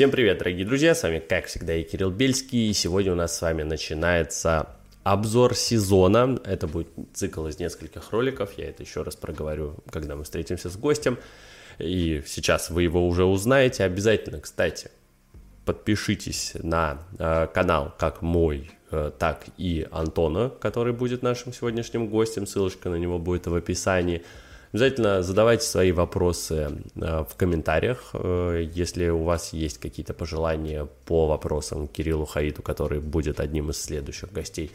Всем привет, дорогие друзья, с вами, как всегда, я Кирилл Бельский, и сегодня у нас с вами начинается обзор сезона. Это будет цикл из нескольких роликов, я это еще раз проговорю, когда мы встретимся с гостем. И сейчас вы его уже узнаете. Обязательно, кстати, подпишитесь на э, канал как мой, э, так и Антона, который будет нашим сегодняшним гостем. Ссылочка на него будет в описании. Обязательно задавайте свои вопросы э, в комментариях, э, если у вас есть какие-то пожелания по вопросам Кириллу Хаиту, который будет одним из следующих гостей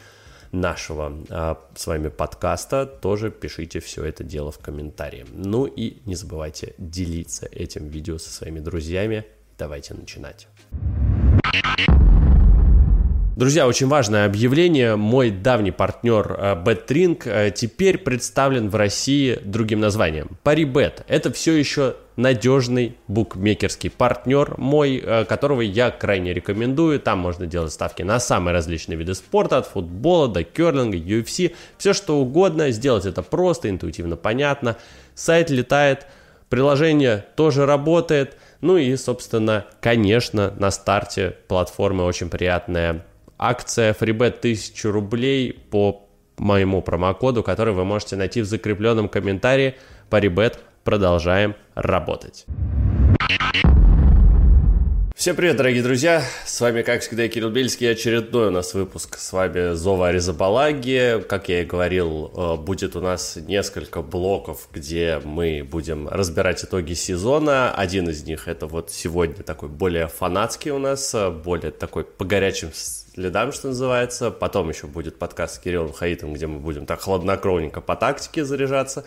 нашего а, с вами подкаста, тоже пишите все это дело в комментарии. Ну и не забывайте делиться этим видео со своими друзьями. Давайте начинать. Друзья, очень важное объявление. Мой давний партнер э, BetTrink э, теперь представлен в России другим названием. Paribet. Это все еще надежный букмекерский партнер мой, э, которого я крайне рекомендую. Там можно делать ставки на самые различные виды спорта, от футбола до керлинга, UFC, все что угодно. Сделать это просто, интуитивно понятно. Сайт летает, приложение тоже работает. Ну и, собственно, конечно, на старте платформы очень приятная акция FreeBet 1000 рублей по моему промокоду, который вы можете найти в закрепленном комментарии. Парибет продолжаем работать. Всем привет, дорогие друзья! С вами, как всегда, Кирилл Бельский. Очередной у нас выпуск с вами Зова Аризабалаги. Как я и говорил, э, будет у нас несколько блоков, где мы будем разбирать итоги сезона. Один из них это вот сегодня такой более фанатский у нас, э, более такой по горячим следам, что называется. Потом еще будет подкаст с Кириллом Хаитом, где мы будем так хладнокровненько по тактике заряжаться.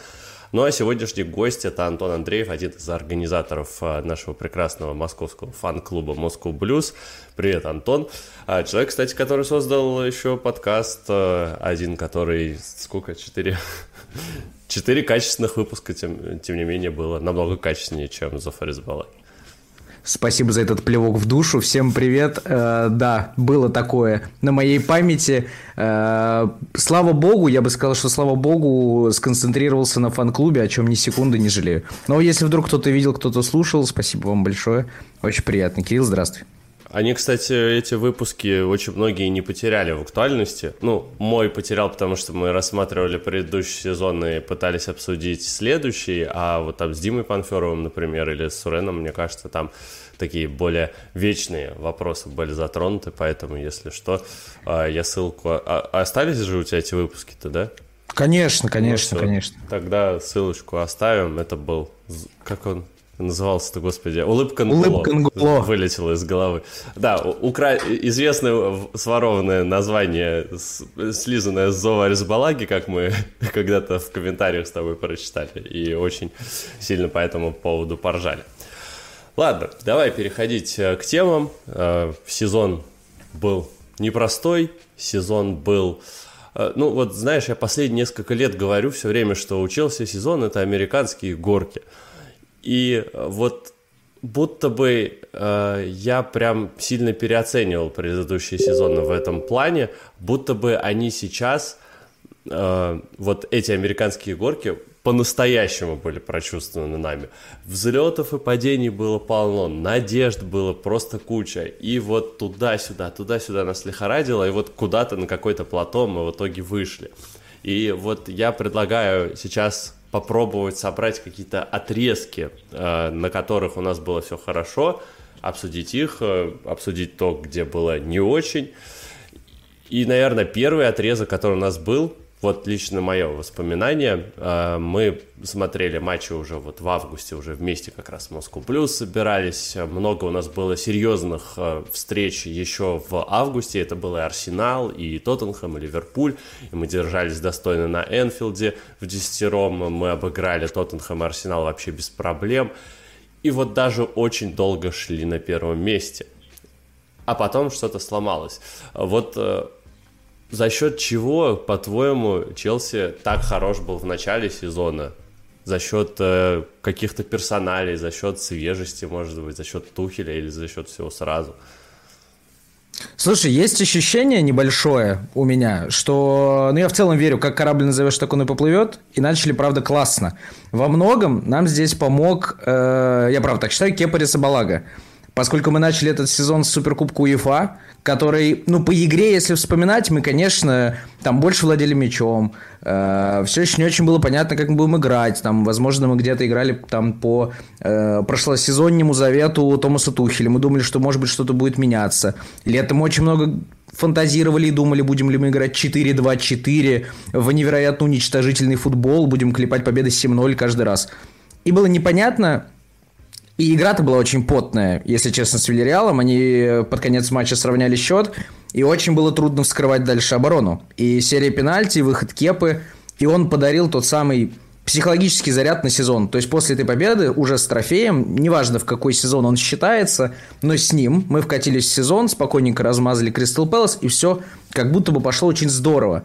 Ну а сегодняшний гость это Антон Андреев, один из организаторов а, нашего прекрасного московского фан-клуба Moscow Blues. Привет, Антон. А, человек, кстати, который создал еще подкаст, а, один, который, сколько, четыре... Четыре качественных выпуска, тем, тем не менее, было намного качественнее, чем Зафарис Балай. Спасибо за этот плевок в душу. Всем привет. Э, да, было такое на моей памяти. Э, слава богу, я бы сказал, что слава богу, сконцентрировался на фан-клубе, о чем ни секунды не жалею. Но если вдруг кто-то видел, кто-то слушал, спасибо вам большое. Очень приятно. Кирилл, здравствуй. Они, кстати, эти выпуски очень многие не потеряли в актуальности. Ну, мой потерял, потому что мы рассматривали предыдущий сезон и пытались обсудить следующий, а вот там с Димой Панферовым, например, или с Суреном, мне кажется, там такие более вечные вопросы были затронуты, поэтому, если что, а, я ссылку... А, а остались же у тебя эти выпуски-то, да? Конечно, конечно, ну, конечно. Тогда ссылочку оставим. Это был... Как он? Назывался-то, господи, улыбка Улыбка Нгло. Вылетела из головы. Да, укра... известное сворованное название, слизанное с Зова Аризбалаги, как мы когда-то в комментариях с тобой прочитали, и очень сильно по этому поводу поржали. Ладно, давай переходить э, к темам. Э, сезон был непростой, сезон был... Э, ну, вот знаешь, я последние несколько лет говорю все время, что учился сезон – это американские горки – и вот будто бы э, я прям сильно переоценивал предыдущие сезоны в этом плане, будто бы они сейчас, э, вот эти американские горки, по-настоящему были прочувствованы нами. Взлетов и падений было полно, надежд было просто куча. И вот туда-сюда, туда-сюда нас лихорадило, и вот куда-то на какой-то плато мы в итоге вышли. И вот я предлагаю сейчас попробовать собрать какие-то отрезки, э, на которых у нас было все хорошо, обсудить их, э, обсудить то, где было не очень. И, наверное, первый отрезок, который у нас был, вот лично мое воспоминание, э, мы смотрели матчи уже вот в августе, уже вместе как раз в Москву Плюс собирались, много у нас было серьезных э, встреч еще в августе, это был и Арсенал, и Тоттенхэм, и Ливерпуль, и мы держались достойно на Энфилде в десятером, мы обыграли Тоттенхэм и Арсенал вообще без проблем, и вот даже очень долго шли на первом месте. А потом что-то сломалось. Вот э, за счет чего, по-твоему, Челси так хорош был в начале сезона? За счет э, каких-то персоналей, за счет свежести, может быть, за счет Тухеля или за счет всего сразу? Слушай, есть ощущение небольшое у меня, что, ну, я в целом верю, как корабль назовешь, так он и поплывет, и начали, правда, классно. Во многом нам здесь помог, э, я правда так считаю, Кепа Балага поскольку мы начали этот сезон с Суперкубка УЕФА, который, ну, по игре, если вспоминать, мы, конечно, там больше владели мячом, э, все еще не очень было понятно, как мы будем играть, там, возможно, мы где-то играли там по э, прошлосезоннему завету Томаса Тухеля, мы думали, что, может быть, что-то будет меняться. Летом очень много фантазировали и думали, будем ли мы играть 4-2-4 в невероятно уничтожительный футбол, будем клепать победы 7-0 каждый раз. И было непонятно, и игра-то была очень потная, если честно, с Вильяреалом. Они под конец матча сравняли счет, и очень было трудно вскрывать дальше оборону. И серия пенальти, выход Кепы, и он подарил тот самый психологический заряд на сезон. То есть после этой победы уже с трофеем, неважно в какой сезон он считается, но с ним мы вкатились в сезон, спокойненько размазали Кристал Пэлас, и все как будто бы пошло очень здорово.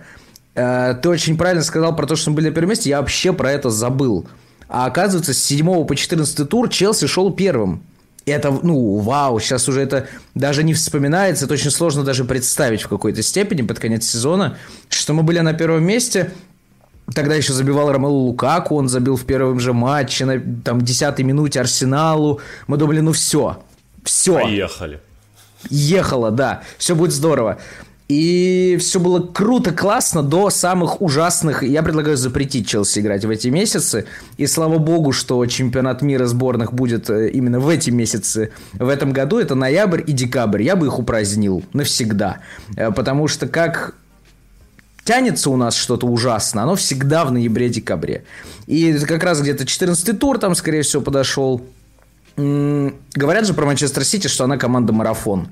Э, ты очень правильно сказал про то, что мы были на первом месте, я вообще про это забыл. А оказывается, с 7 по 14 тур Челси шел первым. Это, ну, вау, сейчас уже это даже не вспоминается, это очень сложно даже представить в какой-то степени под конец сезона, что мы были на первом месте, Тогда еще забивал Ромелу Лукаку, он забил в первом же матче, на там, 10 минуте Арсеналу. Мы думали, ну все, все. Поехали. Ехало, да, все будет здорово. И все было круто, классно до самых ужасных. Я предлагаю запретить Челси играть в эти месяцы. И слава богу, что чемпионат мира сборных будет э, именно в эти месяцы. В этом году это ноябрь и декабрь. Я бы их упразднил навсегда. Э, потому что как тянется у нас что-то ужасно, оно всегда в ноябре-декабре. И как раз где-то 14 тур там, скорее всего, подошел. Говорят же про Манчестер Сити, что она команда-марафон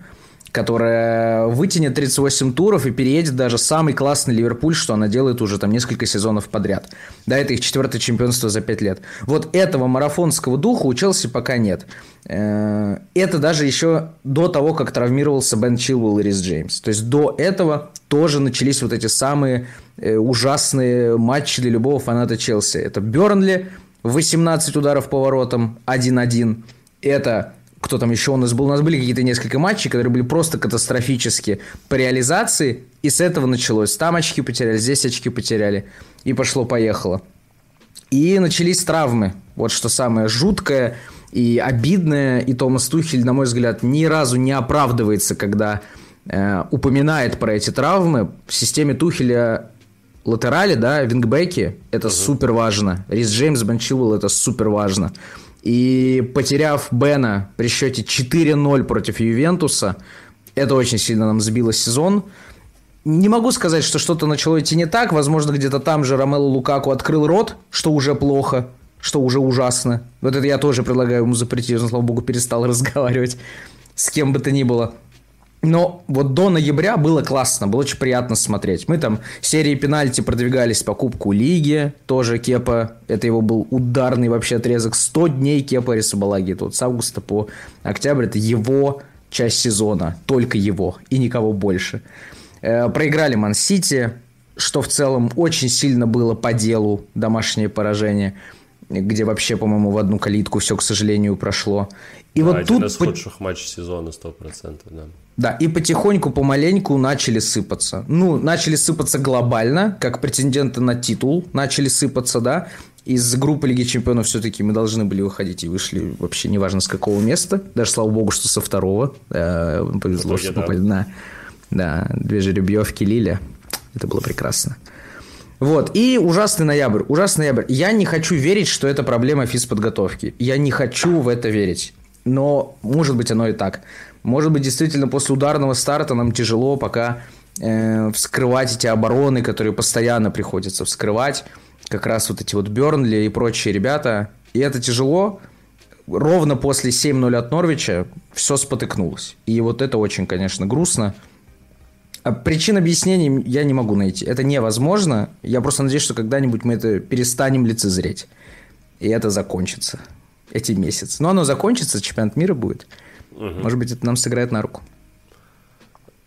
которая вытянет 38 туров и переедет даже самый классный Ливерпуль, что она делает уже там несколько сезонов подряд. Да, это их четвертое чемпионство за 5 лет. Вот этого марафонского духа у Челси пока нет. Э, это даже еще до того, как травмировался Бен Чилвелл и Рис Джеймс. То есть до этого тоже начались вот эти самые э, ужасные матчи для любого фаната Челси. Это Бернли, 18 ударов по воротам, 1-1. Это кто там еще у нас был? У нас были какие-то несколько матчей, которые были просто катастрофические по реализации, и с этого началось. Там очки потеряли, здесь очки потеряли, и пошло-поехало. И начались травмы. Вот что самое жуткое и обидное, и Томас Тухель, на мой взгляд, ни разу не оправдывается, когда э, упоминает про эти травмы. В системе Тухеля латерали, да, вингбеки, это угу. супер важно. Рис Джеймс, Бен это супер важно. И потеряв Бена при счете 4-0 против Ювентуса, это очень сильно нам сбило сезон. Не могу сказать, что что-то начало идти не так. Возможно, где-то там же Ромело Лукаку открыл рот, что уже плохо, что уже ужасно. Вот это я тоже предлагаю ему запретить. Он, слава богу, перестал разговаривать с кем бы то ни было. Но вот до ноября было классно, было очень приятно смотреть. Мы там серии пенальти продвигались по Кубку Лиги, тоже Кепа, это его был ударный вообще отрезок, 100 дней Кепа Рисабалаги, тут с августа по октябрь, это его часть сезона, только его и никого больше. Э, проиграли Ман-Сити, что в целом очень сильно было по делу домашнее поражение, где вообще, по-моему, в одну калитку все, к сожалению, прошло. И да, вот один тут... из худших матчей сезона, 100%, да. Да, и потихоньку, помаленьку начали сыпаться. Ну, начали сыпаться глобально, как претенденты на титул начали сыпаться, да. Из группы Лиги Чемпионов все-таки мы должны были выходить и вышли вообще неважно с какого места. Даже, слава богу, что со второго. Э, повезло, что попали на да, две жеребьевки Лиля. Это было прекрасно. Вот, и ужасный ноябрь. Ужасный ноябрь. Я не хочу верить, что это проблема физподготовки. Я не хочу в это верить. Но, может быть, оно и так. Может быть, действительно, после ударного старта нам тяжело пока э, вскрывать эти обороны, которые постоянно приходится вскрывать. Как раз вот эти вот Бернли и прочие ребята. И это тяжело. Ровно после 7-0 от Норвича все спотыкнулось. И вот это очень, конечно, грустно. А причин объяснений я не могу найти. Это невозможно. Я просто надеюсь, что когда-нибудь мы это перестанем лицезреть. И это закончится. Эти месяцы. Но оно закончится, чемпионат мира будет. Угу. Может быть, это нам сыграет на руку.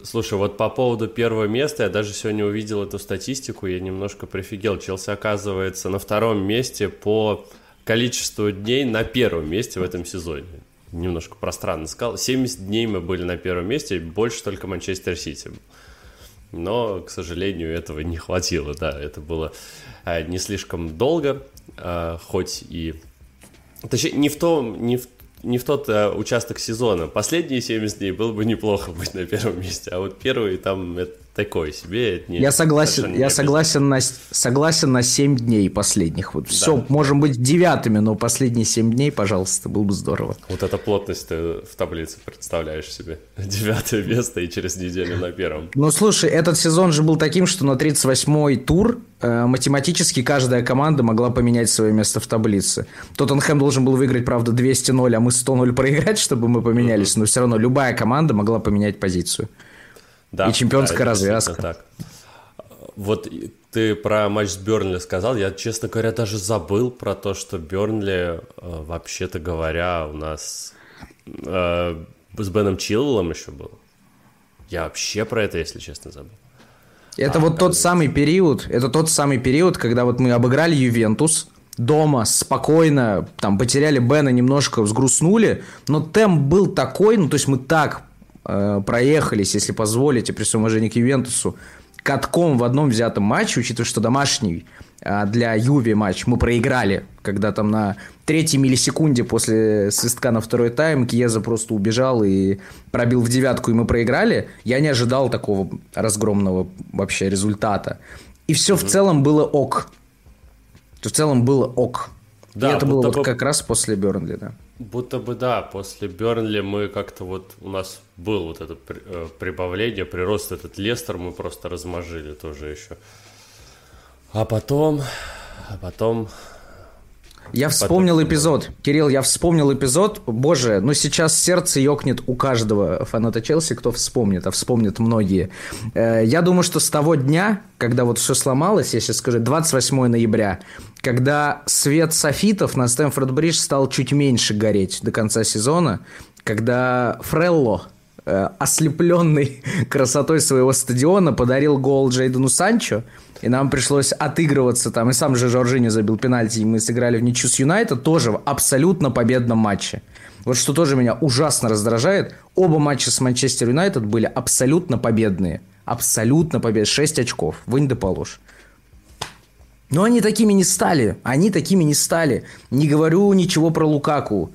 Слушай, вот по поводу первого места, я даже сегодня увидел эту статистику, я немножко прифигел. Челси оказывается на втором месте по количеству дней на первом месте в этом сезоне. Немножко пространно сказал. 70 дней мы были на первом месте, больше только Манчестер Сити. Но, к сожалению, этого не хватило. Да, это было э, не слишком долго, э, хоть и... Точнее, не в том, не в не в тот а, участок сезона. Последние 70 дней было бы неплохо быть на первом месте, а вот первый там это такой себе. Это не, я согласен, я согласен на, согласен на 7 дней последних. Вот да. все, можем быть девятыми, но последние 7 дней, пожалуйста, было бы здорово. Вот эта плотность ты в таблице представляешь себе. Девятое место и через неделю на первом. Ну, слушай, этот сезон же был таким, что на 38-й тур э, математически каждая команда могла поменять свое место в таблице. Тоттенхэм должен был выиграть, правда, 200-0, а мы 100-0 проиграть, чтобы мы поменялись, но все равно любая команда могла поменять позицию. Да, и чемпионская да, развязка. Так. Вот ты про матч с Бернли сказал. Я, честно говоря, даже забыл про то, что Бернли, э, вообще-то говоря, у нас э, с Беном Чиллелом еще был. Я вообще про это, если честно, забыл. Это а, вот тот самый период, это тот самый период, когда вот мы обыграли Ювентус, дома спокойно, там потеряли Бена, немножко взгрустнули, но темп был такой, ну то есть мы так э, проехались, если позволите, при всем уважении к Ювентусу, катком в одном взятом матче, учитывая, что домашний э, для Юви матч мы проиграли, когда там на третьей миллисекунде после свистка на второй тайм Киеза просто убежал и пробил в девятку, и мы проиграли, я не ожидал такого разгромного вообще результата. И все mm-hmm. в целом было ок. В целом было ок. Да, и это было вот как раз после Бернли, да. Будто бы да, после Бернли мы как-то вот, у нас был вот это э, прибавление, прирост этот Лестер мы просто размажили тоже еще. А потом, а потом я вспомнил эпизод. Кирилл, я вспомнил эпизод. Боже, ну сейчас сердце ёкнет у каждого фаната Челси, кто вспомнит, а вспомнят многие. Э, я думаю, что с того дня, когда вот все сломалось, я сейчас скажу, 28 ноября, когда свет софитов на Стэнфорд-Бридж стал чуть меньше гореть до конца сезона, когда Фрелло, ослепленный красотой своего стадиона, подарил гол Джейдену Санчо – и нам пришлось отыгрываться там, и сам же Жоржини забил пенальти, и мы сыграли в ничью с Юнайтед, тоже в абсолютно победном матче. Вот что тоже меня ужасно раздражает, оба матча с Манчестер Юнайтед были абсолютно победные. Абсолютно победные. 6 очков. Вынь да положь. Но они такими не стали. Они такими не стали. Не говорю ничего про Лукаку.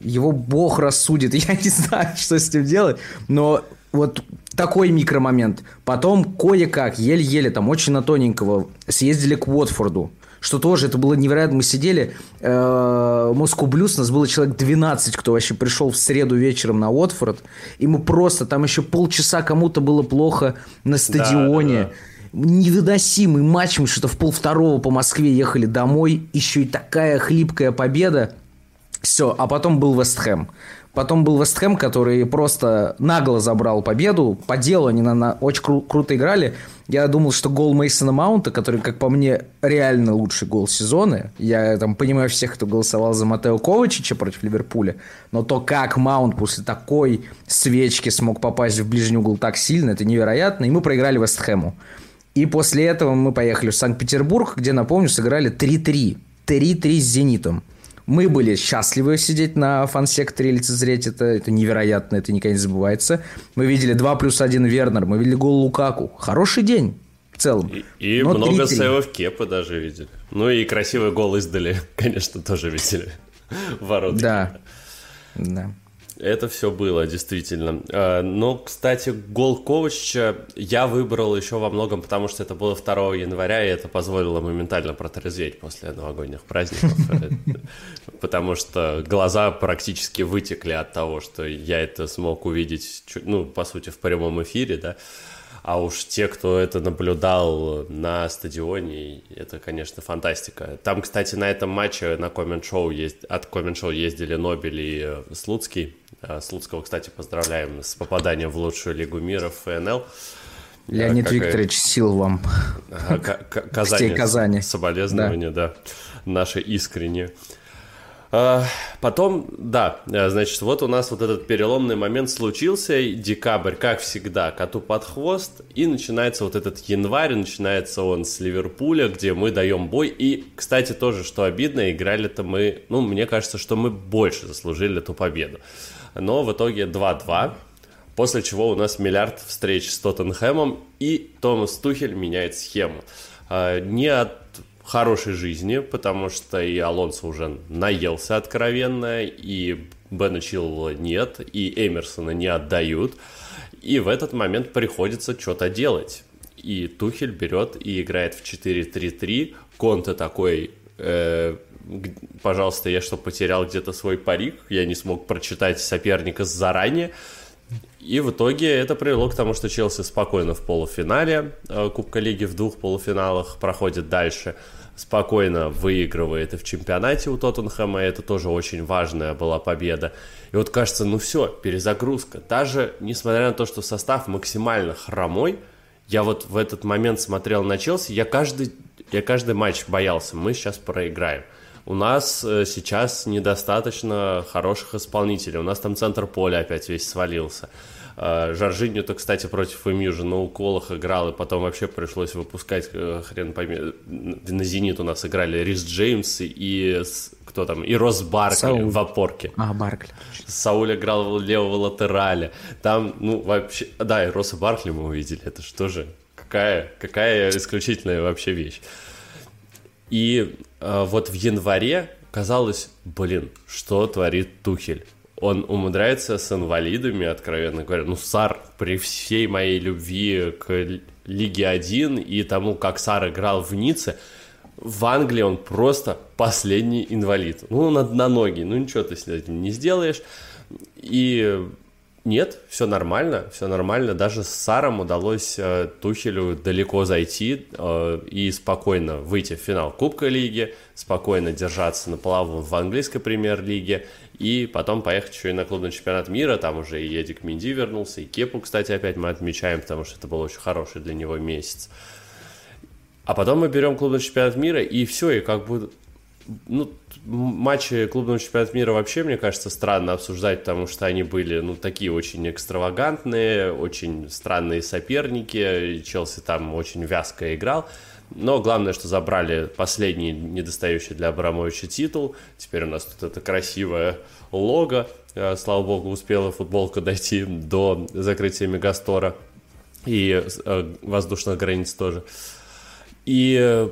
Его бог рассудит. Я не знаю, что с ним делать. Но вот такой микромомент. Потом кое-как, еле-еле, там очень на тоненького, съездили к Уотфорду. Что тоже, это было невероятно. Мы сидели, э, Москву Блюз, у нас было человек 12, кто вообще пришел в среду вечером на Уотфорд. И мы просто, там еще полчаса кому-то было плохо на стадионе. Да, да, да. Невыносимый матч, мы что-то в полвторого по Москве ехали домой. Еще и такая хлипкая победа. Все, а потом был Вестхэм. Потом был Вестхэм, который просто нагло забрал победу. По делу они на, на, очень кру- круто играли. Я думал, что гол Мейсона Маунта, который, как по мне, реально лучший гол сезона. Я там понимаю всех, кто голосовал за Матео Ковачича против Ливерпуля. Но то, как Маунт после такой свечки смог попасть в ближний угол так сильно, это невероятно. И мы проиграли Вестхэму. И после этого мы поехали в Санкт-Петербург, где, напомню, сыграли 3-3. 3-3 с «Зенитом». Мы были счастливы сидеть на фан-секторе и лицезреть это. Это невероятно, это никогда не забывается. Мы видели 2 плюс 1 Вернер, мы видели гол Лукаку. Хороший день в целом. И, и много сейвов Кепа даже видели. Ну и красивый гол издали, конечно, тоже видели. Ворот. Да. Да. Это все было, действительно. А, но, кстати, гол Ковача я выбрал еще во многом, потому что это было 2 января, и это позволило моментально протрезветь после новогодних праздников. Потому что глаза практически вытекли от того, что я это смог увидеть, ну, по сути, в прямом эфире, да. А уж те, кто это наблюдал на стадионе, это, конечно, фантастика. Там, кстати, на этом матче на коммент-шоу есть, от коммент-шоу ездили Нобель и э, Слуцкий. Э, Слуцкого, кстати, поздравляем с попаданием в лучшую лигу мира ФНЛ. Леонид как... Викторович, сил вам. Казани. Казани. Соболезнования, да. да. Наши искренние. А, потом, да, э, значит, вот у нас вот этот переломный момент случился, декабрь, как всегда, коту под хвост, и начинается вот этот январь, начинается он с Ливерпуля, где мы даем бой, и, кстати, тоже, что обидно, играли-то мы, ну, мне кажется, что мы больше заслужили эту победу, но в итоге 2-2, после чего у нас миллиард встреч с Тоттенхэмом, и Томас Тухель меняет схему. А, не от хорошей жизни, потому что и Алонсо уже наелся откровенно, и Бена Чилвелла нет, и Эмерсона не отдают. И в этот момент приходится что-то делать. И Тухель берет и играет в 4-3-3. Конте такой, э, пожалуйста, я что, потерял где-то свой парик? Я не смог прочитать соперника заранее. И в итоге это привело к тому, что Челси спокойно в полуфинале э, Кубка Лиги, в двух полуфиналах проходит дальше – спокойно выигрывает и в чемпионате у Тоттенхэма, это тоже очень важная была победа. И вот кажется, ну все, перезагрузка. Даже несмотря на то, что состав максимально хромой, я вот в этот момент смотрел на Челси, я каждый, я каждый матч боялся, мы сейчас проиграем. У нас э, сейчас недостаточно хороших исполнителей. У нас там центр поля опять весь свалился. А, Жоржинью-то, кстати, против МЮ же на уколах играл, и потом вообще пришлось выпускать, э, хрен пойми, на «Зенит» у нас играли Рис Джеймс и кто там, и Рос Баркли Сауль. в опорке. А, Баркли. Сауль играл левого латераля. Там, ну, вообще, да, и Роса Баркли мы увидели, это что же, какая, какая исключительная вообще вещь. И э, вот в январе казалось, блин, что творит Тухель? он умудряется с инвалидами, откровенно говоря. Ну, Сар, при всей моей любви к Лиге 1 и тому, как Сар играл в Ницце, в Англии он просто последний инвалид. Ну, он одноногий, ну ничего ты с этим не сделаешь. И нет, все нормально, все нормально. Даже с Саром удалось э, Тухелю далеко зайти э, и спокойно выйти в финал Кубка Лиги, спокойно держаться на плаву в английской премьер-лиге и потом поехать еще и на клубный чемпионат мира. Там уже и Эдик Минди вернулся, и Кепу, кстати, опять мы отмечаем, потому что это был очень хороший для него месяц. А потом мы берем клубный чемпионат мира, и все, и как бы ну, матчи клубного чемпионата мира вообще, мне кажется, странно обсуждать, потому что они были, ну, такие очень экстравагантные, очень странные соперники, Челси там очень вязко играл. Но главное, что забрали последний недостающий для Абрамовича титул. Теперь у нас тут это красивое лого. Э, слава богу, успела футболка дойти до закрытия Мегастора и э, воздушных границ тоже. И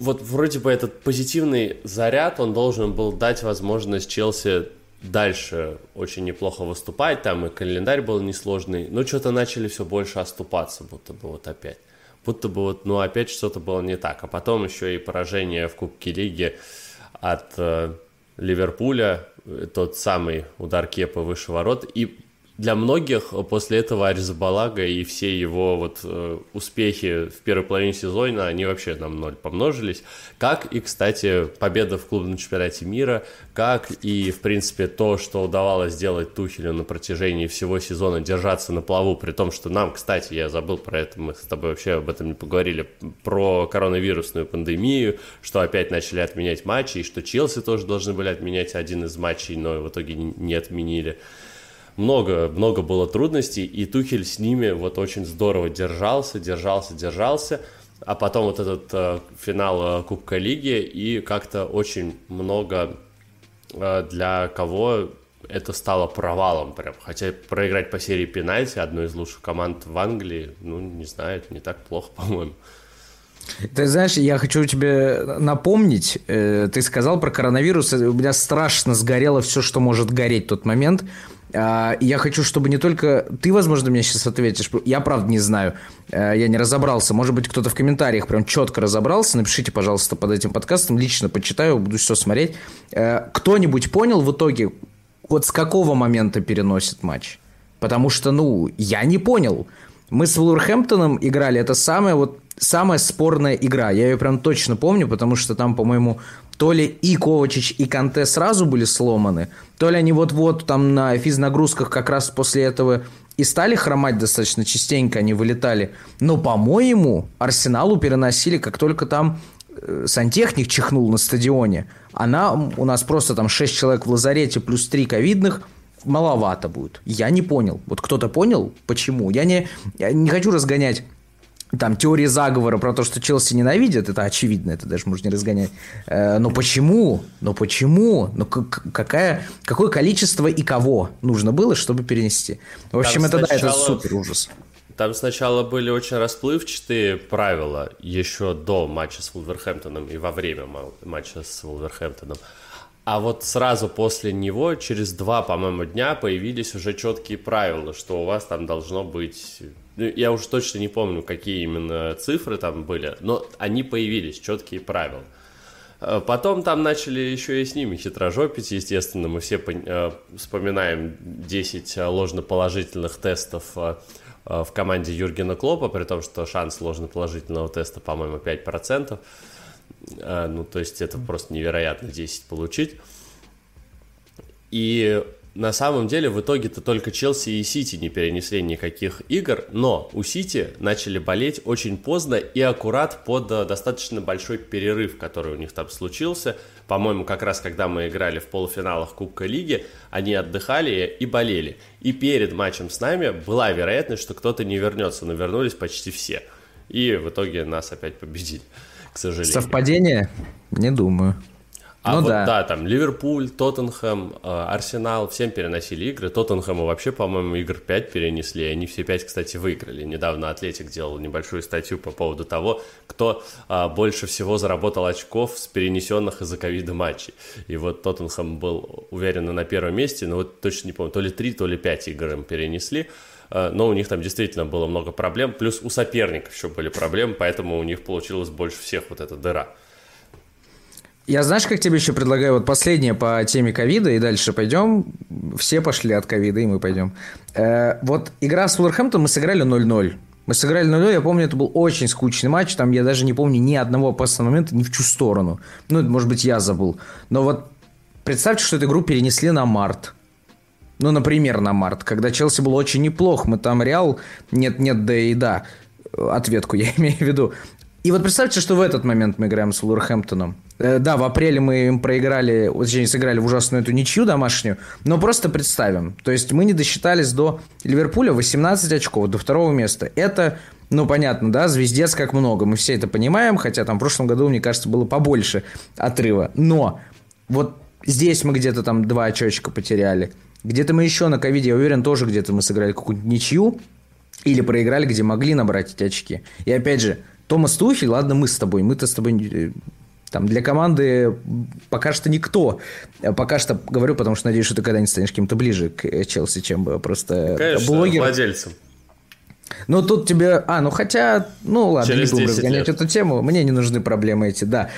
вот вроде бы этот позитивный заряд, он должен был дать возможность Челси дальше очень неплохо выступать, там и календарь был несложный, но что-то начали все больше оступаться, будто бы вот опять. Будто бы вот, ну, опять что-то было не так. А потом еще и поражение в Кубке Лиги от э, Ливерпуля, тот самый удар Кепа выше ворот. И для многих после этого Аризабалага и все его вот э, успехи в первой половине сезона, они вообще на ноль помножились. Как и, кстати, победа в клубном чемпионате мира, как и, в принципе, то, что удавалось сделать Тухелю на протяжении всего сезона, держаться на плаву, при том, что нам, кстати, я забыл про это, мы с тобой вообще об этом не поговорили, про коронавирусную пандемию, что опять начали отменять матчи, и что Челси тоже должны были отменять один из матчей, но в итоге не отменили много, много было трудностей, и Тухель с ними вот очень здорово держался, держался, держался. А потом вот этот э, финал э, Кубка Лиги, и как-то очень много э, для кого это стало провалом прям. Хотя проиграть по серии пенальти одной из лучших команд в Англии, ну, не знаю, это не так плохо, по-моему. Ты знаешь, я хочу тебе напомнить, э, ты сказал про коронавирус, у меня страшно сгорело все, что может гореть в тот момент. А, я хочу, чтобы не только ты, возможно, мне сейчас ответишь. Я правда не знаю. Э, я не разобрался. Может быть, кто-то в комментариях прям четко разобрался. Напишите, пожалуйста, под этим подкастом. Лично почитаю, буду все смотреть. Э, кто-нибудь понял в итоге, вот с какого момента переносит матч? Потому что, ну, я не понял. Мы с Вулверхэмптоном играли. Это самая вот самая спорная игра. Я ее прям точно помню, потому что там, по-моему, то ли и Ковачич, и Канте сразу были сломаны, то ли они вот-вот там на физнагрузках как раз после этого и стали хромать достаточно частенько, они вылетали. Но, по-моему, Арсеналу переносили, как только там э, сантехник чихнул на стадионе. Она у нас просто там 6 человек в лазарете плюс 3 ковидных, маловато будет. Я не понял. Вот кто-то понял, почему. Я не, я не хочу разгонять там теории заговора про то, что Челси ненавидят, это очевидно, это даже можно не разгонять. Э, но почему? Но почему? Но какая, какое количество и кого нужно было, чтобы перенести? В общем, там это, сначала, да, это супер ужас. Там сначала были очень расплывчатые правила еще до матча с Вулверхэмптоном и во время матча с Вулверхэмптоном. А вот сразу после него, через два, по-моему, дня появились уже четкие правила, что у вас там должно быть... Ну, я уже точно не помню, какие именно цифры там были, но они появились, четкие правила. Э, потом там начали еще и с ними хитрожопить, естественно, мы все э, вспоминаем 10 ложноположительных тестов э, в команде Юргена Клопа, при том, что шанс ложноположительного теста, по-моему, 5%. Ну, то есть это просто невероятно 10 получить. И на самом деле в итоге-то только Челси и Сити не перенесли никаких игр, но у Сити начали болеть очень поздно и аккурат под э, достаточно большой перерыв, который у них там случился. По-моему, как раз когда мы играли в полуфиналах Кубка Лиги, они отдыхали и болели. И перед матчем с нами была вероятность, что кто-то не вернется, но вернулись почти все. И в итоге нас опять победили, к сожалению. Совпадение? Не думаю. А ну, вот да. да, там Ливерпуль, Тоттенхэм, э, Арсенал, всем переносили игры. Тоттенхэму вообще, по-моему, игр 5 перенесли, и они все 5, кстати, выиграли. Недавно Атлетик делал небольшую статью по поводу того, кто а, больше всего заработал очков с перенесенных из-за ковида матчей. И вот Тоттенхэм был уверенно на первом месте, но вот точно не помню, то ли 3, то ли 5 игр им перенесли э, но у них там действительно было много проблем, плюс у соперников еще были проблемы, поэтому у них получилось больше всех вот эта дыра. Я знаешь, как тебе еще предлагаю, вот последнее по теме ковида, и дальше пойдем. Все пошли от ковида, и мы пойдем. Э, вот игра с Уолверхэмптон мы сыграли 0-0. Мы сыграли 0-0, я помню, это был очень скучный матч, там я даже не помню ни одного опасного момента ни в чью сторону. Ну, может быть, я забыл. Но вот представьте, что эту игру перенесли на март. Ну, например, на март, когда Челси был очень неплох. Мы там Реал нет-нет, да и да. Ответку я имею в виду. И вот представьте, что в этот момент мы играем с Вулверхэмптоном. Э, да, в апреле мы им проиграли, точнее, сыграли в ужасную эту ничью домашнюю, но просто представим. То есть мы не досчитались до Ливерпуля 18 очков, до второго места. Это, ну, понятно, да, звездец как много, мы все это понимаем, хотя там в прошлом году, мне кажется, было побольше отрыва. Но вот здесь мы где-то там два очечка потеряли. Где-то мы еще на ковиде, я уверен, тоже где-то мы сыграли какую-нибудь ничью или проиграли, где могли набрать эти очки. И опять же, Томас Тухель, ладно, мы с тобой, мы-то с тобой э, там для команды пока что никто. Пока что говорю, потому что надеюсь, что ты когда-нибудь станешь кем-то ближе к Челси, чем просто Конечно, блогер. владельцем. Ну, тут тебе... А, ну хотя... Ну, ладно, Через не будем разгонять лет. эту тему. Мне не нужны проблемы эти, да.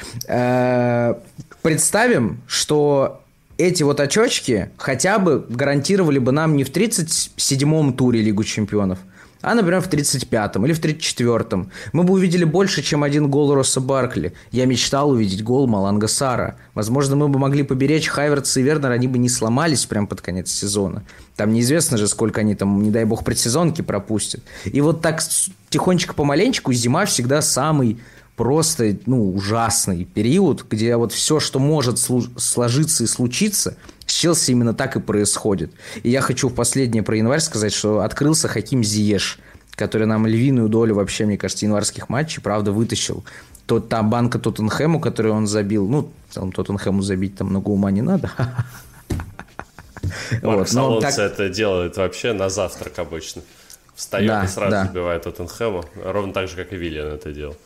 Представим, что эти вот очочки хотя бы гарантировали бы нам не в 37-м туре Лигу Чемпионов, а, например, в 35-м или в 34-м. Мы бы увидели больше, чем один гол Росса Баркли. Я мечтал увидеть гол Маланга Сара. Возможно, мы бы могли поберечь Хайверца и Вернер, они бы не сломались прямо под конец сезона. Там неизвестно же, сколько они там, не дай бог, предсезонки пропустят. И вот так тихонечко помаленечку зима всегда самый просто, ну, ужасный период, где вот все, что может сложиться и случиться, Челси именно так и происходит. И я хочу в последнее про январь сказать, что открылся Хаким Зиеш, который нам львиную долю вообще, мне кажется, январских матчей, правда, вытащил. То та банка Тоттенхэму, которую он забил, ну, там Тоттенхэму забить там много ума не надо. Марк вот, так... это делает вообще на завтрак обычно. Встает да, и сразу да. забивает Тоттенхэму, ровно так же, как и Виллиан это делал.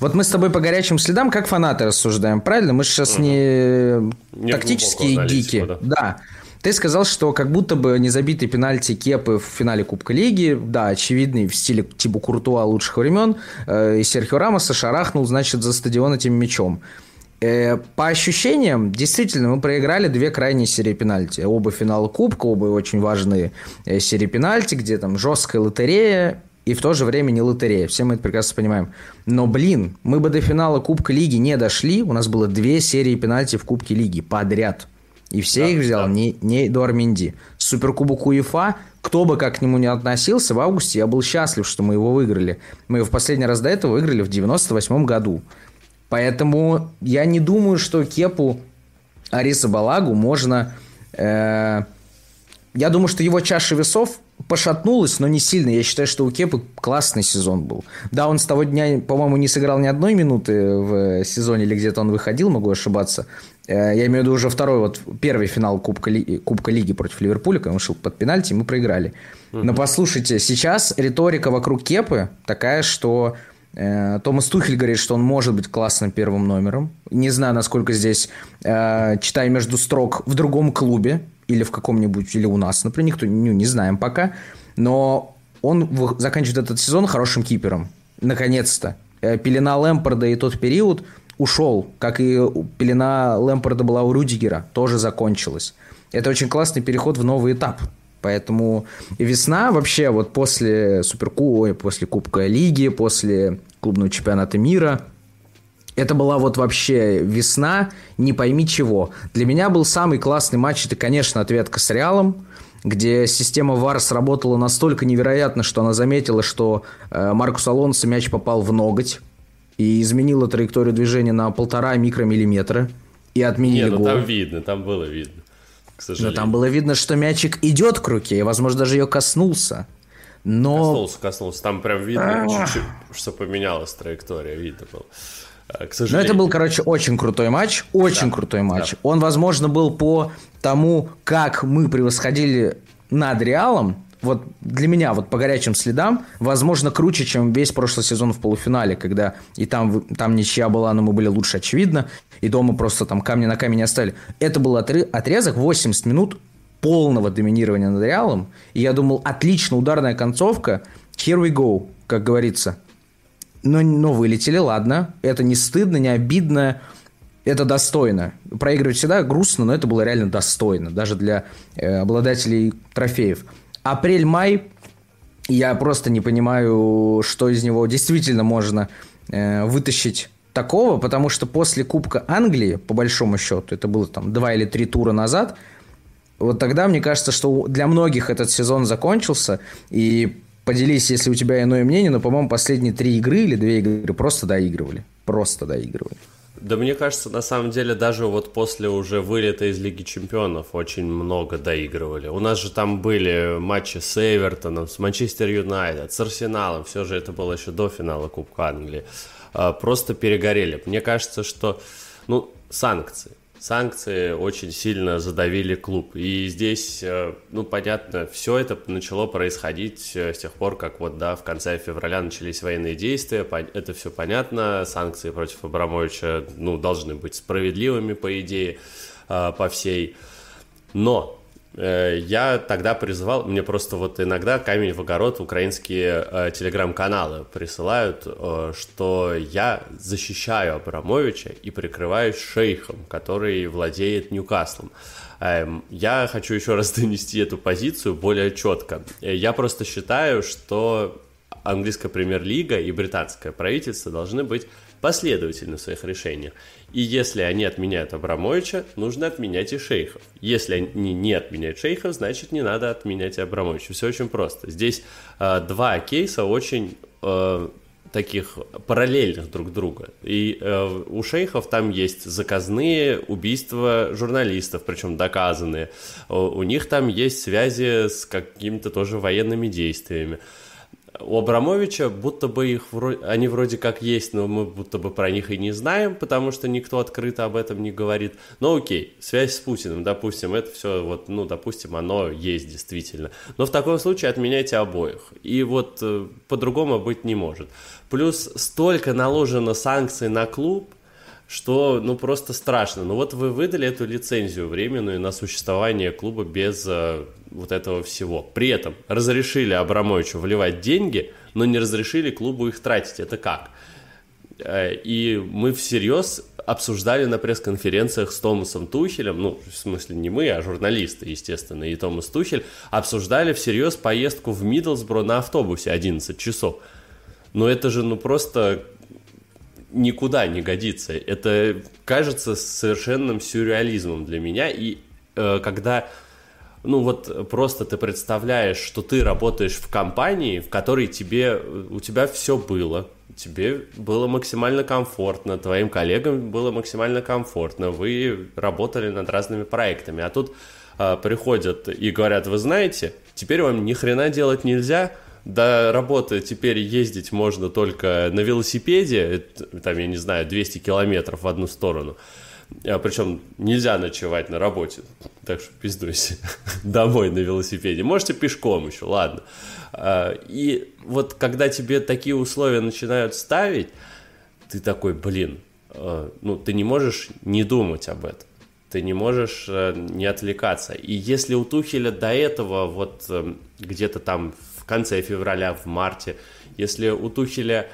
Вот мы с тобой по горячим следам, как фанаты рассуждаем, правильно? Мы же сейчас угу. не, не тактические гики. Да. да. Ты сказал, что как будто бы незабитый пенальти Кепы в финале Кубка Лиги, да, очевидный в стиле типа Куртуа лучших времен, э, и Серхио Рамоса шарахнул, значит, за стадион этим мячом. Э, по ощущениям, действительно, мы проиграли две крайние серии пенальти. Оба финала Кубка, оба очень важные э, серии пенальти, где там жесткая лотерея и в то же время не лотерея. Все мы это прекрасно понимаем. Но, блин, мы бы до финала Кубка Лиги не дошли. У нас было две серии пенальти в Кубке Лиги подряд. И все да, их взял да. не, не Эдуард Минди. Суперкубок УЕФА, кто бы как к нему не относился, в августе я был счастлив, что мы его выиграли. Мы его в последний раз до этого выиграли в 98 году. Поэтому я не думаю, что Кепу Ариса Балагу можно... Э, я думаю, что его чаша весов пошатнулась, но не сильно. Я считаю, что у Кепы классный сезон был. Да, он с того дня, по-моему, не сыграл ни одной минуты в сезоне, или где-то он выходил, могу ошибаться. Э, я имею в виду уже второй, вот первый финал Кубка, Ли, Кубка Лиги против Ливерпуля, когда он шел под пенальти, мы проиграли. Угу. Но послушайте, сейчас риторика вокруг Кепы такая, что э, Томас Тухель говорит, что он может быть классным первым номером. Не знаю, насколько здесь, э, читаю между строк, в другом клубе или в каком-нибудь, или у нас, например, никто ну, не знаем пока. Но он заканчивает этот сезон хорошим кипером. Наконец-то. Э, пелена Лэмпорда и тот период – ушел, как и пелена Лэмпорда была у Рюдигера, тоже закончилась. Это очень классный переход в новый этап. Поэтому весна вообще вот после Суперкубка, после Кубка Лиги, после клубного чемпионата мира, это была вот вообще весна, не пойми чего. Для меня был самый классный матч, это, конечно, ответка с Реалом, где система VAR сработала настолько невероятно, что она заметила, что э, Маркус Алонсо мяч попал в ноготь, и изменила траекторию движения на полтора микромиллиметра и отменили Не, ну гол. там видно, там было видно, к сожалению. Но там было видно, что мячик идет к руке, и, возможно, даже ее коснулся. Но... Коснулся, коснулся. Там прям видно чуть-чуть, что поменялась траектория, видно было. А, к сожалению. Но это был, короче, очень крутой матч, очень да, крутой матч. Да. Он, возможно, был по тому, как мы превосходили над Реалом, вот для меня, вот по горячим следам, возможно, круче, чем весь прошлый сезон в полуфинале, когда и там, там ничья была, но мы были лучше, очевидно, и дома просто там камни на камень не оставили. Это был отрезок 80 минут полного доминирования над Реалом, и я думал, отлично, ударная концовка, here we go, как говорится. Но, но вылетели, ладно, это не стыдно, не обидно, это достойно. Проигрывать всегда грустно, но это было реально достойно, даже для э, обладателей трофеев. Апрель-май, я просто не понимаю, что из него действительно можно э, вытащить такого, потому что после Кубка Англии, по большому счету, это было там два или три тура назад, вот тогда мне кажется, что для многих этот сезон закончился, и поделись, если у тебя иное мнение, но, по-моему, последние три игры или две игры просто доигрывали. Просто доигрывали. Да мне кажется, на самом деле, даже вот после уже вылета из Лиги Чемпионов очень много доигрывали. У нас же там были матчи с Эвертоном, с Манчестер Юнайтед, с Арсеналом. Все же это было еще до финала Кубка Англии. А, просто перегорели. Мне кажется, что, ну, санкции санкции очень сильно задавили клуб. И здесь, э, ну, понятно, все это начало происходить э, с тех пор, как вот, да, в конце февраля начались военные действия, это все понятно, санкции против Абрамовича, ну, должны быть справедливыми, по идее, э, по всей. Но я тогда призывал, мне просто вот иногда камень в огород украинские э, телеграм-каналы присылают, э, что я защищаю Абрамовича и прикрываюсь шейхом, который владеет Ньюкаслом. Эм, я хочу еще раз донести эту позицию более четко. Э, я просто считаю, что английская премьер-лига и британское правительство должны быть последовательны в своих решениях. И если они отменяют Абрамовича, нужно отменять и шейхов. Если они не отменяют шейхов, значит не надо отменять и Абрамовича. Все очень просто. Здесь э, два кейса очень э, таких параллельных друг друга. И э, у шейхов там есть заказные убийства журналистов, причем доказанные. У, у них там есть связи с какими-то тоже военными действиями у Абрамовича будто бы их вроде, они вроде как есть, но мы будто бы про них и не знаем, потому что никто открыто об этом не говорит. Но окей, связь с Путиным, допустим, это все вот, ну, допустим, оно есть действительно. Но в таком случае отменяйте обоих. И вот э, по-другому быть не может. Плюс столько наложено санкций на клуб, что, ну, просто страшно. Ну, вот вы выдали эту лицензию временную на существование клуба без э, вот этого всего. При этом разрешили Абрамовичу вливать деньги, но не разрешили клубу их тратить. Это как? Э, и мы всерьез обсуждали на пресс-конференциях с Томасом Тухелем, ну, в смысле не мы, а журналисты, естественно, и Томас Тухель, обсуждали всерьез поездку в Миддлсбро на автобусе 11 часов. Но это же, ну, просто никуда не годится. Это кажется совершенным сюрреализмом для меня. И э, когда, ну вот просто ты представляешь, что ты работаешь в компании, в которой тебе, у тебя все было, тебе было максимально комфортно, твоим коллегам было максимально комфортно, вы работали над разными проектами, а тут э, приходят и говорят, вы знаете, теперь вам ни хрена делать нельзя, до работы теперь ездить можно только на велосипеде, там, я не знаю, 200 километров в одну сторону. А, причем нельзя ночевать на работе, так что пиздуйся домой на велосипеде. Можете пешком еще, ладно. А, и вот когда тебе такие условия начинают ставить, ты такой, блин, а, ну ты не можешь не думать об этом. Ты не можешь э, не отвлекаться. И если у Тухеля до этого, вот э, где-то там в конце февраля, в марте, если у Тухеля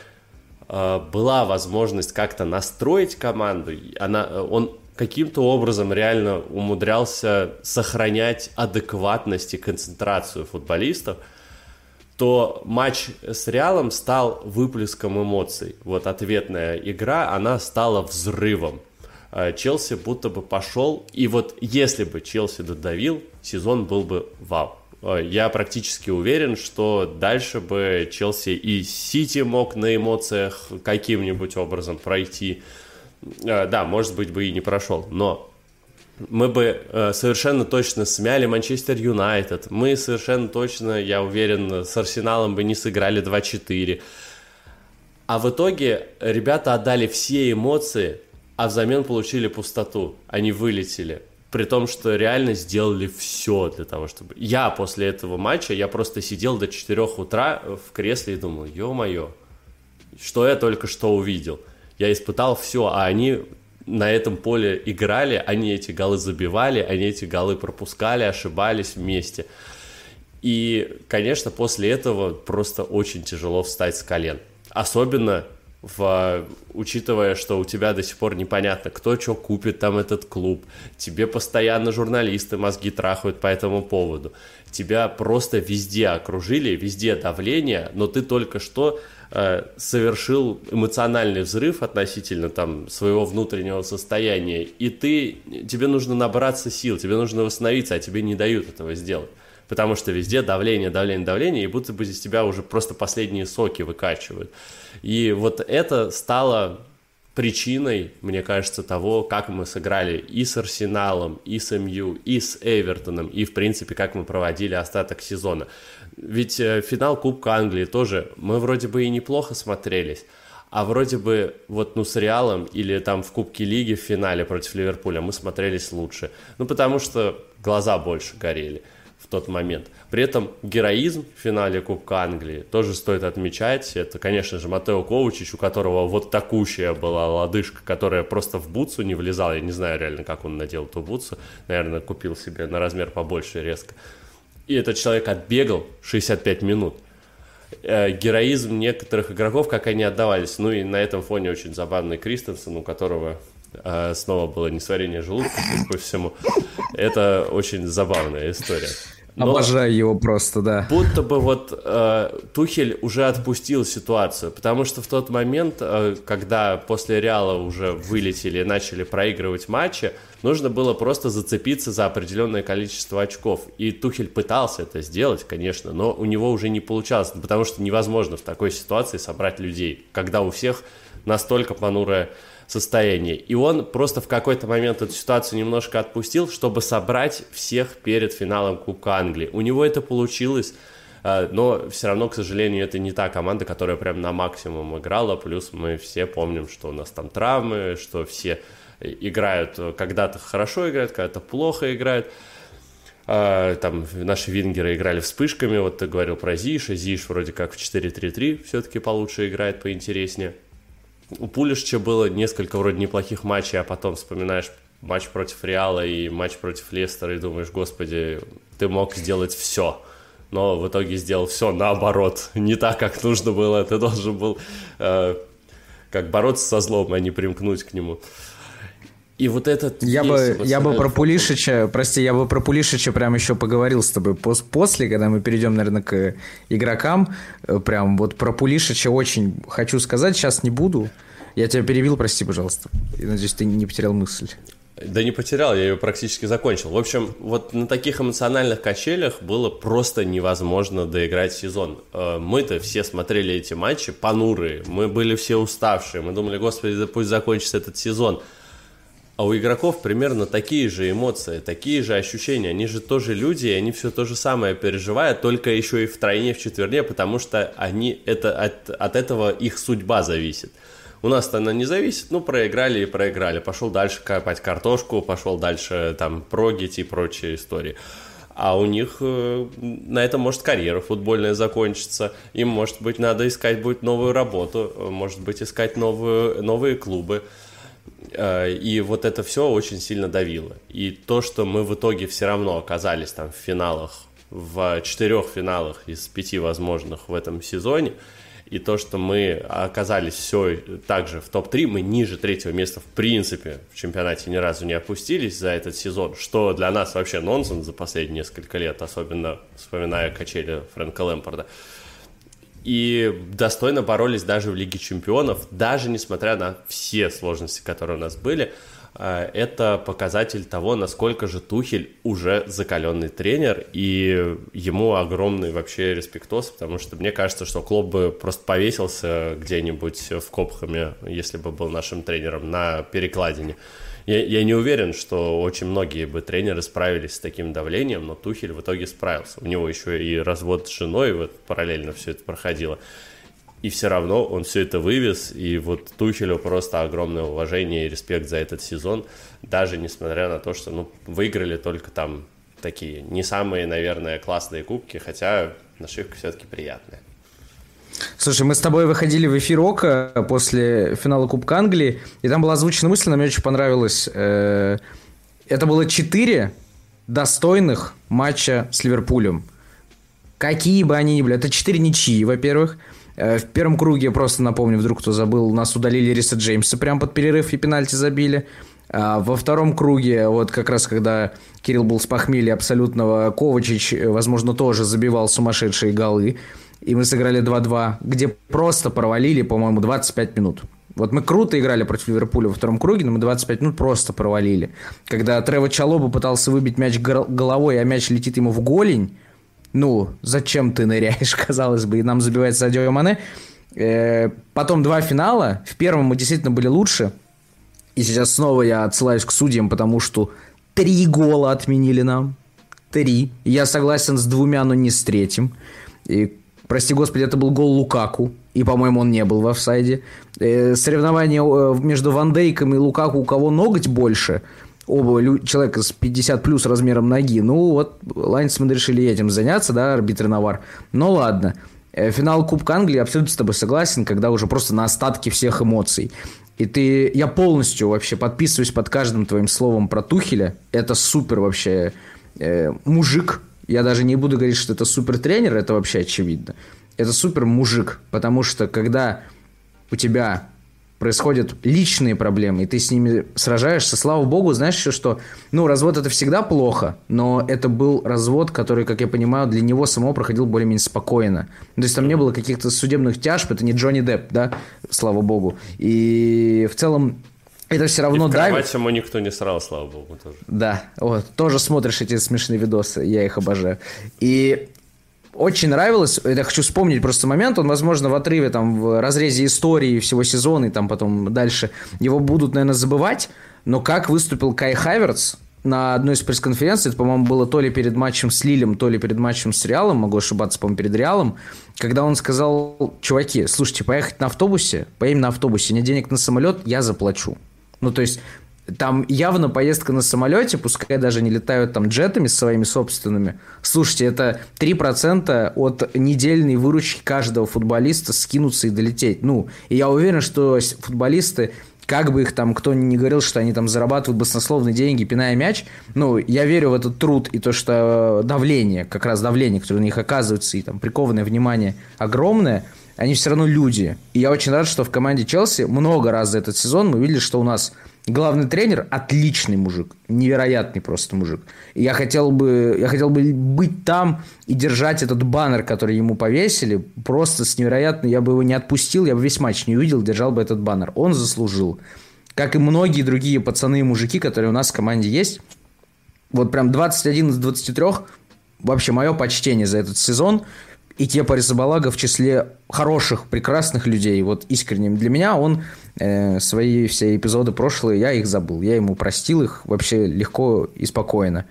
была возможность как-то настроить команду, она, он каким-то образом реально умудрялся сохранять адекватность и концентрацию футболистов, то матч с Реалом стал выплеском эмоций. Вот ответная игра, она стала взрывом. А Челси будто бы пошел, и вот если бы Челси додавил, сезон был бы вау. Я практически уверен, что дальше бы Челси и Сити мог на эмоциях каким-нибудь образом пройти. А, да, может быть, бы и не прошел, но мы бы э, совершенно точно смяли Манчестер Юнайтед. Мы совершенно точно, я уверен, с Арсеналом бы не сыграли 2-4. А в итоге ребята отдали все эмоции, а взамен получили пустоту. Они вылетели. При том, что реально сделали все для того, чтобы... Я после этого матча, я просто сидел до 4 утра в кресле и думал, ё-моё, что я только что увидел – я испытал все, а они на этом поле играли, они эти голы забивали, они эти голы пропускали, ошибались вместе. И, конечно, после этого просто очень тяжело встать с колен. Особенно в, учитывая, что у тебя до сих пор непонятно, кто что купит там этот клуб, тебе постоянно журналисты мозги трахают по этому поводу, тебя просто везде окружили, везде давление, но ты только что Э, совершил эмоциональный взрыв относительно там своего внутреннего состояния, и ты, тебе нужно набраться сил, тебе нужно восстановиться, а тебе не дают этого сделать. Потому что везде давление, давление, давление, и будто бы из тебя уже просто последние соки выкачивают. И вот это стало причиной, мне кажется, того, как мы сыграли и с Арсеналом, и с МЮ, и с Эвертоном, и, в принципе, как мы проводили остаток сезона. Ведь э, финал Кубка Англии тоже мы вроде бы и неплохо смотрелись, а вроде бы вот ну с Реалом или там в Кубке Лиги в финале против Ливерпуля мы смотрелись лучше. Ну потому что глаза больше горели тот момент. При этом героизм в финале Кубка Англии тоже стоит отмечать. Это, конечно же, Матео Ковачич, у которого вот такущая была лодыжка, которая просто в бутсу не влезала. Я не знаю реально, как он надел эту бутсу. Наверное, купил себе на размер побольше резко. И этот человек отбегал 65 минут. Э, героизм некоторых игроков, как они отдавались. Ну и на этом фоне очень забавный Кристенсен, у которого э, снова было несварение желудка, по всему. Это очень забавная история. Но Обожаю его просто, да. Будто бы вот э, Тухель уже отпустил ситуацию, потому что в тот момент, э, когда после Реала уже вылетели и начали проигрывать матчи, нужно было просто зацепиться за определенное количество очков. И Тухель пытался это сделать, конечно, но у него уже не получалось, потому что невозможно в такой ситуации собрать людей, когда у всех настолько понурая состоянии. И он просто в какой-то момент эту ситуацию немножко отпустил, чтобы собрать всех перед финалом Кубка Англии. У него это получилось, э, но все равно, к сожалению, это не та команда, которая прям на максимум играла. Плюс мы все помним, что у нас там травмы, что все играют, когда-то хорошо играют, когда-то плохо играют. А, там наши вингеры играли вспышками, вот ты говорил про Зиша, Зиш вроде как в 4-3-3 все-таки получше играет, поинтереснее у Пулишча было несколько вроде неплохих матчей, а потом вспоминаешь матч против Реала и матч против Лестера и думаешь, господи, ты мог сделать все. Но в итоге сделал все наоборот, не так, как нужно было. Ты должен был э, как бороться со злом, а не примкнуть к нему. И вот этот... Я бы, я бы про Пулишича, прости, я бы про Пулишича прям еще поговорил с тобой после, когда мы перейдем, наверное, к игрокам. Э, прям вот про Пулишича очень хочу сказать, сейчас не буду. Я тебя перевел, прости, пожалуйста. Я надеюсь, ты не потерял мысль. Да не потерял, я ее практически закончил. В общем, вот на таких эмоциональных качелях было просто невозможно доиграть сезон. Э, мы-то все смотрели эти матчи понурые, мы были все уставшие, мы думали, господи, да пусть закончится этот сезон. А у игроков примерно такие же эмоции, такие же ощущения. Они же тоже люди, и они все то же самое переживают, только еще и в тройне, в четверне, потому что они это, от, от этого их судьба зависит. У нас-то она не зависит, ну, проиграли и проиграли. Пошел дальше копать картошку, пошел дальше там прогить и прочие истории. А у них э, на этом может карьера футбольная закончиться. Им, может быть, надо искать будет новую работу, может быть, искать новую, новые клубы. Э, и вот это все очень сильно давило. И то, что мы в итоге все равно оказались там в финалах, в четырех финалах из пяти возможных в этом сезоне, и то, что мы оказались все так же в топ-3, мы ниже третьего места в принципе в чемпионате ни разу не опустились за этот сезон, что для нас вообще нонсенс за последние несколько лет, особенно вспоминая качели Фрэнка Лэмпорда и достойно боролись даже в Лиге Чемпионов, даже несмотря на все сложности, которые у нас были. Э, это показатель того, насколько же Тухель уже закаленный тренер, и ему огромный вообще респектос, потому что мне кажется, что Клоп бы просто повесился где-нибудь в Копхаме, если бы был нашим тренером, на перекладине. Я, я не уверен, что очень многие бы тренеры справились с таким давлением, но Тухель в итоге справился. У него еще и развод с женой вот параллельно все это проходило. И все равно он все это вывез, и вот Тухелю просто огромное уважение и респект за этот сезон, даже несмотря на то, что ну, выиграли только там такие не самые, наверное, классные кубки, хотя нашивка все-таки приятная. Слушай, мы с тобой выходили в эфир Ока после финала Кубка Англии, и там была озвучена мысль, она мне очень понравилась. Э, это было четыре достойных матча с Ливерпулем. Какие бы они ни были. Это четыре ничьи, во-первых. Э, в первом круге, просто напомню, вдруг кто забыл, нас удалили Риса Джеймса прямо под перерыв и пенальти забили. А во втором круге, вот как раз когда Кирилл был с похмелья абсолютного, Ковачич, э, возможно, тоже забивал сумасшедшие голы и мы сыграли 2-2, где просто провалили, по-моему, 25 минут. Вот мы круто играли против Ливерпуля во втором круге, но мы 25 минут просто провалили. Когда Трево Чалоба пытался выбить мяч головой, а мяч летит ему в голень, ну, зачем ты ныряешь, казалось бы, и нам забивает Садио Мане. Э, потом два финала. В первом мы действительно были лучше. И сейчас снова я отсылаюсь к судьям, потому что три гола отменили нам. Три. Я согласен с двумя, но не с третьим. И Прости господи, это был гол Лукаку. И, по-моему, он не был в офсайде. Э, соревнование э, между Ван Дейком и Лукаку, у кого ноготь больше, оба человека с 50 плюс размером ноги. Ну, вот лайнсмены решили этим заняться, да, арбитры Навар. Ну, ладно. Э, финал Кубка Англии, абсолютно с тобой согласен, когда уже просто на остатки всех эмоций. И ты, я полностью вообще подписываюсь под каждым твоим словом про Тухеля. Это супер вообще э, мужик, я даже не буду говорить, что это супер тренер, это вообще очевидно. Это супер мужик, потому что когда у тебя происходят личные проблемы, и ты с ними сражаешься, слава богу, знаешь еще что, ну, развод это всегда плохо, но это был развод, который, как я понимаю, для него самого проходил более-менее спокойно. То есть там не было каких-то судебных тяжб, это не Джонни Депп, да, слава богу. И в целом это все равно давит. ему никто не срал, слава богу, тоже. Да, вот, тоже смотришь эти смешные видосы, я их обожаю. И очень нравилось, я хочу вспомнить просто момент, он, возможно, в отрыве, там, в разрезе истории всего сезона и там потом дальше, его будут, наверное, забывать, но как выступил Кай Хаверц на одной из пресс-конференций, это, по-моему, было то ли перед матчем с Лилем, то ли перед матчем с Реалом, могу ошибаться, по-моему, перед Реалом, когда он сказал, чуваки, слушайте, поехать на автобусе, поедем на автобусе, нет денег на самолет, я заплачу. Ну, то есть там явно поездка на самолете, пускай даже не летают там джетами своими собственными. Слушайте, это 3% от недельной выручки каждого футболиста скинуться и долететь. Ну, и я уверен, что футболисты, как бы их там кто ни говорил, что они там зарабатывают баснословные деньги, пиная мяч, ну, я верю в этот труд и то, что давление, как раз давление, которое на них оказывается, и там прикованное внимание огромное – они все равно люди. И я очень рад, что в команде Челси много раз за этот сезон мы видели, что у нас главный тренер отличный мужик, невероятный просто мужик. И я хотел бы, я хотел бы быть там и держать этот баннер, который ему повесили, просто с невероятно, я бы его не отпустил, я бы весь матч не увидел, держал бы этот баннер. Он заслужил. Как и многие другие пацаны и мужики, которые у нас в команде есть. Вот прям 21 из 23, вообще мое почтение за этот сезон – и Кепа Рисабалага в числе хороших, прекрасных людей. Вот искренне для меня он э, свои все эпизоды прошлые, я их забыл. Я ему простил их вообще легко и спокойно.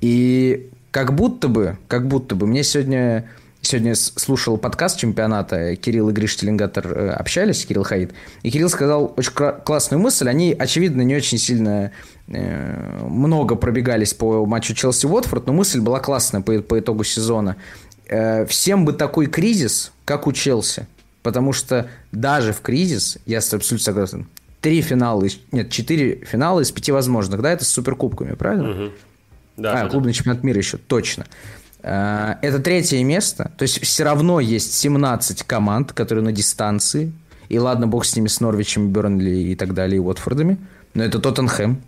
И как будто бы, как будто бы мне сегодня сегодня слушал подкаст чемпионата, Кирилл и Гриш Теленгатор э, общались, Кирилл Хаид, и Кирилл сказал очень классную мысль, они, очевидно, не очень сильно э, много пробегались по матчу Челси-Уотфорд, но мысль была классная по, по итогу сезона. Э, всем бы такой кризис, как у Челси, потому что даже в кризис, я абсолютно согласен, три финала, нет, четыре финала из пяти возможных, да, это с суперкубками, правильно? Угу. Да, а, да, клубный да. чемпионат мира еще, точно. Э, это третье место. То есть все равно есть 17 команд, которые на дистанции. И ладно, бог с ними, с Норвичем, Бернли и так далее, и Уотфордами. Но это Тоттенхэм.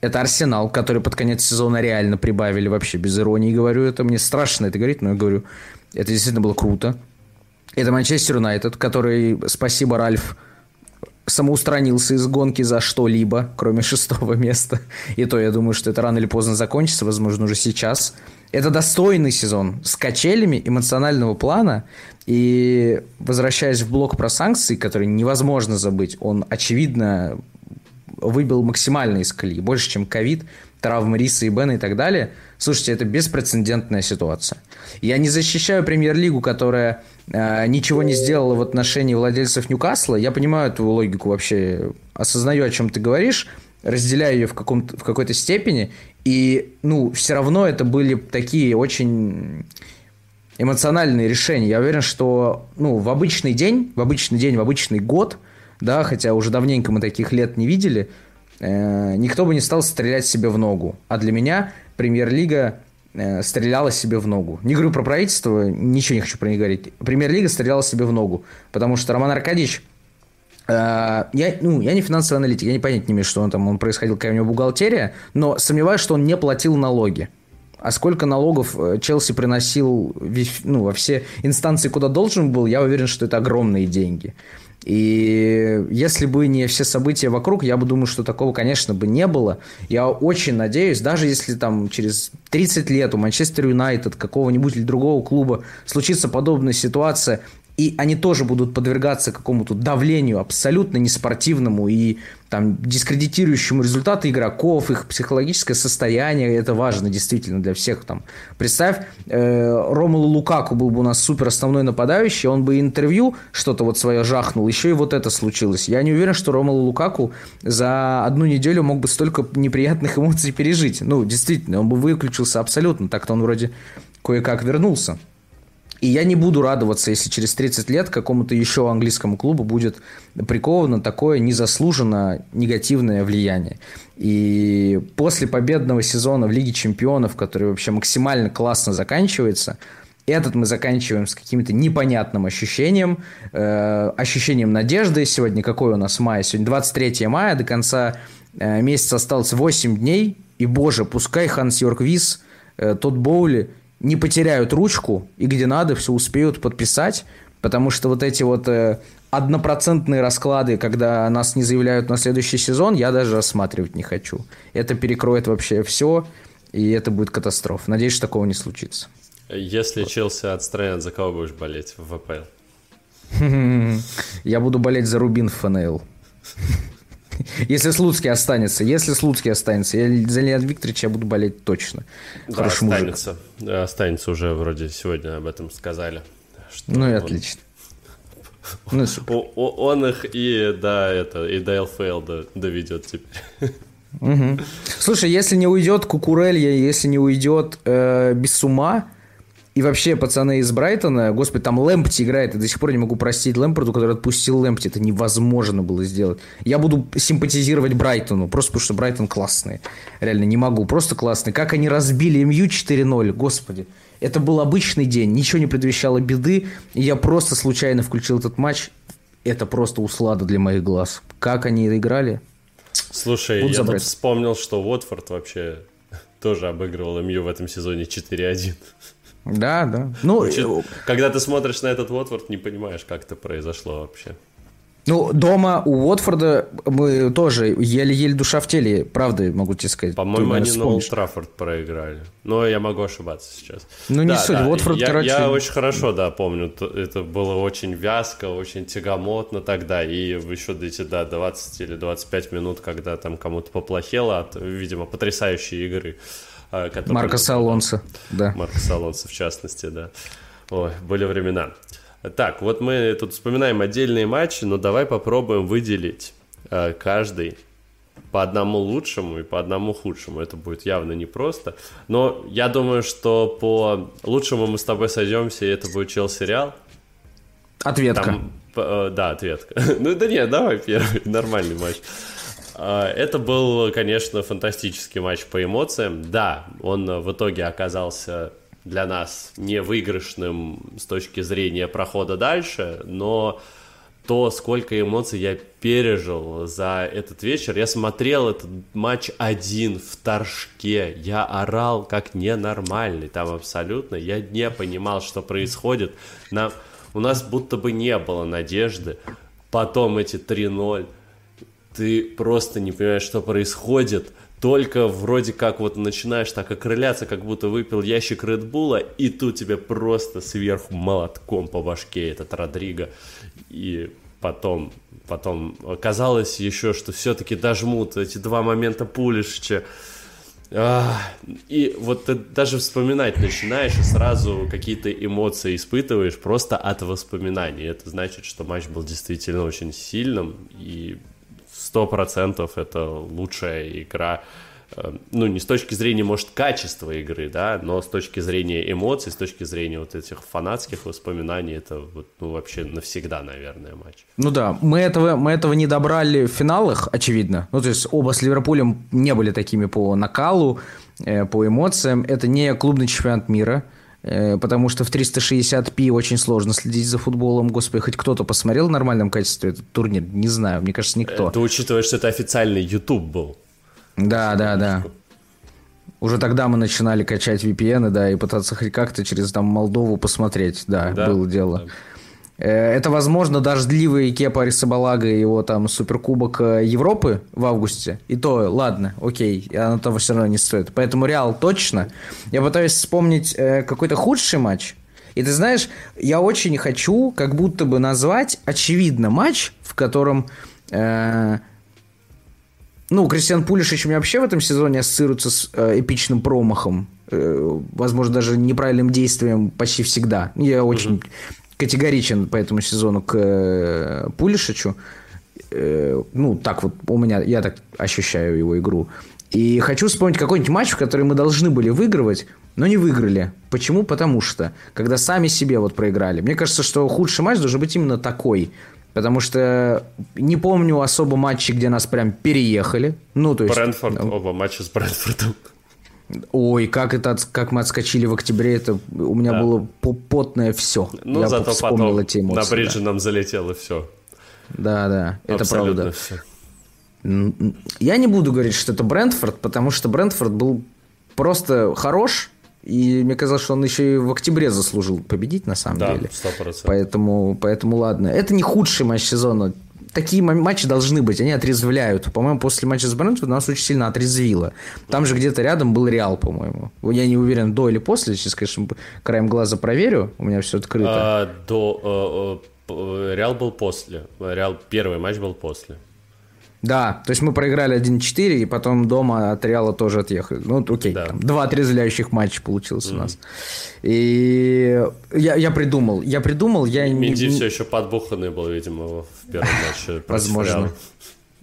Это Арсенал, который под конец сезона реально прибавили вообще, без иронии говорю. Это мне страшно это говорить, но я говорю, это действительно было круто. Это Манчестер Юнайтед, который, спасибо, Ральф, самоустранился из гонки за что-либо, кроме шестого места. И то, я думаю, что это рано или поздно закончится, возможно, уже сейчас. Это достойный сезон с качелями эмоционального плана. И возвращаясь в блок про санкции, который невозможно забыть, он, очевидно, выбил максимально из колеи. Больше, чем ковид, травмы Риса и Бена и так далее. Слушайте, это беспрецедентная ситуация. Я не защищаю премьер-лигу, которая э, ничего не сделала в отношении владельцев Ньюкасла. Я понимаю твою логику вообще, осознаю, о чем ты говоришь, разделяю ее в, каком в какой-то степени. И, ну, все равно это были такие очень эмоциональные решения. Я уверен, что, ну, в обычный день, в обычный день, в обычный год, да, хотя уже давненько мы таких лет не видели, э, никто бы не стал стрелять себе в ногу. А для меня премьер-лига э, стреляла себе в ногу. Не говорю про правительство, ничего не хочу про них говорить. Премьер-лига стреляла себе в ногу, потому что Роман Аркадьевич Э, я, ну, я не финансовый аналитик, я не понять не имею, что он там, он происходил, какая у него бухгалтерия, но сомневаюсь, что он не платил налоги. А сколько налогов э, Челси приносил ну, во все инстанции, куда должен был, я уверен, что это огромные деньги. И если бы не все события вокруг, я бы думаю, что такого, конечно, бы не было. Я очень надеюсь, даже если там через 30 лет у Манчестер Юнайтед, какого-нибудь или другого клуба случится подобная ситуация, и они тоже будут подвергаться какому-то давлению абсолютно неспортивному и там дискредитирующему результаты игроков, их психологическое состояние, это важно действительно для всех там. Представь, э, Ромулу Лукаку был бы у нас супер основной нападающий, он бы интервью что-то вот свое жахнул, еще и вот это случилось. Я не уверен, что Ромулу Лукаку за одну неделю мог бы столько неприятных эмоций пережить. Ну, действительно, он бы выключился абсолютно, так-то он вроде кое-как вернулся. И я не буду радоваться, если через 30 лет какому-то еще английскому клубу будет приковано такое незаслуженно негативное влияние. И после победного сезона в Лиге Чемпионов, который вообще максимально классно заканчивается, этот мы заканчиваем с каким-то непонятным ощущением, э, ощущением надежды. Сегодня какой у нас май? Сегодня 23 мая, до конца э, месяца осталось 8 дней. И, боже, пускай Ханс Йорк Вис, э, тот Боули не потеряют ручку и где надо все успеют подписать, потому что вот эти вот э, однопроцентные расклады, когда нас не заявляют на следующий сезон, я даже рассматривать не хочу. Это перекроет вообще все, и это будет катастрофа. Надеюсь, что такого не случится. Если Челси отстранят, за кого будешь болеть в ВПЛ? Я буду болеть за Рубин в ФНЛ. Если Слуцкий останется, если Слуцкий останется, я за Леонида Викторовича буду болеть точно. Да, Хороший останется. Мужик. Останется уже вроде сегодня об этом сказали. ну и он... отлично. Ну, он их и да, это, и до ЛФЛ доведет теперь. Угу. Слушай, если не уйдет Кукурелья, если не уйдет э, без ума, и вообще, пацаны из Брайтона, господи, там Лэмпти играет, я до сих пор не могу простить Лэмпорту, который отпустил Лэмпти, это невозможно было сделать. Я буду симпатизировать Брайтону, просто потому что Брайтон классный. Реально, не могу, просто классный. Как они разбили МЮ 4-0, господи. Это был обычный день, ничего не предвещало беды, и я просто случайно включил этот матч. Это просто услада для моих глаз. Как они играли? Слушай, Буду я тут вспомнил, что Уотфорд вообще тоже обыгрывал МЮ в этом сезоне 4-1. Да, да. Ну, Значит, когда ты смотришь на этот Уотфорд, не понимаешь, как это произошло вообще. Ну, дома у Уотфорда мы тоже еле-еле душа в теле, правда, могу тебе сказать. По-моему, они на Олд Траффорд проиграли. Но я могу ошибаться сейчас. Ну, не да, суть, да. Уотфорд, я, короче... Я очень хорошо, да, помню. Это было очень вязко, очень тягомотно тогда. И еще эти, да, 20 или 25 минут, когда там кому-то поплохело от, видимо, потрясающей игры. А, который... Марко Алонсо, да. Марко Алонсо, в частности, да. Ой, были времена. Так, вот мы тут вспоминаем отдельные матчи, но давай попробуем выделить э, каждый по одному лучшему и по одному худшему. Это будет явно непросто. Но я думаю, что по лучшему мы с тобой сойдемся, и это будет Челси-Реал. Ответка. Там, э, да, ответка. ну да нет, давай первый, нормальный матч. Э, это был, конечно, фантастический матч по эмоциям. Да, он в итоге оказался для нас не выигрышным с точки зрения прохода дальше, но то, сколько эмоций я пережил за этот вечер. Я смотрел этот матч один в Торжке. Я орал как ненормальный там абсолютно. Я не понимал, что происходит. Нам, у нас будто бы не было надежды. Потом эти 3-0. Ты просто не понимаешь, что происходит только вроде как вот начинаешь так окрыляться, как будто выпил ящик Редбула, и тут тебе просто сверху молотком по башке этот Родриго. И потом, потом оказалось еще, что все-таки дожмут эти два момента Пулишича. И вот ты даже вспоминать начинаешь, и сразу какие-то эмоции испытываешь просто от воспоминаний. Это значит, что матч был действительно очень сильным, и сто процентов это лучшая игра э, ну, не с точки зрения, может, качества игры, да, но с точки зрения эмоций, с точки зрения вот этих фанатских воспоминаний, это вот, ну, вообще навсегда, наверное, матч. Ну да, мы этого, мы этого не добрали в финалах, очевидно. Ну, то есть оба с Ливерпулем не были такими по накалу, э, по эмоциям. Это не клубный чемпионат мира – потому что в 360p очень сложно следить за футболом. Господи, хоть кто-то посмотрел в нормальном качестве этот турнир? Не знаю, мне кажется, никто. Это учитывая, что это официальный YouTube был. Да, да, да. Уже тогда мы начинали качать VPN, да, и пытаться хоть как-то через там Молдову посмотреть, да, да было дело. Да. Э, это, возможно, дождливый Кепа Рисабалага и его там суперкубок э, Европы в августе. И то, ладно, окей, оно того все равно не стоит. Поэтому Реал точно. Я пытаюсь вспомнить э, какой-то худший матч. И ты знаешь, я очень хочу как будто бы назвать очевидно матч, в котором... Э, ну, Кристиан Пулишич у меня вообще в этом сезоне ассоциируется с э, эпичным промахом. Возможно, даже неправильным действием почти всегда. Я очень угу категоричен по этому сезону к э, Пулишичу. Э, ну, так вот, у меня, я так ощущаю его игру. И хочу вспомнить какой-нибудь матч, в который мы должны были выигрывать, но не выиграли. Почему? Потому что, когда сами себе вот проиграли. Мне кажется, что худший матч должен быть именно такой. Потому что не помню особо матчи, где нас прям переехали. Ну, то есть... Брэнфорд, оба матча с Брэнфордом. Ой, как это, как мы отскочили в октябре, это у меня да. было потное все. Ну, Я зато потом эти эмоции, на бридже да. нам залетело все. Да, да, это Абсолютно правда. Все. Я не буду говорить, что это Брентфорд, потому что Брентфорд был просто хорош, и мне казалось, что он еще и в октябре заслужил победить, на самом да, деле. 100%. Поэтому, поэтому ладно. Это не худший матч сезона такие матчи должны быть, они отрезвляют. По-моему, после матча с Брентфордом нас очень сильно отрезвило. Там же где-то рядом был Реал, по-моему. Я не уверен, до или после. Сейчас, конечно, краем глаза проверю. У меня все открыто. А, до... Э, э, Реал был после. Реал первый матч был после. Да, то есть мы проиграли 1-4, и потом дома от Реала тоже отъехали. Ну, окей, да. там, два отрезвляющих матча получилось mm-hmm. у нас. И я, я придумал, я придумал, я... Минди не... все еще подбуханный был, видимо, в первом матче. Возможно.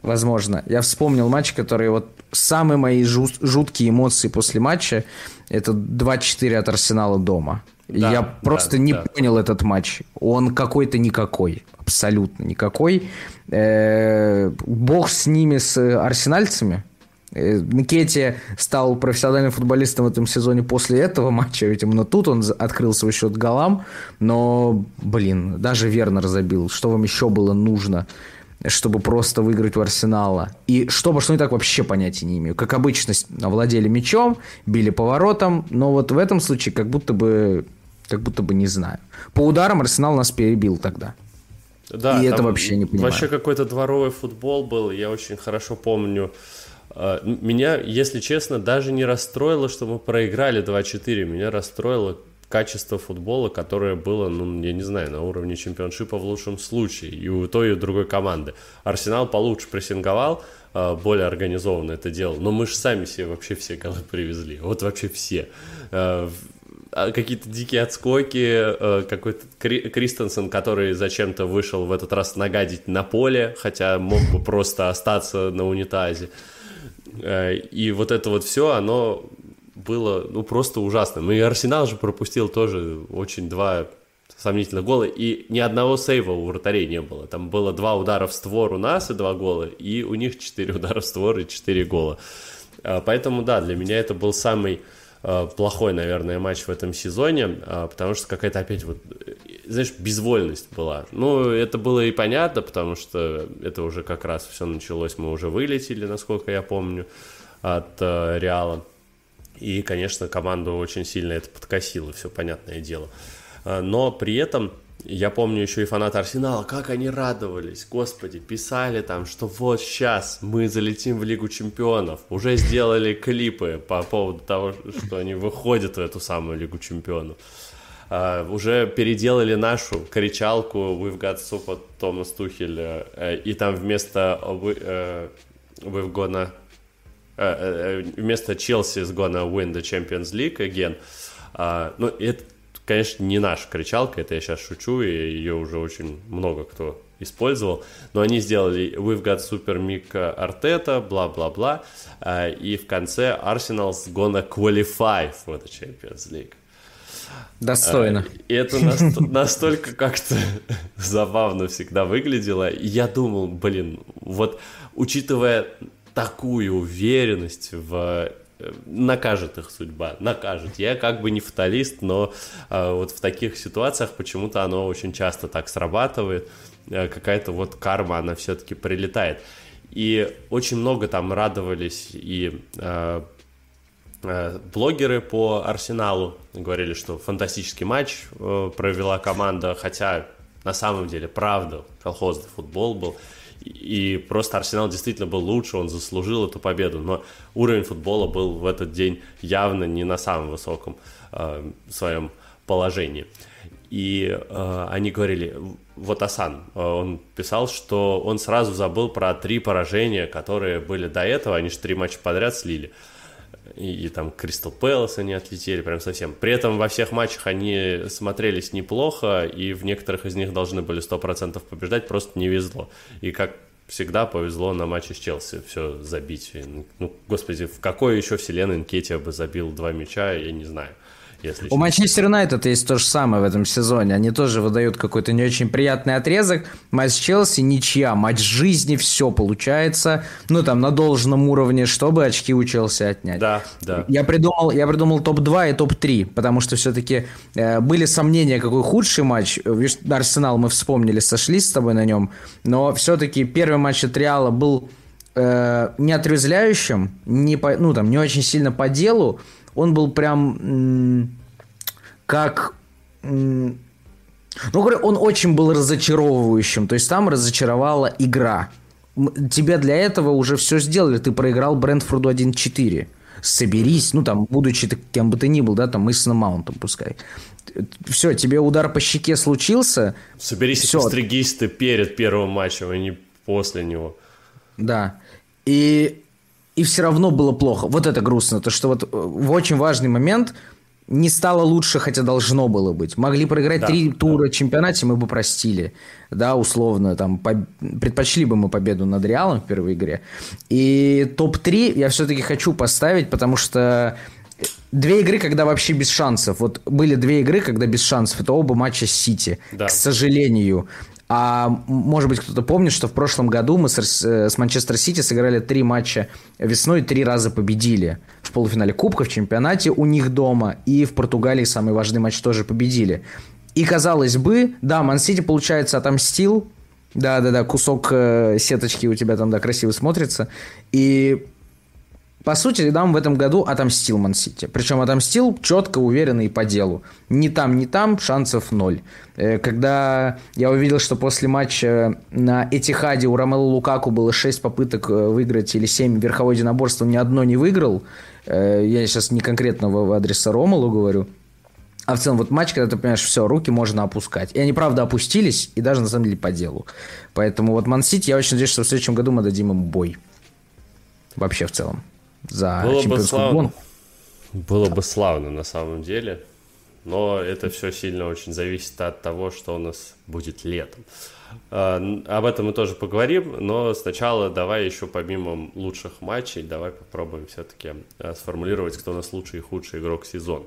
Возможно. Я вспомнил матч, который вот самые мои жуткие эмоции после матча, это 2-4 от Арсенала дома. Да, я просто да, не да. понял этот матч. Он какой-то никакой. Абсолютно никакой. Э, бог с ними, с арсенальцами. Э, Микетти стал профессиональным футболистом в этом сезоне после этого матча, ведь именно тут он открыл свой счет голам, но, блин, даже Вернер забил. Что вам еще было нужно, чтобы просто выиграть у Арсенала? И что пошло не так, вообще понятия не имею. Как обычно, овладели мячом, били поворотом, но вот в этом случае как будто бы, как будто бы не знаю. По ударам Арсенал нас перебил тогда. Да, и это вообще не понимаю. Вообще какой-то дворовый футбол был, я очень хорошо помню. А, меня, если честно, даже не расстроило, что мы проиграли 2-4. Меня расстроило качество футбола, которое было, ну, я не знаю, на уровне чемпионшипа в лучшем случае. И у той, и у другой команды. Арсенал получше прессинговал, а, более организованно это делал. Но мы же сами себе вообще все голы привезли. Вот вообще все. А, какие-то дикие отскоки, какой-то Кристенсен, который зачем-то вышел в этот раз нагадить на поле, хотя мог бы просто остаться на унитазе. И вот это вот все, оно было ну просто ужасно. И Арсенал же пропустил тоже очень два сомнительных гола, и ни одного сейва у вратарей не было. Там было два удара в створ у нас и два гола, и у них четыре удара в створ и четыре гола. А, поэтому, да, для меня это был самый плохой, наверное, матч в этом сезоне, а, потому что какая-то опять вот, знаешь, безвольность была. Ну, это было и понятно, потому что это уже как раз все началось, мы уже вылетели, насколько я помню, от Реала. И, конечно, команду очень сильно это подкосило, все понятное дело. А, но при этом я помню еще и фанаты Арсенала, как они радовались, господи, писали там, что вот сейчас мы залетим в Лигу Чемпионов, уже сделали клипы по поводу того, что они выходят в эту самую Лигу Чемпионов. Uh, уже переделали нашу кричалку We've got super Томас Тухель, uh, и там вместо uh, We've gonna вместо Челси is gonna win the Champions League again. Ну, это конечно, не наша кричалка, это я сейчас шучу, и ее уже очень много кто использовал, но они сделали We've got Super Mick Arteta, бла-бла-бла, а, и в конце Arsenal's gonna qualify for the Champions League. Достойно. А, и это настолько как-то забавно всегда выглядело. И я думал, блин, вот учитывая такую уверенность в накажет их судьба, накажет. Я как бы не фаталист, но э, вот в таких ситуациях почему-то оно очень часто так срабатывает, э, какая-то вот карма, она все-таки прилетает. И очень много там радовались и э, э, блогеры по Арсеналу, говорили, что фантастический матч э, провела команда, хотя на самом деле, правда, колхозный футбол был. И просто Арсенал действительно был лучше, он заслужил эту победу. Но уровень футбола был в этот день явно не на самом высоком э, своем положении. И э, они говорили, вот Асан, э, он писал, что он сразу забыл про три поражения, которые были до этого, они же три матча подряд слили и, и там Кристал Пэлас они отлетели прям совсем. При этом во всех матчах они смотрелись неплохо, и в некоторых из них должны были 100% побеждать, просто не везло. И как всегда повезло на матче с Челси все забить. Ну, господи, в какой еще вселенной Нкетия бы забил два мяча, я не знаю если У Манчестер Юнайтед есть то же самое в этом сезоне. Они тоже выдают какой-то не очень приятный отрезок. Матч с Челси ничья. Матч жизни, все получается. Ну, там, на должном уровне, чтобы очки у Челси отнять. Да, да. Я придумал, я придумал топ-2 и топ-3, потому что все-таки э, были сомнения, какой худший матч. Арсенал мы вспомнили, сошлись с тобой на нем. Но все-таки первый матч от Реала был э, не отрезвляющим, не по, ну, там, не очень сильно по делу, он был прям как... Ну, говорю, он очень был разочаровывающим. То есть там разочаровала игра. Тебе для этого уже все сделали. Ты проиграл Брентфорду 1-4. Соберись, ну там, будучи кем бы ты ни был, да, там, Мейсоном Маунтом пускай. Все, тебе удар по щеке случился. Соберись все. стригись ты перед первым матчем, а не после него. Да. И и все равно было плохо. Вот это грустно, то что вот э, в очень важный момент не стало лучше, хотя должно было быть. Могли проиграть да, три тура да. чемпионате, мы бы простили, да, условно, там, по... предпочли бы мы победу над Реалом в первой игре. И топ-3 я все-таки хочу поставить, потому что Две игры, когда вообще без шансов. Вот были две игры, когда без шансов. Это оба матча с Сити. Да. К сожалению. А может быть, кто-то помнит, что в прошлом году мы с, э, с Манчестер Сити сыграли три матча весной, три раза победили. В полуфинале Кубка, в чемпионате у них дома, и в Португалии самый важный матч тоже победили. И казалось бы, да, Ман-Сити, получается, отомстил, да-да-да, кусок э, сеточки у тебя там, да, красиво смотрится. И по сути, нам в этом году отомстил Ман-Сити. Причем отомстил четко, уверенно и по делу. Ни там, ни там шансов ноль. Э, когда я увидел, что после матча на Этихаде у Ромело Лукаку было 6 попыток э, выиграть или 7 верховое единоборство, ни одно не выиграл. Э, я сейчас не конкретно в адрес Ромалу говорю. А в целом вот матч, когда ты понимаешь, все, руки можно опускать. И они, правда, опустились, и даже на самом деле по делу. Поэтому вот Ман-Сити, я очень надеюсь, что в следующем году мы дадим им бой. Вообще в целом за Было бы славно. Было бы славно на самом деле. Но это все сильно очень зависит от того, что у нас будет летом. А, об этом мы тоже поговорим, но сначала давай еще помимо лучших матчей, давай попробуем все-таки а, сформулировать, кто у нас лучший и худший игрок сезона.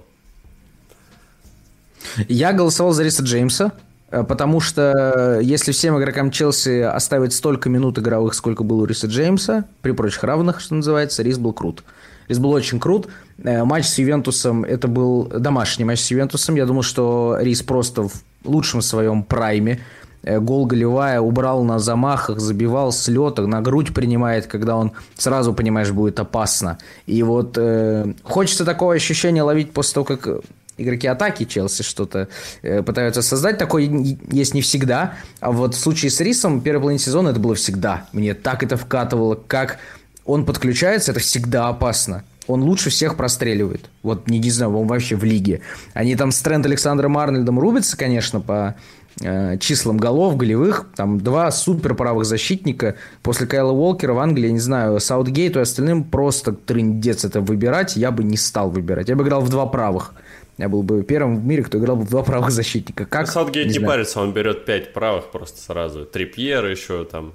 Я голосовал за Риса Джеймса, потому что э, если всем игрокам Челси оставить столько минут игровых, сколько было у Риса Джеймса, при прочих равных, что называется, Рис был крут. Рис был очень крут. Э, матч с Ювентусом, это был домашний матч с Ювентусом. Я думал, что Рис просто в лучшем своем прайме. Гол голевая, убрал на замахах, забивал с лета, на грудь принимает, когда он сразу, понимаешь, будет опасно. И вот э, хочется такое ощущение ловить после того, как игроки атаки Челси что-то э, пытаются создать. Такое есть не всегда. А вот в случае с Рисом первой половине сезона это было всегда. Мне так это вкатывало, как он подключается, это всегда опасно. Он лучше всех простреливает. Вот, не, не знаю, он вообще в лиге. Они там с Трент Александром Арнольдом рубятся, конечно, по э, числам голов, голевых. Там два супер правых защитника. После Кайла Уолкера в Англии, я не знаю, Саутгейту и остальным просто трындец это выбирать. Я бы не стал выбирать. Я бы играл в два правых. Я был бы первым в мире, кто играл бы в два правых защитника. Как? Саутгейт не, не парится, он берет пять правых просто сразу. Трипьер еще там.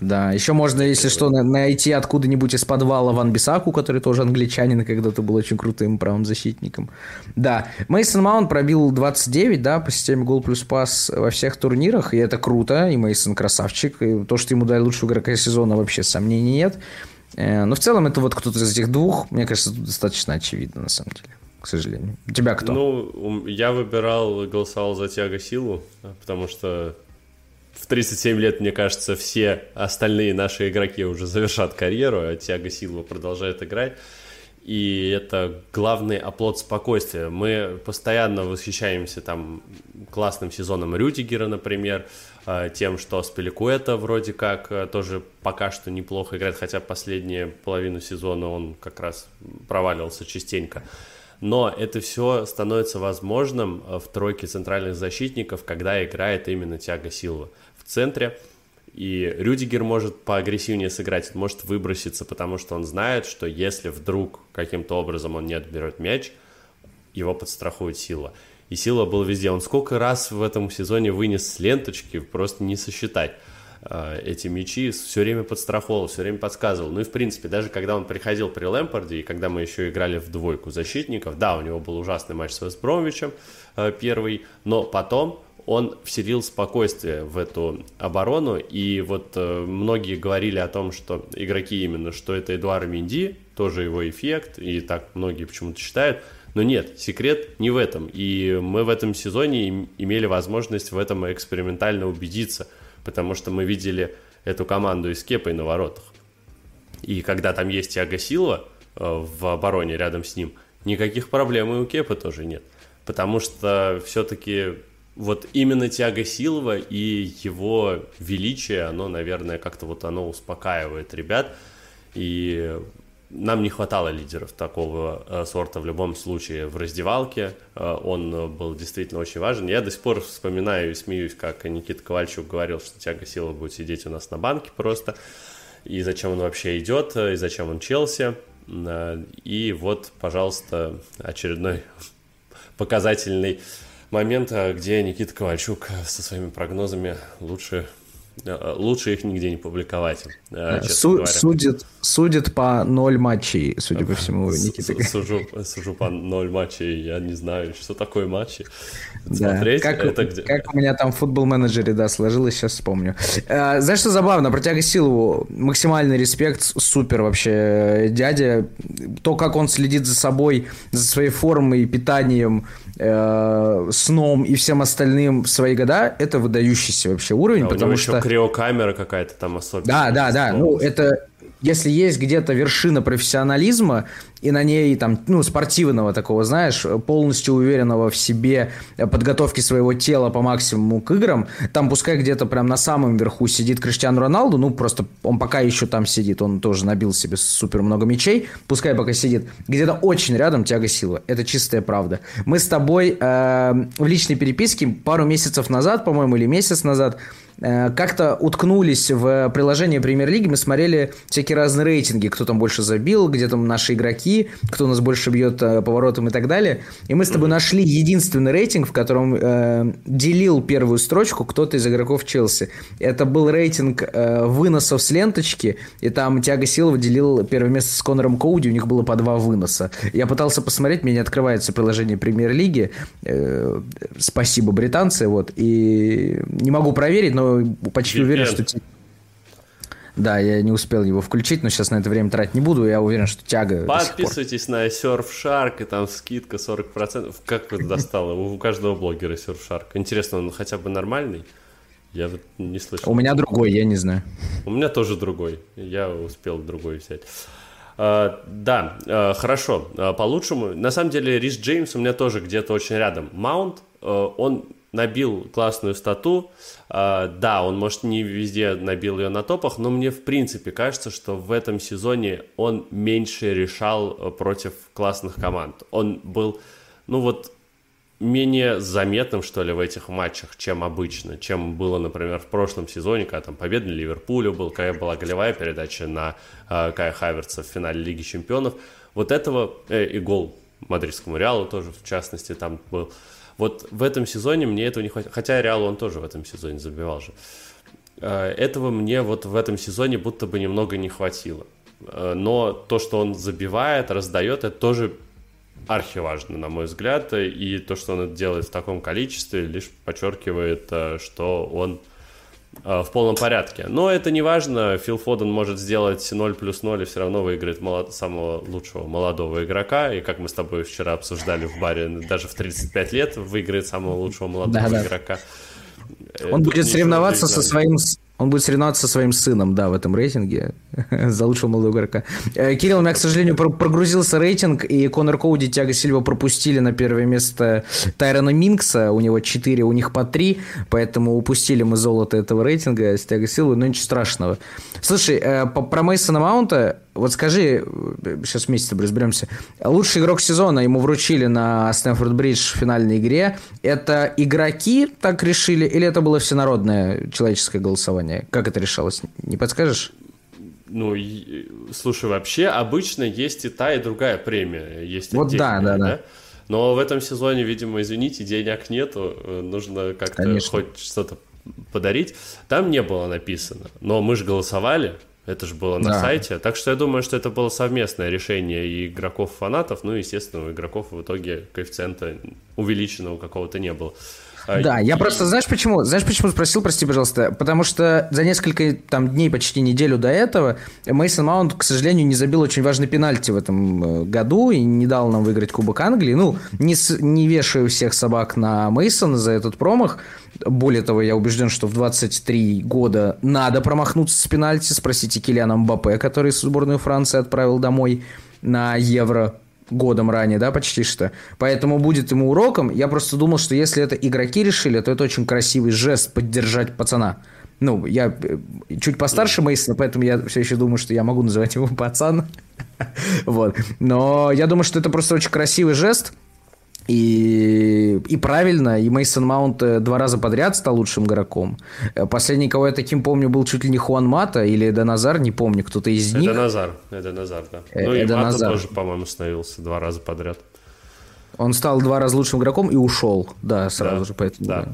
Да, еще можно, если что, найти откуда-нибудь из подвала Ван Бисаку, который тоже англичанин когда-то был очень крутым правым защитником. Да, Мейсон Маунт пробил 29, да, по системе гол плюс пас во всех турнирах, и это круто, и Мейсон красавчик, и то, что ему дали лучшего игрока сезона, вообще сомнений нет. Э, но в целом это вот кто-то из этих двух, мне кажется, достаточно очевидно на самом деле к сожалению. Тебя кто? Ну, я выбирал, голосовал за Тиаго Силу, потому что в 37 лет, мне кажется, все остальные наши игроки уже завершат карьеру, а Тиаго Силва продолжает играть. И это главный оплот спокойствия. Мы постоянно восхищаемся там классным сезоном Рюдигера, например, а, тем, что Спиликуэта вроде как э, тоже пока что неплохо играет, хотя последнюю половину сезона он как раз проваливался частенько но это все становится возможным э, в тройке центральных защитников, когда играет именно Тяга Силва в центре. И Рюдигер может поагрессивнее сыграть, может выброситься, потому что он знает, что если вдруг каким-то образом он не отберет мяч, его подстрахует Сила. И Сила был везде. Он сколько раз в этом сезоне вынес с ленточки, просто не сосчитать. Э, эти мячи, все время подстраховал, все время подсказывал. Ну и в принципе, даже когда он приходил при Лэмпорде, и когда мы еще играли в двойку защитников, да, у него был ужасный матч с Вестбромвичем э, первый, но потом он вселил спокойствие в эту оборону, и вот э, многие говорили о том, что игроки именно, что это Эдуард Минди, тоже его эффект, и так многие почему-то считают, но нет, секрет не в этом, и мы в этом сезоне имели возможность в этом экспериментально убедиться – потому что мы видели эту команду из Кепой на воротах. И когда там есть Тиаго Силва э, в обороне рядом с ним, никаких проблем и у Кепа тоже нет. Потому что все-таки вот именно Тиаго Силва и его величие, оно, наверное, как-то вот оно успокаивает ребят. И нам не хватало лидеров такого э, сорта в любом случае в раздевалке. Э, он э, был действительно очень важен. Я до сих пор вспоминаю и смеюсь, как Никита Ковальчук говорил, что Тяга Сила будет сидеть у нас на банке просто. И зачем он вообще идет, и зачем он Челси. И вот, пожалуйста, очередной показательный момент, где Никита Ковальчук со своими прогнозами лучше лучше их нигде не публиковать. Э, Су- судит, судит по ноль матчей, судя по всему, Никита. Сужу, сужу по ноль матчей, я не знаю, что такое матчи. Да. Смотреть, как, это где... как у меня там в футбол-менеджере, да, сложилось, сейчас вспомню. Э, знаешь, что забавно? Про Тяго Силову максимальный респект, супер вообще дядя. То, как он следит за собой, за своей формой, питанием, э, сном и всем остальным в свои года, это выдающийся вообще уровень, а потому что... криокамера какая-то там особенная. Да, да, да, ну это если есть где-то вершина профессионализма, и на ней там, ну, спортивного такого, знаешь, полностью уверенного в себе подготовки своего тела по максимуму к играм, там пускай где-то прям на самом верху сидит Криштиану Роналду, ну, просто он пока еще там сидит, он тоже набил себе супер много мячей, пускай пока сидит, где-то очень рядом Тяга Сила, это чистая правда. Мы с тобой э, в личной переписке пару месяцев назад, по-моему, или месяц назад как-то уткнулись в приложение премьер-лиги, мы смотрели всякие разные рейтинги, кто там больше забил, где там наши игроки, кто нас больше бьет э, поворотом и так далее. И мы с тобой нашли единственный рейтинг, в котором э, делил первую строчку кто-то из игроков Челси. Это был рейтинг э, выносов с ленточки, и там Тиаго Силова делил первое место с Конором Коуди, у них было по два выноса. Я пытался посмотреть, мне не открывается приложение премьер-лиги. Э, спасибо, британцы, вот. И не могу проверить, но почти уверен, что... Да, я не успел его включить, но сейчас на это время тратить не буду. Я уверен, что тяга. Подписывайтесь на Surfshark, и там скидка 40%. Как вы достало? У каждого блогера Surfshark. Интересно, он хотя бы нормальный? Я вот не слышал. У меня другой, я не знаю. У меня тоже другой. Я успел другой взять. Uh, да, uh, хорошо, uh, по-лучшему. На самом деле, Рис Джеймс у меня тоже где-то очень рядом. Маунт, он набил классную стату. А, да, он, может, не везде набил ее на топах, но мне, в принципе, кажется, что в этом сезоне он меньше решал э, против классных команд. Он был, ну вот, менее заметным, что ли, в этих матчах, чем обычно, чем было, например, в прошлом сезоне, когда там победа Ливерпулю был, когда была голевая передача на э, Кая Хаверца в финале Лиги Чемпионов. Вот этого, э, и гол Мадридскому Реалу тоже, в частности, там был. Вот в этом сезоне мне этого не хватило. Хотя Реал он тоже в этом сезоне забивал же. Э, этого мне вот в этом сезоне будто бы немного не хватило. Э, но то, что он забивает, раздает, это тоже архиважно, на мой взгляд. И то, что он это делает в таком количестве, лишь подчеркивает, э, что он в полном порядке. Но это не важно, Фил Фоден может сделать 0 плюс 0 и все равно выиграет молод... самого лучшего молодого игрока. И как мы с тобой вчера обсуждали в баре, даже в 35 лет выиграет самого лучшего молодого да, игрока. Он Тут будет соревноваться со своим он будет соревноваться со своим сыном, да, в этом рейтинге за лучшего молодого игрока. Э, Кирилл, у меня, к сожалению, прогрузился рейтинг, и Конор Коуди и Сильва пропустили на первое место Тайрона Минкса, у него 4, у них по 3, поэтому упустили мы золото этого рейтинга с Тиаго Сильвой, но ничего страшного. Слушай, э, про Мейсона Маунта вот скажи, сейчас вместе разберемся. Лучший игрок сезона ему вручили на Стэнфорд Бридж в финальной игре. Это игроки так решили, или это было всенародное человеческое голосование? Как это решалось? Не подскажешь? Ну, слушай, вообще обычно есть и та, и другая премия. Есть вот да, да, да, да. Но в этом сезоне, видимо, извините, денег нету, нужно как-то хоть что-то подарить. Там не было написано, но мы же голосовали, это же было на да. сайте. Так что я думаю, что это было совместное решение и игроков, фанатов. Ну, естественно, у игроков в итоге коэффициента увеличенного какого-то не было. Да, я просто, знаешь почему? Знаешь почему спросил, прости, пожалуйста? Потому что за несколько там дней, почти неделю до этого, Мейсон Маунт, к сожалению, не забил очень важный пенальти в этом э, году и не дал нам выиграть Кубок Англии. Ну, не, с, не вешаю всех собак на Мейсона за этот промах. Более того, я убежден, что в 23 года надо промахнуться с пенальти. Спросите Килиана Мбаппе, который сборную Франции отправил домой на Евро годом ранее, да, почти что. Поэтому будет ему уроком. Я просто думал, что если это игроки решили, то это очень красивый жест поддержать пацана. Ну, я э, чуть постарше Мейсона, поэтому я все еще думаю, что я могу называть его пацан. вот. Но я думаю, что это просто очень красивый жест. И, и правильно, и Мейсон Маунт э, два раза подряд стал лучшим игроком. Э, последний, кого я таким помню, был чуть ли не Хуан Мата или Эда Назар, не помню, кто-то из них. Это Назар, это Назар, да. Э, ну Эда и Мата Назар. тоже, по-моему, становился два раза подряд. Он стал два раза лучшим игроком и ушел, да, сразу да, же, поэтому... Да.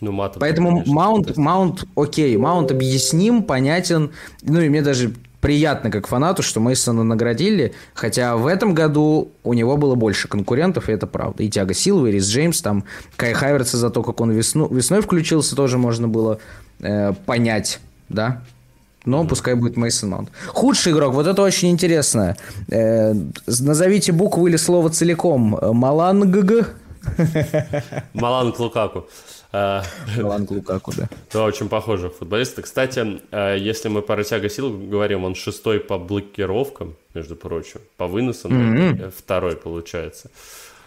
Ну, Мата, Поэтому конечно, Маунт, Маунт, окей, Маунт объясним, понятен. Ну, и мне даже приятно как фанату, что Мейсона наградили, хотя в этом году у него было больше конкурентов, и это правда. И Тиаго Силва, и Рис Джеймс, там Кай Хайверса за то, как он весну, весной включился, тоже можно было э, понять, да? Но пускай будет Мейсон Маунт. Худший игрок, вот это очень интересно. Э, назовите буквы или слово целиком. Маланг. Маланг Лукаку. Милан Лукаку, да. Да, очень похожий футболист. Кстати, э, если мы про Тяго Сил говорим, он шестой по блокировкам, между прочим, по выносам, mm-hmm. второй получается.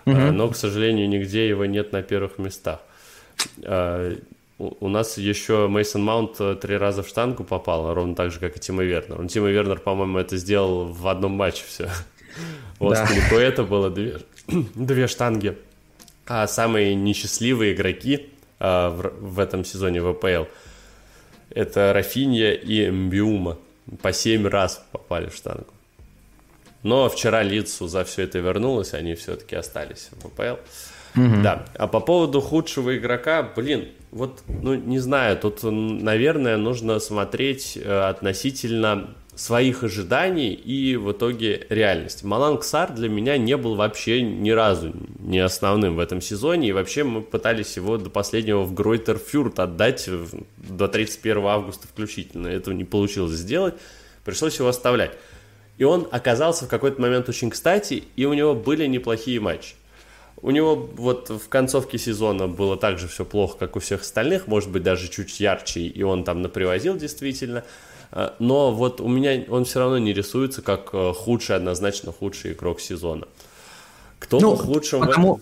Mm-hmm. Но, к сожалению, нигде его нет на первых местах. Э, у нас еще Мейсон Маунт три раза в штангу попал, ровно так же, как и Тима Вернер. Он Тима Вернер, по-моему, это сделал в одном матче все. У да. это было две, две штанги. А самые несчастливые игроки э, в, в этом сезоне в АПЛ. Это Рафинья и Мбиума. По 7 раз попали в штангу. Но вчера Лицу за все это вернулось, они все-таки остались в АПЛ. Угу. Да. А по поводу худшего игрока, блин, вот, ну, не знаю, тут, наверное, нужно смотреть э, относительно своих ожиданий и в итоге реальности. Маланг Сар для меня не был вообще ни разу не основным в этом сезоне, и вообще мы пытались его до последнего в Гройтер Фюрт отдать до 31 августа включительно. Этого не получилось сделать, пришлось его оставлять. И он оказался в какой-то момент очень кстати, и у него были неплохие матчи. У него вот в концовке сезона было так же все плохо, как у всех остальных, может быть, даже чуть ярче, и он там напривозил действительно. А, но вот у меня он все равно не рисуется как э, худший, однозначно худший игрок сезона. Кто ну, худшим потому, в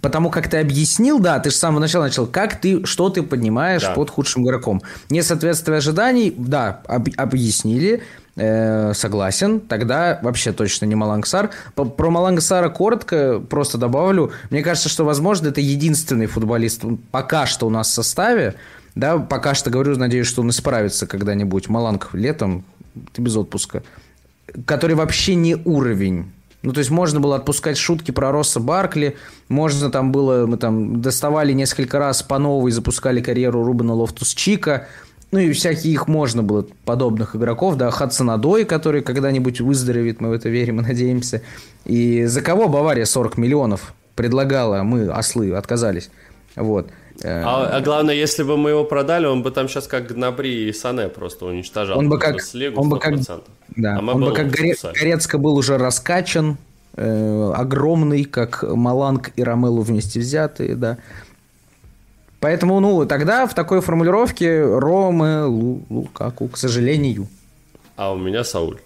Потому как ты объяснил, да, ты же с самого начала начал, как ты, что ты поднимаешь да. под худшим игроком. Несоответствие ожиданий, да, об, объяснили, э, согласен, тогда вообще точно не Малангсар. Про Малангсара коротко просто добавлю. Мне кажется, что, возможно, это единственный футболист пока что у нас в составе, да, пока что говорю, надеюсь, что он исправится когда-нибудь. Маланг летом, ты без отпуска. Который вообще не уровень ну, то есть можно было отпускать шутки про Росса Баркли, можно там было, мы там доставали несколько раз по новой, запускали карьеру Рубена Лофтус-Чика, ну и всякие их можно было, подобных игроков, да, Хадсон-Одой, который когда-нибудь выздоровеет, мы в это верим и надеемся. И за кого Бавария 40 миллионов предлагала, мы, ослы, отказались. Вот. А, а главное, если бы мы его продали, он бы там сейчас как Гнабри и Сане просто уничтожал. Он бы как, Лигу он бы как, да, а он бы как Горе, Горецко был уже раскачан, э, огромный, как Маланг и Ромелу вместе взятые, да. Поэтому, ну, тогда в такой формулировке Ромы, Лу, Лукаку, к сожалению. А у меня Сауль.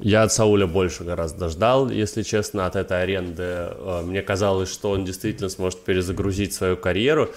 Я от Сауля больше гораздо ждал, если честно, от этой аренды. Э, мне казалось, что он действительно сможет перезагрузить свою карьеру.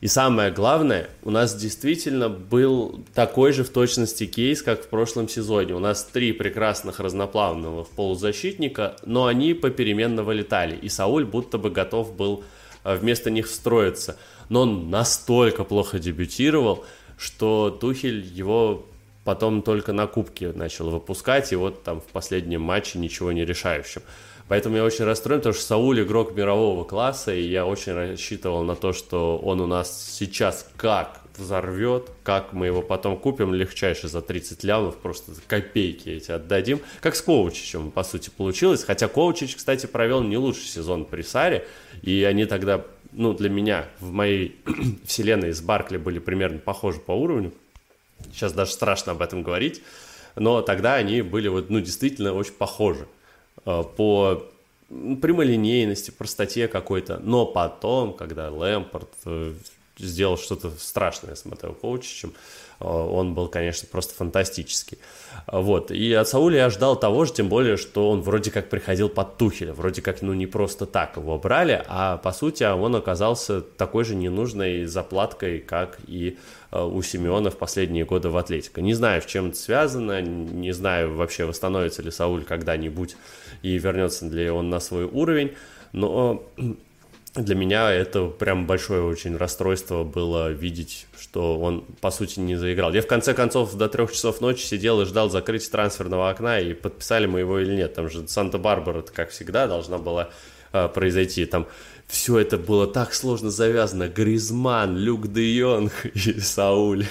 И самое главное, у нас действительно был такой же в точности кейс, как в прошлом сезоне. У нас три прекрасных разноплавных полузащитника, но они попеременно вылетали. И Сауль будто бы готов был э, вместо них встроиться. Но он настолько плохо дебютировал, что Тухель его потом только на кубке начал выпускать, и вот там в последнем матче ничего не решающим. Поэтому я очень расстроен, потому что Сауль игрок мирового класса, и я очень рассчитывал на то, что он у нас сейчас как взорвет, как мы его потом купим легчайше за 30 лямов, просто копейки эти отдадим. Как с Коучичем, по сути, получилось. Хотя Коучич, кстати, провел не лучший сезон при Саре, и они тогда, ну, для меня, в моей вселенной с Баркли были примерно похожи по уровню. Сейчас даже страшно об этом говорить. Но тогда они были вот, ну, действительно очень похожи э, по прямолинейности, простоте какой-то. Но потом, когда Лэмпорт э, сделал что-то страшное с Матео Коучичем, Э, он был, конечно, просто фантастический. Вот. И от Сауля я ждал того же, тем более, что он вроде как приходил под Тухеля, вроде как, ну, не просто так его брали, а, по сути, он оказался такой же ненужной заплаткой, как и у Симеона в последние годы в Атлетико. Не знаю, с чем это связано, не знаю, вообще восстановится ли Сауль когда-нибудь и вернется ли он на свой уровень, но для меня это прям большое очень расстройство было видеть, что он, по сути, не заиграл. Я, в конце концов, до трех часов ночи сидел и ждал закрытия трансферного окна, и подписали мы его или нет. Там же Санта-Барбара, как всегда, должна была э, произойти. Там все это было так сложно завязано. Гризман, Люк Де Йонг и Сауль.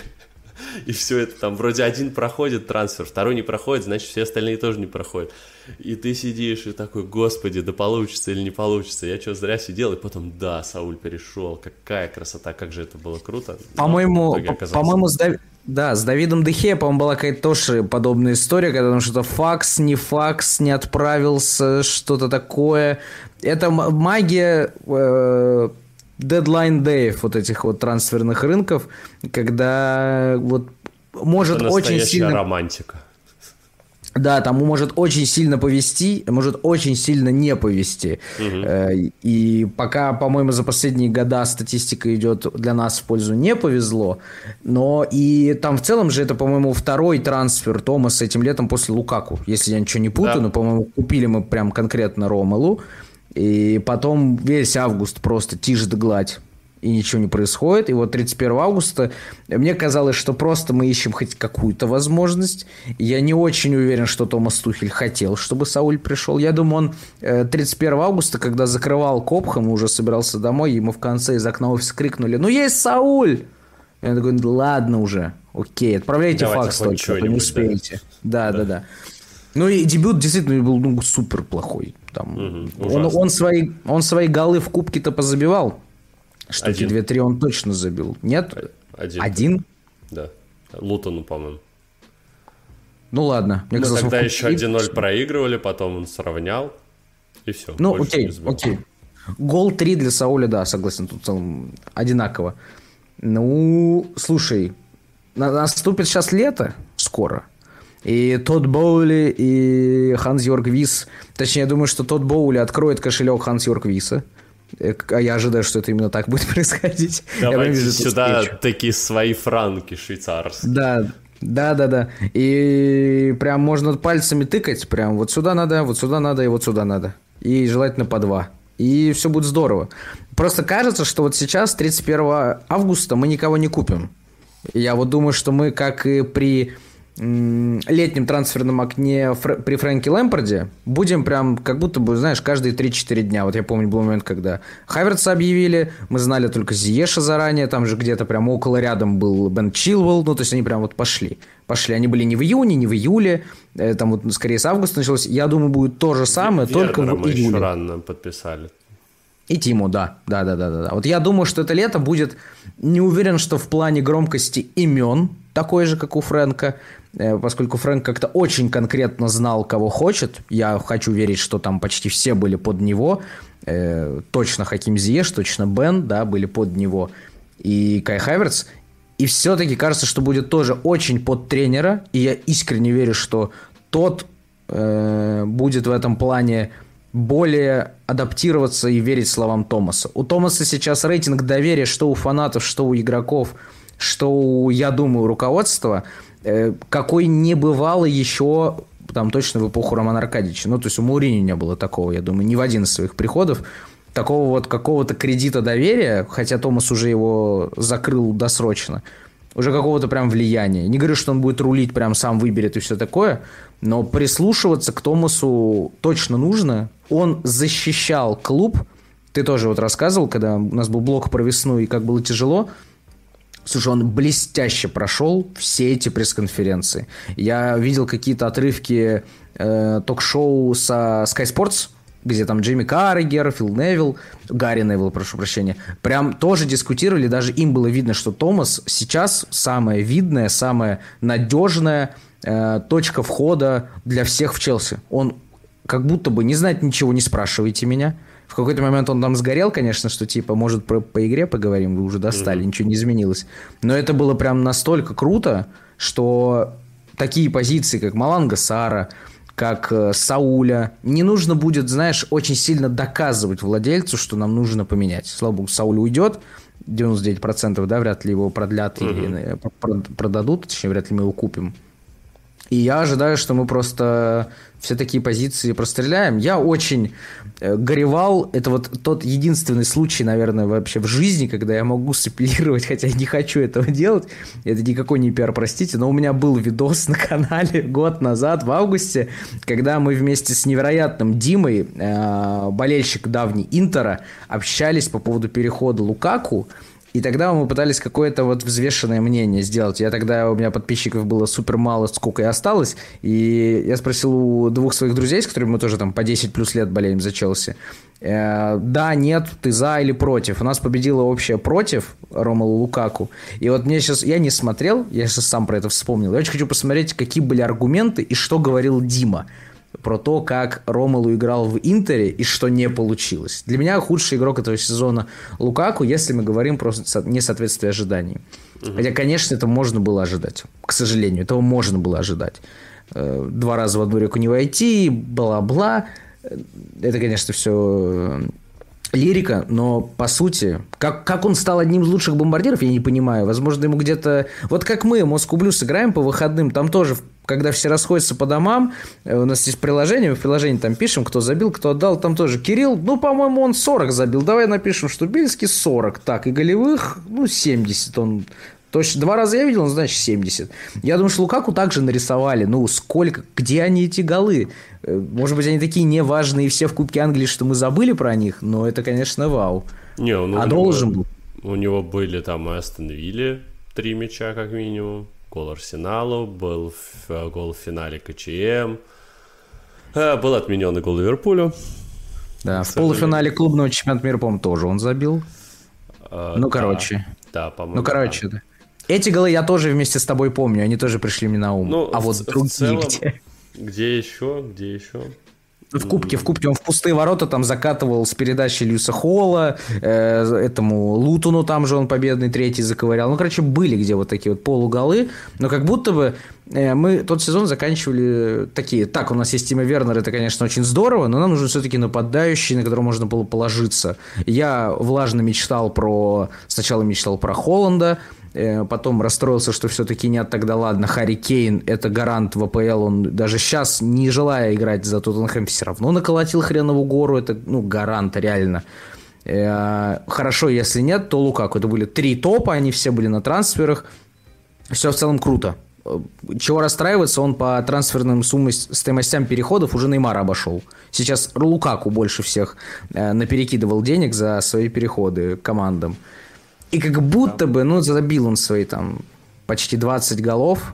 И все это там вроде один проходит трансфер, второй не проходит, значит все остальные тоже не проходят. И ты сидишь и такой, господи, да получится или не получится. Я что, зря сидел, и потом, да, Сауль перешел, какая красота, как же это было круто. По-моему, по-моему, с Дав... да, с Давидом Дехе, по-моему, была какая-то тоже подобная история, когда там что-то факс, не факс, не отправился, что-то такое. Это магия э, deadline day вот этих вот трансферных рынков, когда вот может Это очень сильно... романтика. Да, там может очень сильно повести, может очень сильно не повести. Угу. И пока, по-моему, за последние года статистика идет для нас в пользу не повезло. Но и там в целом же это, по-моему, второй трансфер Томаса этим летом после Лукаку. Если я ничего не путаю, да. но, по-моему, купили мы прям конкретно Ромелу. И потом весь август просто тишь да гладь. и ничего не происходит. И вот 31 августа мне казалось, что просто мы ищем хоть какую-то возможность. Я не очень уверен, что Томас Тухель хотел, чтобы Сауль пришел. Я думаю, он 31 э, августа, когда закрывал Копхам уже собирался домой, ему в конце из окна офиса крикнули «Ну есть Сауль!» И он такой «Ладно уже, окей, отправляйте Давайте факс только, не успеете». Да, да, да. да. Ну и дебют действительно был ну, супер плохой. Там, угу, он, он, свои, он свои голы в кубке-то позабивал. Штуки 2-3 он точно забил. Нет? Один. Один? Да. Лутону, по-моему. Ну ладно. Мне Мы казалось, тогда еще 1-0 проигрывали, потом он сравнял, и все. Ну, окей, окей. Гол 3 для Сауля, да, согласен, тут целом одинаково. Ну, слушай, наступит сейчас лето скоро. И тот Боули, и Ханс Йорк Вис. Точнее, я думаю, что тот Боули откроет кошелек Ханс Йорк Виса. Э, а я ожидаю, что это именно так будет происходить. Давайте сюда встречу. такие свои франки швейцарские. Да, да, да, да. И прям можно пальцами тыкать, прям вот сюда надо, вот сюда надо и вот сюда надо. И желательно по два. И все будет здорово. Просто кажется, что вот сейчас, 31 августа, мы никого не купим. Я вот думаю, что мы, как и при летнем трансферном окне при Фрэнке Лэмпорде будем прям как будто бы, знаешь, каждые 3-4 дня. Вот я помню, был момент, когда Хаверца объявили, мы знали только Зиеша заранее, там же где-то прям около рядом был Бен Чилвелл, ну, то есть они прям вот пошли. Пошли. Они были не в июне, не в июле, э, там вот скорее с августа началось. Я думаю, будет то же самое, Вернера только в июле. еще рано подписали. И Тиму, да. Да, да, да, да. Вот я думаю, что это лето будет... Не уверен, что в плане громкости имен такой же, как у Фрэнка. Э, поскольку Фрэнк как-то очень конкретно знал, кого хочет. Я хочу верить, что там почти все были под него. Э, точно Хаким Зиеш, точно Бен, да, были под него. И Кай Хаверц. И все-таки кажется, что будет тоже очень под тренера. И я искренне верю, что тот э, будет в этом плане более адаптироваться и верить словам Томаса. У Томаса сейчас рейтинг доверия, что у фанатов, что у игроков, что у, я думаю, руководства – какой не бывало еще там точно в эпоху Романа Аркадьевича. Ну, то есть у Маурини не было такого, я думаю, ни в один из своих приходов. Такого вот какого-то кредита доверия, хотя Томас уже его закрыл досрочно, уже какого-то прям влияния. Не говорю, что он будет рулить, прям сам выберет и все такое, но прислушиваться к Томасу точно нужно. Он защищал клуб. Ты тоже вот рассказывал, когда у нас был блок про весну и как было тяжело – Слушай, он блестяще прошел все эти пресс-конференции. Я видел какие-то отрывки э, ток-шоу со Sky Sports, где там Джимми Карригер, Фил Невилл, Гарри Невилл, прошу прощения, прям тоже дискутировали, даже им было видно, что Томас сейчас самая видная, самая надежная э, точка входа для всех в Челси. Он как будто бы не знает ничего, не спрашивайте меня – в какой-то момент он там сгорел, конечно, что типа, может, про, по игре поговорим, вы уже достали, mm-hmm. ничего не изменилось. Но это было прям настолько круто, что такие позиции, как Маланга Сара, как э, Сауля, не нужно будет, знаешь, очень сильно доказывать владельцу, что нам нужно поменять. Слава богу, Сауль уйдет, 99%, да, вряд ли его продлят mm-hmm. или э, продадут, точнее, вряд ли мы его купим. И я ожидаю, что мы просто все такие позиции простреляем. Я очень э, горевал. Это вот тот единственный случай, наверное, вообще в жизни, когда я могу сапелировать, хотя я не хочу этого делать. Это никакой не пиар, простите, но у меня был видос на канале год назад, в августе, когда мы вместе с невероятным Димой, э, болельщик давний Интера, общались по поводу перехода Лукаку. И тогда мы пытались какое-то вот взвешенное мнение сделать. Я тогда, у меня подписчиков было супер мало, сколько и осталось. И я спросил у двух своих друзей, с которыми мы тоже там по 10 плюс лет болеем за Челси. Э, да, нет, ты за или против. У нас победила общая против Ромалу Лукаку. И вот мне сейчас, я не смотрел, я сейчас сам про это вспомнил. Я очень хочу посмотреть, какие были аргументы и что говорил Дима про то, как Ромалу играл в Интере и что не получилось. Для меня худший игрок этого сезона Лукаку, если мы говорим про несоответствие ожиданий. Угу. Хотя, конечно, это можно было ожидать. К сожалению, этого можно было ожидать. Э, два раза в одну реку не войти, бла-бла. Это, конечно, все лирика, но по сути, как, как он стал одним из лучших бомбардиров, я не понимаю. Возможно, ему где-то... Вот как мы Москву Блюз играем по выходным, там тоже когда все расходятся по домам, э, у нас есть приложение, мы в приложении там пишем, кто забил, кто отдал, там тоже Кирилл, ну, по-моему, он 40 забил, давай напишем, что Бельский 40, так, и голевых, ну, 70 он Точно, два раза я видел, он, значит, 70. Я думаю, что Лукаку также нарисовали. Ну, сколько, где они эти голы? Э, может быть, они такие неважные все в Кубке Англии, что мы забыли про них, но это, конечно, вау. Не, ну, а должен был. У него были там Астон Вилли три мяча, как минимум. Гол Арсеналу, был э, гол в финале КЧМ. Э, был отмененный гол Ливерпулю. Да, в полуфинале клубного чемпионата мира, по-моему, тоже он забил. А, ну, короче. Да, по-моему. Ну, короче, да. Эти голы я тоже вместе с тобой помню, они тоже пришли мне на ум. Ну, а в, вот другие в целом, где? Где еще? Где еще? В кубке, в кубке он в пустые ворота там закатывал с передачи Люса Холла, э, этому Лутуну там же он победный третий заковырял. Ну, короче, были где вот такие вот полуголы, но как будто бы э, мы тот сезон заканчивали такие, так, у нас есть Тима Вернер, это, конечно, очень здорово, но нам нужен все-таки нападающий, на которого можно было положиться. Я влажно мечтал про, сначала мечтал про Холланда, потом расстроился, что все-таки нет, тогда ладно, Харри Кейн это гарант в АПЛ, он даже сейчас, не желая играть за Тоттенхэм, все равно наколотил хренову гору, это, ну, гарант реально. Э, хорошо, если нет, то Лукаку. Это были три топа, они все были на трансферах. Все в целом круто. Э, чего расстраиваться, он по трансферным суммам, стоимостям переходов уже Неймара обошел. Сейчас Лукаку больше всех наперекидывал денег за свои переходы командам. И как будто бы, ну, забил он свои там почти 20 голов,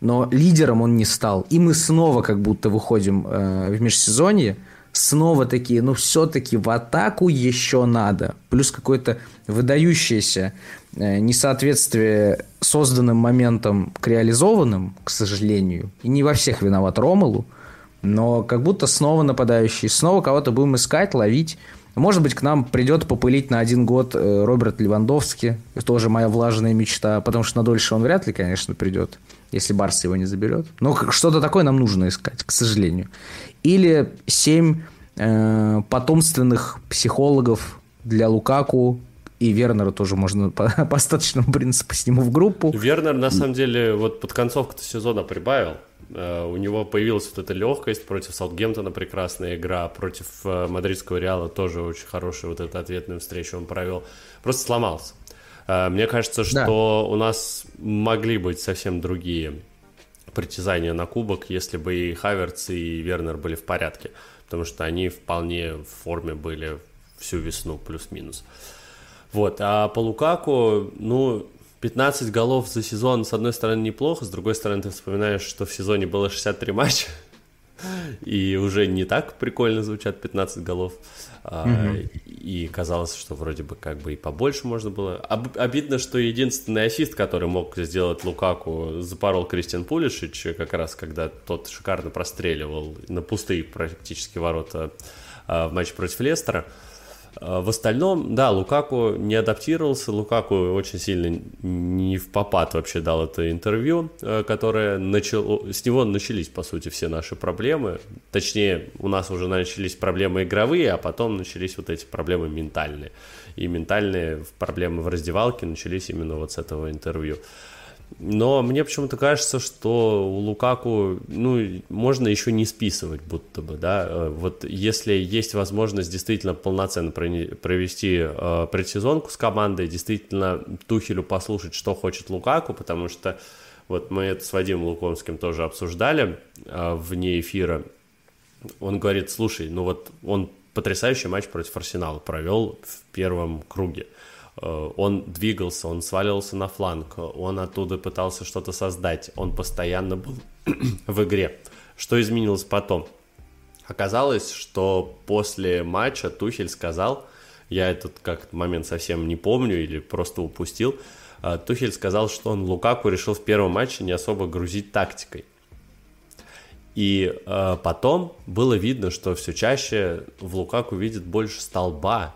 но лидером он не стал. И мы снова как будто выходим э, в межсезонье, снова такие, ну, все-таки в атаку еще надо. Плюс какое-то выдающееся э, несоответствие созданным моментом к реализованным, к сожалению. И не во всех виноват Ромалу, но как будто снова нападающий, снова кого-то будем искать, ловить. Может быть, к нам придет попылить на один год э, Роберт Левандовский. Это тоже моя влажная мечта. Потому что на дольше он вряд ли, конечно, придет, если Барс его не заберет. Но что-то такое нам нужно искать, к сожалению. Или семь э, потомственных психологов для Лукаку, и Вернера тоже можно по, по остаточному принципу с нему в группу. Вернер, на самом деле, вот под концовку сезона прибавил. Э, у него появилась вот эта легкость против Саутгемптона, прекрасная игра, против э, мадридского Реала тоже очень хорошая вот эта ответная встреча он провел. Просто сломался. Э, мне кажется, что да. у нас могли быть совсем другие притязания на кубок, если бы и Хаверц, и Вернер были в порядке, потому что они вполне в форме были всю весну плюс-минус. Вот, а по Лукаку, ну, 15 голов за сезон, с одной стороны, неплохо, с другой стороны, ты вспоминаешь, что в сезоне было 63 матча, и уже не так прикольно звучат 15 голов. Mm-hmm. И казалось, что вроде бы как бы и побольше можно было. Об, обидно, что единственный ассист, который мог сделать Лукаку, запорол Кристиан Пулишич, как раз когда тот шикарно простреливал на пустые практически ворота а, в матче против Лестера. А, в остальном, да, Лукаку не адаптировался, Лукаку очень сильно не в попад вообще дал это интервью, э, которое начало, с него начались, по сути, все наши проблемы. Точнее, у нас уже начались проблемы игровые, а потом начались вот эти проблемы ментальные. И ментальные проблемы в раздевалке начались именно вот с этого интервью. Но мне почему-то кажется, что у Лукаку, ну, можно еще не списывать, будто бы, да. Э, вот если есть возможность действительно полноценно провести э, предсезонку с командой, действительно Тухелю послушать, что хочет Лукаку, потому что вот мы это с Вадимом Лукомским тоже обсуждали э, вне эфира. Он говорит, слушай, ну вот он потрясающий матч против Арсенала провел в первом круге. Э, он двигался, он сваливался на фланг, он оттуда пытался что-то создать, он постоянно был в игре. Что изменилось потом? Оказалось, что после матча Тухель сказал, я этот как момент совсем не помню или просто упустил, э, Тухель сказал, что он Лукаку решил в первом матче не особо грузить тактикой. И э, потом было видно, что все чаще в Лукаку видит больше столба,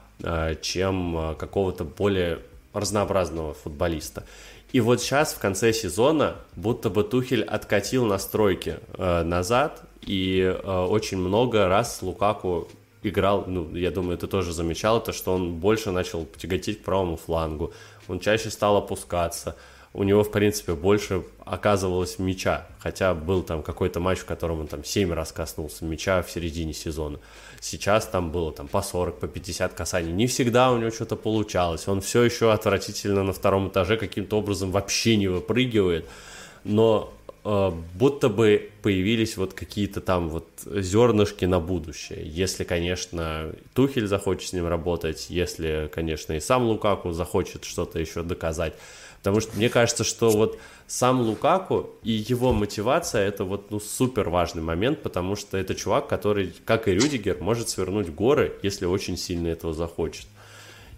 чем э, какого-то более разнообразного футболиста. И вот сейчас в конце сезона будто бы Тухель откатил настройки э, назад, и э, очень много раз Лукаку играл, ну, я думаю, ты тоже замечал это, что он больше начал тяготеть к правому флангу, он чаще стал опускаться, у него, в принципе, больше оказывалось мяча, хотя был там какой-то матч, в котором он там 7 раз коснулся мяча в середине сезона. Сейчас там было там по 40, по 50 касаний. Не всегда у него что-то получалось. Он все еще отвратительно на втором этаже каким-то образом вообще не выпрыгивает. Но э, будто бы появились вот какие-то там вот зернышки на будущее. Если, конечно, Тухель захочет с ним работать, если, конечно, и сам Лукаку захочет что-то еще доказать. Потому что мне кажется, что вот сам Лукаку и его мотивация это вот ну супер важный момент, потому что это чувак, который, как и Рюдигер, может свернуть горы, если очень сильно этого захочет.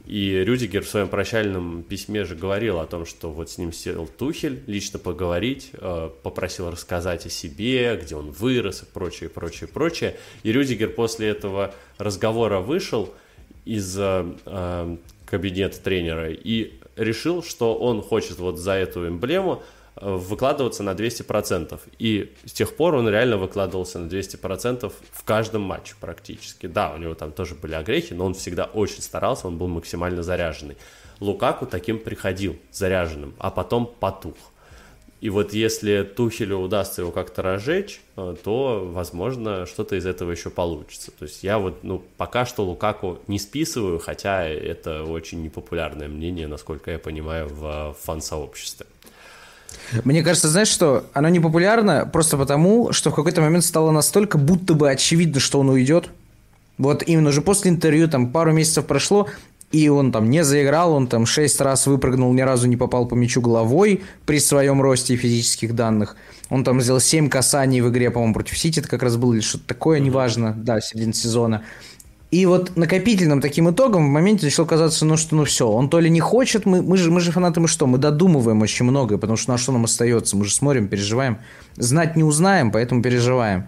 И Рюдигер в своем прощальном письме же говорил о том, что вот с ним сел Тухель лично поговорить, э, попросил рассказать о себе, где он вырос и прочее, прочее, прочее. И Рюдигер после этого разговора вышел из э, э, кабинета тренера и решил, что он хочет вот за эту эмблему э, выкладываться на 200%. И с тех пор он реально выкладывался на 200% в каждом матче практически. Да, у него там тоже были огрехи, но он всегда очень старался, он был максимально заряженный. Лукаку таким приходил, заряженным, а потом потух. И вот если Тухелю удастся его как-то разжечь, э, то, возможно, что-то из этого еще получится. То есть я вот, ну, пока что Лукаку не списываю, хотя это очень непопулярное мнение, насколько я понимаю, в фан-сообществе. Мне кажется, знаешь что, оно не популярно просто потому, что в какой-то момент стало настолько будто бы очевидно, что он уйдет. Вот именно уже после интервью, там пару месяцев прошло, и он там не заиграл, он там шесть раз выпрыгнул, ни разу не попал по мячу головой при своем росте и физических данных. Он там сделал семь касаний в игре, по-моему, против Сити, это как раз было или что-то такое, неважно, да, середина сезона. И вот накопительным таким итогом в моменте начало казаться, ну что, ну все, он то ли не хочет, мы, мы, же, мы же фанаты, мы что, мы додумываем очень многое, потому что на что нам остается, мы же смотрим, переживаем. Знать не узнаем, поэтому переживаем.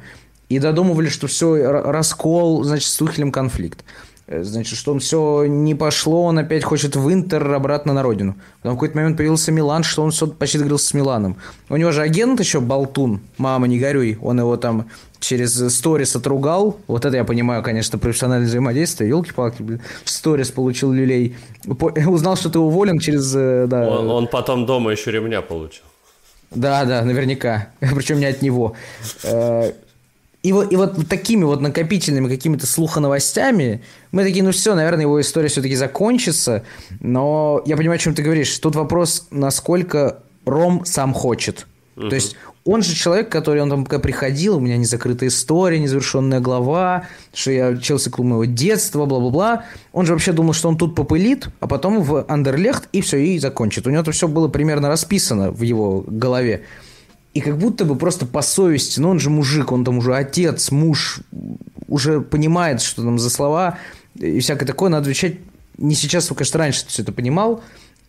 И додумывали, что все, раскол, значит, с Тухелем конфликт. Э, значит, что он все не пошло, он опять хочет в Интер обратно на родину. Потом в какой-то момент появился Милан, что он все почти договорился с Миланом. У него же агент еще Болтун, мама, не горюй, он его там через сторис отругал. Вот это я понимаю, конечно, профессиональное взаимодействие. Елки-палки, в сторис получил люлей. Узнал, что ты уволен через... Э, да. Он, он потом дома еще ремня получил. Да, да, наверняка. Причем не от него. И вот, и вот такими вот накопительными какими-то слухоновостями мы такие, ну все, наверное, его история все-таки закончится. Но я понимаю, о чем ты говоришь. Тут вопрос, насколько Ром сам хочет. Uh-huh. То есть он же человек, который, он там пока приходил, у меня незакрытая история, незавершенная глава, что я Челси клуб моего детства, бла-бла-бла. Он же вообще думал, что он тут попылит, а потом в Андерлехт и все, и закончит. У него это все было примерно расписано в его голове. И как будто бы просто по совести, ну он же мужик, он там уже отец, муж, уже понимает, что там за слова и всякое такое, надо отвечать не сейчас, а, конечно, раньше все это понимал.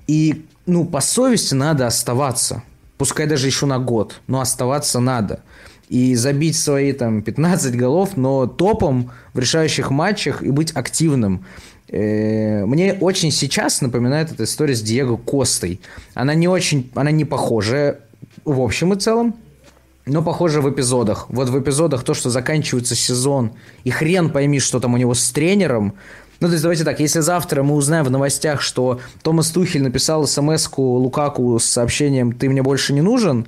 И, ну, по совести надо оставаться. Пускай даже еще на год, но оставаться надо. И забить свои там 15 голов, но топом в решающих матчах и быть активным. Э, мне очень сейчас напоминает эта история с Диего Костой. Она не очень, она не похожая в общем и целом. Но похоже в эпизодах. Вот в эпизодах то, что заканчивается сезон, и хрен пойми, что там у него с тренером. Ну, то есть, давайте так, если завтра мы узнаем в новостях, что Томас Тухель написал смс Лукаку с сообщением «ты мне больше не нужен»,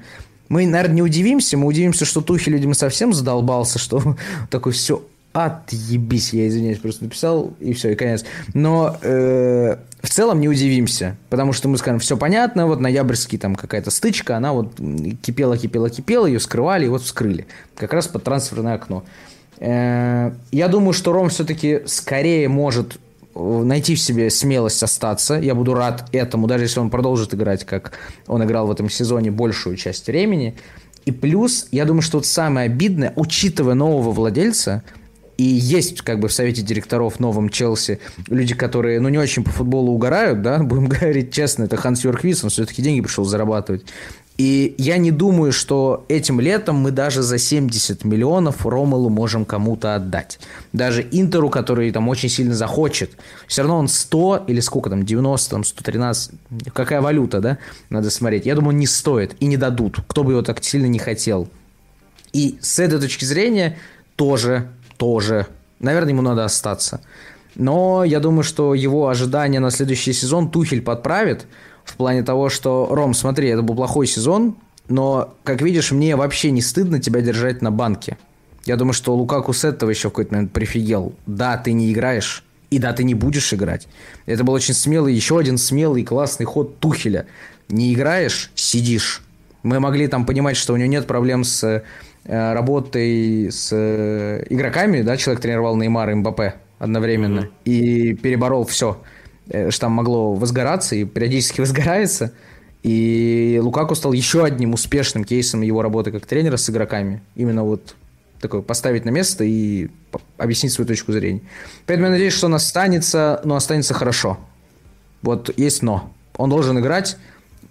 мы, наверное, не удивимся, мы удивимся, что Тухель, видимо, совсем задолбался, что такой все отъебись, я извиняюсь, просто написал, и все, и конец. Но э, в целом не удивимся, потому что мы скажем, все понятно, вот ноябрьский там какая-то стычка, она вот кипела, кипела, кипела, ее скрывали, и вот вскрыли. Как раз под трансферное окно. Э, я думаю, что Ром все-таки скорее может э, найти в себе смелость остаться. Я буду рад этому, даже если он продолжит играть, как он играл в этом сезоне большую часть времени. И плюс, я думаю, что вот самое обидное, учитывая нового владельца, и есть как бы в совете директоров новом Челси люди, которые, ну, не очень по футболу угорают, да, будем говорить честно, это Ханс Йорквиц, он все-таки деньги пришел зарабатывать. И я не думаю, что этим летом мы даже за 70 миллионов Ромелу можем кому-то отдать. Даже Интеру, который там очень сильно захочет. Все равно он 100 или сколько там, 90, там 113, какая валюта, да, надо смотреть. Я думаю, не стоит и не дадут, кто бы его так сильно не хотел. И с этой точки зрения тоже тоже наверное, ему надо остаться. Но я думаю, что его ожидания на следующий сезон Тухель подправит в плане того, что, Ром, смотри, это был плохой сезон, но, как видишь, мне вообще не стыдно тебя держать на банке. Я думаю, что Лукаку с этого еще в какой-то момент прифигел. Да, ты не играешь, и да, ты не будешь играть. Это был очень смелый, еще один смелый, классный ход Тухеля. Не играешь, сидишь. Мы могли там понимать, что у него нет проблем с э, работой с э, игроками, да, человек тренировал Неймара и Мбаппе одновременно, mm-hmm. и переборол все, э, что там могло возгораться, и периодически возгорается. И Лукаку стал еще одним успешным кейсом его работы как тренера с игроками. Именно вот такой поставить на место и объяснить свою точку зрения. Поэтому я надеюсь, что он останется, но останется хорошо. Вот есть но. Он должен играть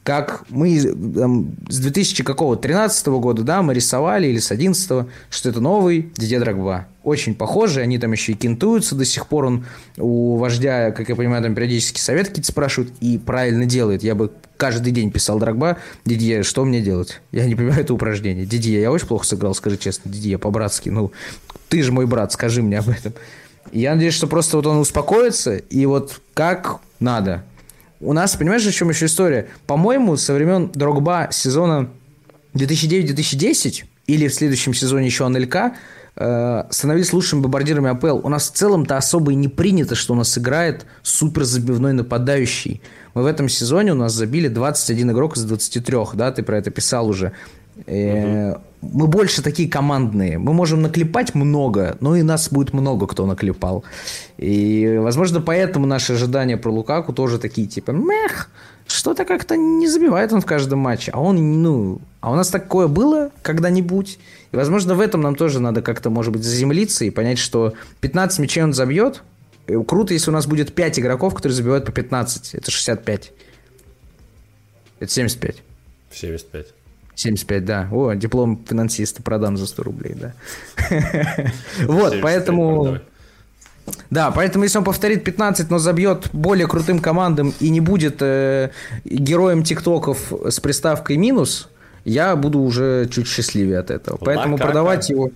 как мы там, с 2000 какого 13 года, да, мы рисовали, или с 11 что это новый Дидье Драгба. Очень похожий, они там еще и кентуются до сих пор, он у вождя, как я понимаю, там периодически совет какие-то спрашивают, и правильно делает. Я бы каждый день писал Драгба, Дидье, что мне делать? Я не понимаю это упражнение. Дидье, я очень плохо сыграл, скажи честно, Дидье, по-братски, ну, ты же мой брат, скажи мне об этом. Я надеюсь, что просто вот он успокоится, и вот как надо – у нас, понимаешь, о чем еще история? По-моему, со времен Дрогба сезона 2009-2010 или в следующем сезоне еще НЛК э, становились лучшими бомбардирами АПЛ. У нас в целом-то особо и не принято, что у нас играет супер забивной нападающий. Мы в этом сезоне у нас забили 21 игрок из 23, да, ты про это писал уже. Угу. Мы больше такие командные. Мы можем наклепать много, но и нас будет много кто наклепал. И, возможно, поэтому наши ожидания про Лукаку тоже такие, типа, мех, что-то как-то не забивает он в каждом матче. А он, ну, а у нас такое было когда-нибудь. И, возможно, в этом нам тоже надо как-то, может быть, заземлиться и понять, что 15 мячей он забьет. И круто, если у нас будет 5 игроков, которые забивают по 15. Это 65. Это 75. 75. 75, да. О, диплом финансиста продам за 100 рублей, да. Вот, поэтому... Да, поэтому если он повторит 15, но забьет более крутым командам и не будет э, героем тиктоков с приставкой минус, я буду уже чуть счастливее от этого. Поэтому продавать его...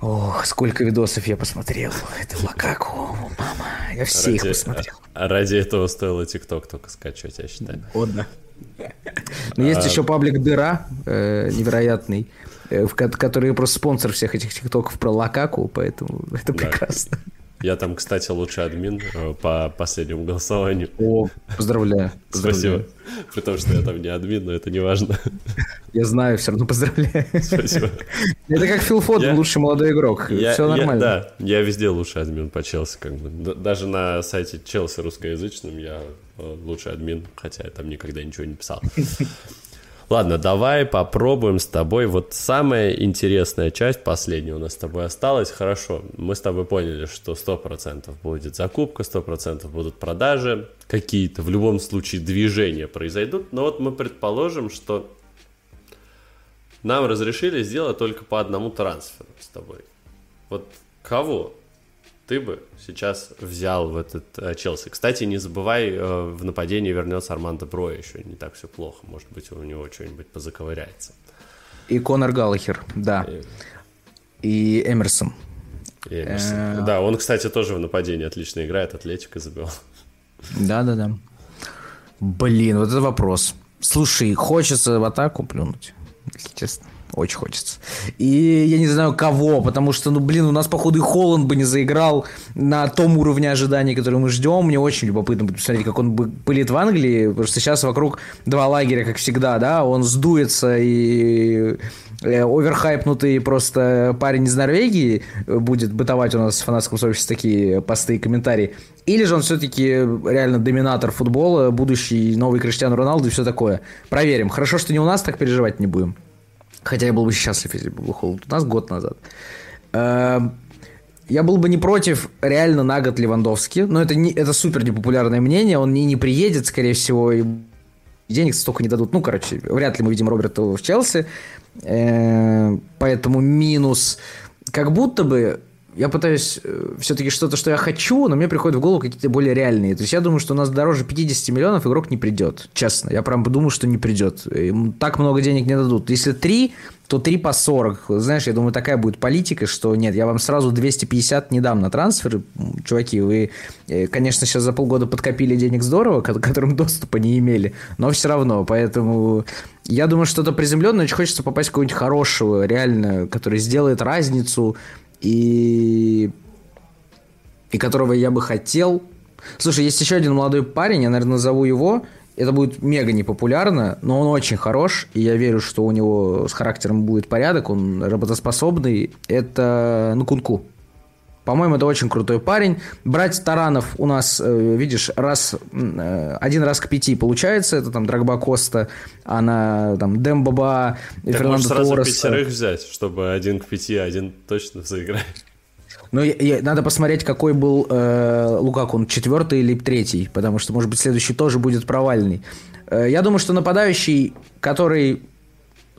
Ох, сколько видосов я посмотрел. Это Лакаку, мама. Я все ради, их посмотрел. А ради этого стоило ТикТок только скачивать, я считаю. Да. Но есть а... еще паблик Дыра, э, невероятный, э, в который просто спонсор всех этих тиктоков про Лакаку, поэтому это прекрасно. Я там, кстати, лучший админ э, по последнему голосованию. О, поздравляю. поздравляю. Спасибо. При том, что я там не админ, но это не важно. Я знаю, все равно поздравляю. Спасибо. Это как Фил Фод, я... лучший молодой игрок. Я, все нормально. Я, да, я везде лучший админ по Челси. Как бы. Даже на сайте Челси русскоязычном я э, лучший админ, хотя я там никогда ничего не писал. Ладно, давай попробуем с тобой. Вот самая интересная часть, последняя у нас с тобой осталась. Хорошо, мы с тобой поняли, что 100% будет закупка, 100% будут продажи, какие-то в любом случае движения произойдут. Но вот мы предположим, что нам разрешили сделать только по одному трансферу с тобой. Вот кого ты бы сейчас взял в этот э, Челси. Кстати, не забывай, э, в нападении вернется Армандо Бро еще не так все плохо. Может быть, у него что-нибудь позаковыряется. И Конор Галлахер, да. И, и Эмерсон. И Эмерсон. Э, да, он, кстати, тоже в нападении отлично играет, Атлетика забил. Да-да-да. Блин, вот это вопрос. Слушай, хочется в атаку плюнуть, если честно. Очень хочется. И я не знаю кого, потому что, ну, блин, у нас, походу, и Холланд бы не заиграл на том уровне ожиданий, который мы ждем. Мне очень любопытно будет посмотреть, как он бы пылит в Англии, потому что сейчас вокруг два лагеря, как всегда, да, он сдуется и э, оверхайпнутый просто парень из Норвегии будет бытовать у нас в фанатском сообществе такие посты и комментарии. Или же он все-таки реально доминатор футбола, будущий новый Криштиану Роналду и все такое. Проверим. Хорошо, что не у нас так переживать не будем. Хотя я был бы счастлив, если бы был Холланд у нас год назад. Эм, я был бы не против реально на год Левандовски, но это, не, это супер непопулярное мнение, он не, не приедет, скорее всего, и денег столько не дадут. Ну, короче, вряд ли мы видим Роберта в Челси, эм, поэтому минус. Как будто бы я пытаюсь э, все-таки что-то, что я хочу, но мне приходят в голову какие-то более реальные. То есть я думаю, что у нас дороже 50 миллионов игрок не придет. Честно, я прям думаю, что не придет. Им так много денег не дадут. Если 3, то 3 по 40. Знаешь, я думаю, такая будет политика, что нет, я вам сразу 250 не дам на трансфер. Чуваки, вы, э, конечно, сейчас за полгода подкопили денег здорово, к которым доступа не имели, но все равно. Поэтому я думаю, что-то приземленное. Очень хочется попасть в какого-нибудь хорошего, реально, который сделает разницу и, и которого я бы хотел. Слушай, есть еще один молодой парень, я, наверное, назову его. Это будет мега непопулярно, но он очень хорош, и я верю, что у него с характером будет порядок, он работоспособный. Это Нукунку. По-моему, это очень крутой парень. Брать Таранов у нас, э, видишь, раз, э, один раз к пяти получается. Это там Драгба Коста, она там Дембаба, так Фернандо сразу Торреса. пятерых взять, чтобы один к пяти, один точно заиграет. Ну, я, я, надо посмотреть, какой был э, Лукаку, он четвертый или третий, потому что, может быть, следующий тоже будет провальный. Э, я думаю, что нападающий, который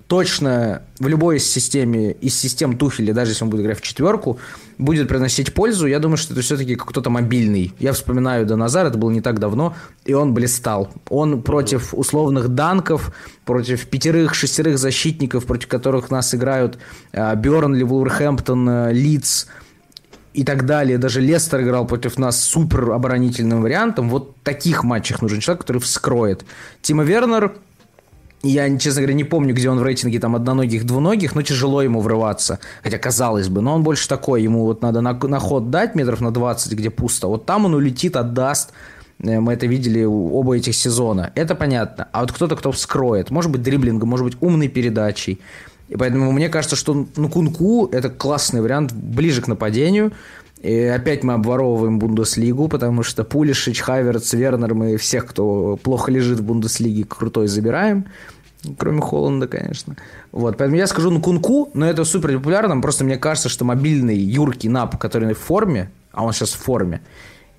точно в любой системе, из систем Тухеля, даже если он будет играть в четверку, будет приносить пользу. Я думаю, что это все-таки кто-то мобильный. Я вспоминаю до Назар, это было не так давно, и он блистал. Он против условных данков, против пятерых-шестерых защитников, против которых нас играют э, Бернли, Вулверхэмптон, э, Лидс и так далее. Даже Лестер играл против нас супер оборонительным вариантом. Вот таких матчах нужен человек, который вскроет. Тима Вернер я, честно говоря, не помню, где он в рейтинге там одноногих, двуногих, но тяжело ему врываться. Хотя, казалось бы, но он больше такой, ему вот надо на, на ход дать метров на 20, где пусто. Вот там он улетит, отдаст. Э, мы это видели оба этих сезона. Это понятно. А вот кто-то, кто вскроет. Может быть, дриблингом, может быть, умной передачей. И поэтому мне кажется, что ну, Кунку – это классный вариант ближе к нападению. И опять мы обворовываем Бундеслигу, потому что Пулишич, Хаверц, Вернер, мы всех, кто плохо лежит в Бундеслиге, крутой забираем. Кроме Холланда, конечно. Вот, поэтому я скажу ну Кунку, но это супер популярно. Просто мне кажется, что мобильный Юрки Нап, который в форме, а он сейчас в форме,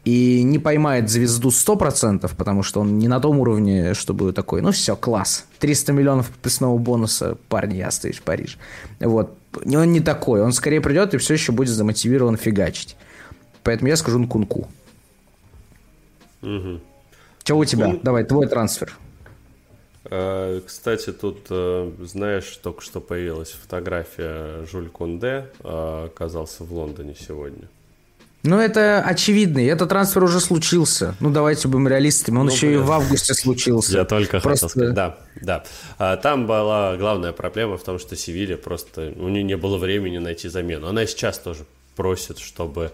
и не поймает звезду 100%, потому что он не на том уровне, чтобы такой, ну все, класс. 300 миллионов подписного бонуса, парни, я остаюсь в Париже. Вот. Он не такой. Он скорее придет и все еще будет замотивирован фигачить. Поэтому я скажу Нкунку. Угу. Что у тебя? Ну, Давай, твой трансфер. Э, кстати, тут, э, знаешь, только что появилась фотография Жуль Кунде, э, оказался в Лондоне сегодня. Ну, это очевидно. Этот трансфер уже случился. Ну, давайте будем реалистами. Он ну, еще блин. и в августе случился. Я только просто... хотел сказать. Да, да. А, там была главная проблема в том, что Севилья просто... У нее не было времени найти замену. Она сейчас тоже просит, чтобы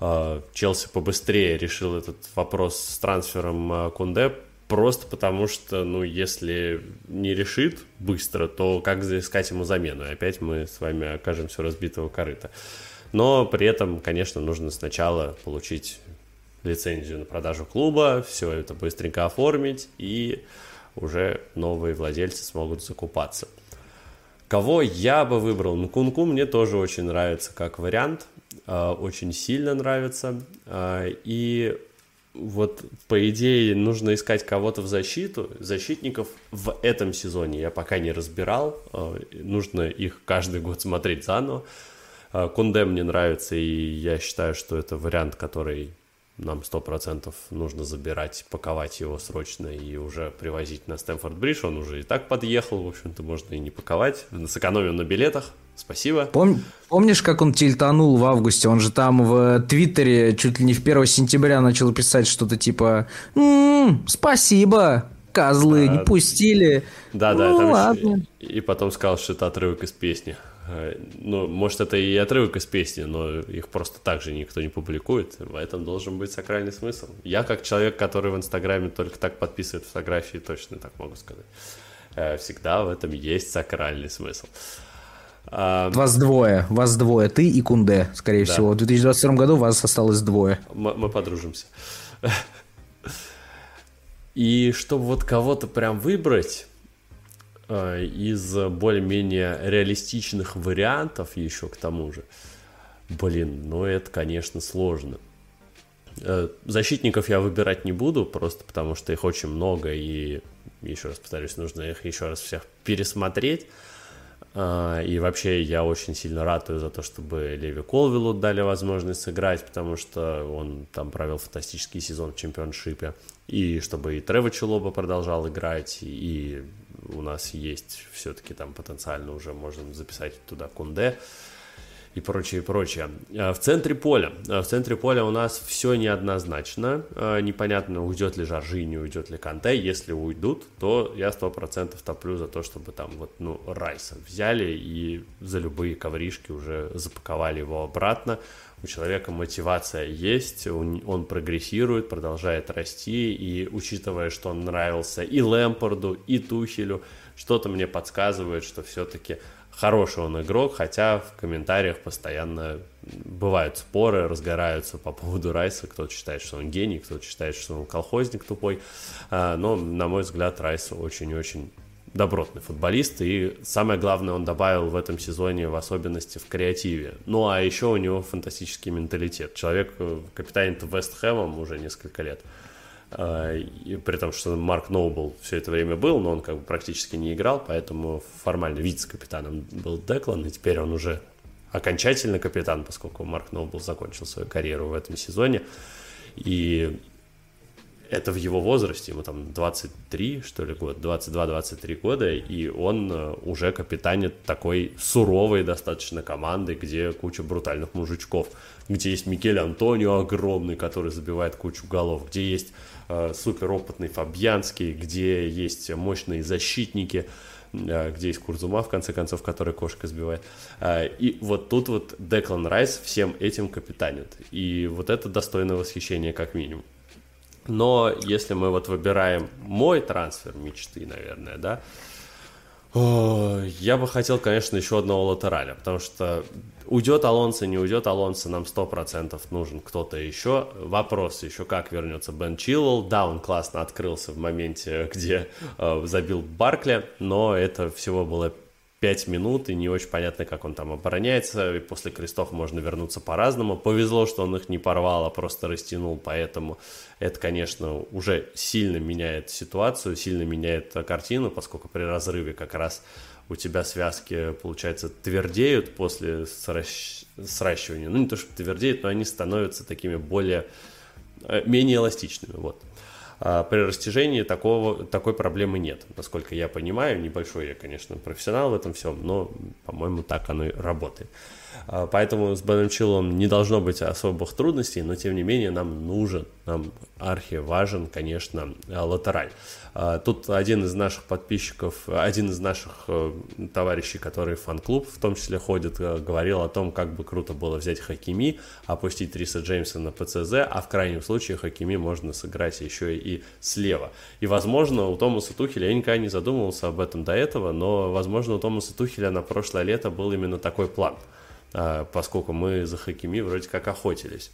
э, Челси побыстрее решил этот вопрос с трансфером э, Кунде, просто потому что, ну, если не решит быстро, то как заискать ему замену? И опять мы с вами окажемся разбитого корыта. Но при этом, конечно, нужно сначала получить лицензию на продажу клуба, все это быстренько оформить, и уже новые владельцы смогут закупаться. Кого я бы выбрал? Ну, Кунку мне тоже очень нравится как вариант, а, очень сильно нравится. А, и вот, по идее, нужно искать кого-то в защиту. Защитников в этом сезоне я пока не разбирал. А, нужно их каждый год смотреть заново. А, Кунде мне нравится, и я считаю, что это вариант, который нам 100% нужно забирать, паковать его срочно и уже привозить на Стэнфорд Бридж. Он уже и так подъехал, в общем-то, можно и не паковать. Сэкономим на билетах. Спасибо. Пом- помнишь, как он тильтанул в августе? Он же там в Твиттере чуть ли не в 1 сентября начал писать что-то типа «М-м, «Спасибо, козлы, а, не пустили». Да-да, ну, там ладно. Еще... И потом сказал, что это отрывок из песни. Э, ну, может, это и отрывок из песни, но их просто так же никто не публикует. В этом должен быть сакральный смысл. Я, как человек, который в Инстаграме только так подписывает фотографии, точно так могу сказать. Э, всегда в этом есть сакральный смысл. А... Вас двое, вас двое, ты и Кунде, скорее да. всего. В 2022 году вас осталось двое. Мы, мы подружимся. И чтобы вот кого-то прям выбрать, из более-менее реалистичных вариантов еще к тому же, блин, ну это, конечно, сложно. Э, защитников я выбирать не буду, просто потому что их очень много, и, еще раз повторюсь, нужно их еще раз всех пересмотреть. А, и вообще я очень сильно ратую за то, чтобы Леви Колвиллу дали возможность сыграть, потому что он там провел фантастический сезон в чемпионшипе. И чтобы и Трево Челоба продолжал играть, и у нас есть все-таки там потенциально уже можем записать туда Кунде и прочее, и прочее. А, в центре поля. А, в центре поля у нас все неоднозначно. А, непонятно, уйдет ли Жоржи, не уйдет ли Канте. Если уйдут, то я сто процентов топлю за то, чтобы там вот, ну, Райса взяли и за любые ковришки уже запаковали его обратно. У человека мотивация есть, он, прогрессирует, продолжает расти, и учитывая, что он нравился и Лэмпорду, и Тухелю, что-то мне подсказывает, что все-таки хороший он игрок, хотя в комментариях постоянно бывают споры, разгораются по поводу Райса. Кто-то считает, что он гений, кто-то считает, что он колхозник тупой. А, но, на мой взгляд, Райс очень-очень добротный футболист, и самое главное, он добавил в этом сезоне в особенности в креативе. Ну, а еще у него фантастический менталитет. Человек э, капитанит Вест Хэмом уже несколько лет. А, и при том, что Марк Ноубл все это время был, но он как бы практически не играл, поэтому формально вице-капитаном был Деклан, и теперь он уже окончательно капитан, поскольку Марк Ноубл закончил свою карьеру в этом сезоне. И это в его возрасте, ему там 23, что ли, год, 22-23 года, и он э, уже капитанит такой суровой достаточно команды, где куча брутальных мужичков, где есть Микель Антонио огромный, который забивает кучу голов, где есть э, суперопытный Фабьянский, где есть мощные защитники, э, где есть Курзума, в конце концов, который кошка сбивает. Э, и вот тут вот Деклан Райс всем этим капитанит. И вот это достойно восхищения как минимум. Но если мы вот выбираем мой трансфер мечты, наверное, да, я бы хотел, конечно, еще одного латераля, потому что уйдет Алонсо, не уйдет Алонсо, нам 100% нужен кто-то еще. Вопрос еще, как вернется Бен Чиллл. Да, он классно открылся в моменте, где э, забил Баркли, но это всего было 5 минут, и не очень понятно, как он там обороняется, и после крестов можно вернуться по-разному. Повезло, что он их не порвал, а просто растянул, поэтому это, конечно, уже сильно меняет ситуацию, сильно меняет картину, поскольку при разрыве как раз у тебя связки, получается, твердеют после сращ... сращивания. Ну, не то, что твердеют, но они становятся такими более, э, менее эластичными, вот. А при растяжении такого, такой проблемы нет, насколько я понимаю. Небольшой я, конечно, профессионал в этом всем, но, по-моему, так оно и работает. А, поэтому с Беном Чиллом не должно быть особых трудностей, но тем не менее нам нужен, нам архи важен, конечно, латераль. А, тут один из наших подписчиков, один из наших э, товарищей, который фан-клуб в том числе ходит, э, говорил о том, как бы круто было взять Хакими, опустить Риса Джеймса на ПЦЗ, а в крайнем случае Хакими можно сыграть еще и слева. И, возможно, у Томаса Тухеля, я никогда не задумывался об этом до этого, но, возможно, у Томаса Тухеля на прошлое лето был именно такой план – а, поскольку мы за Хакими вроде как охотились.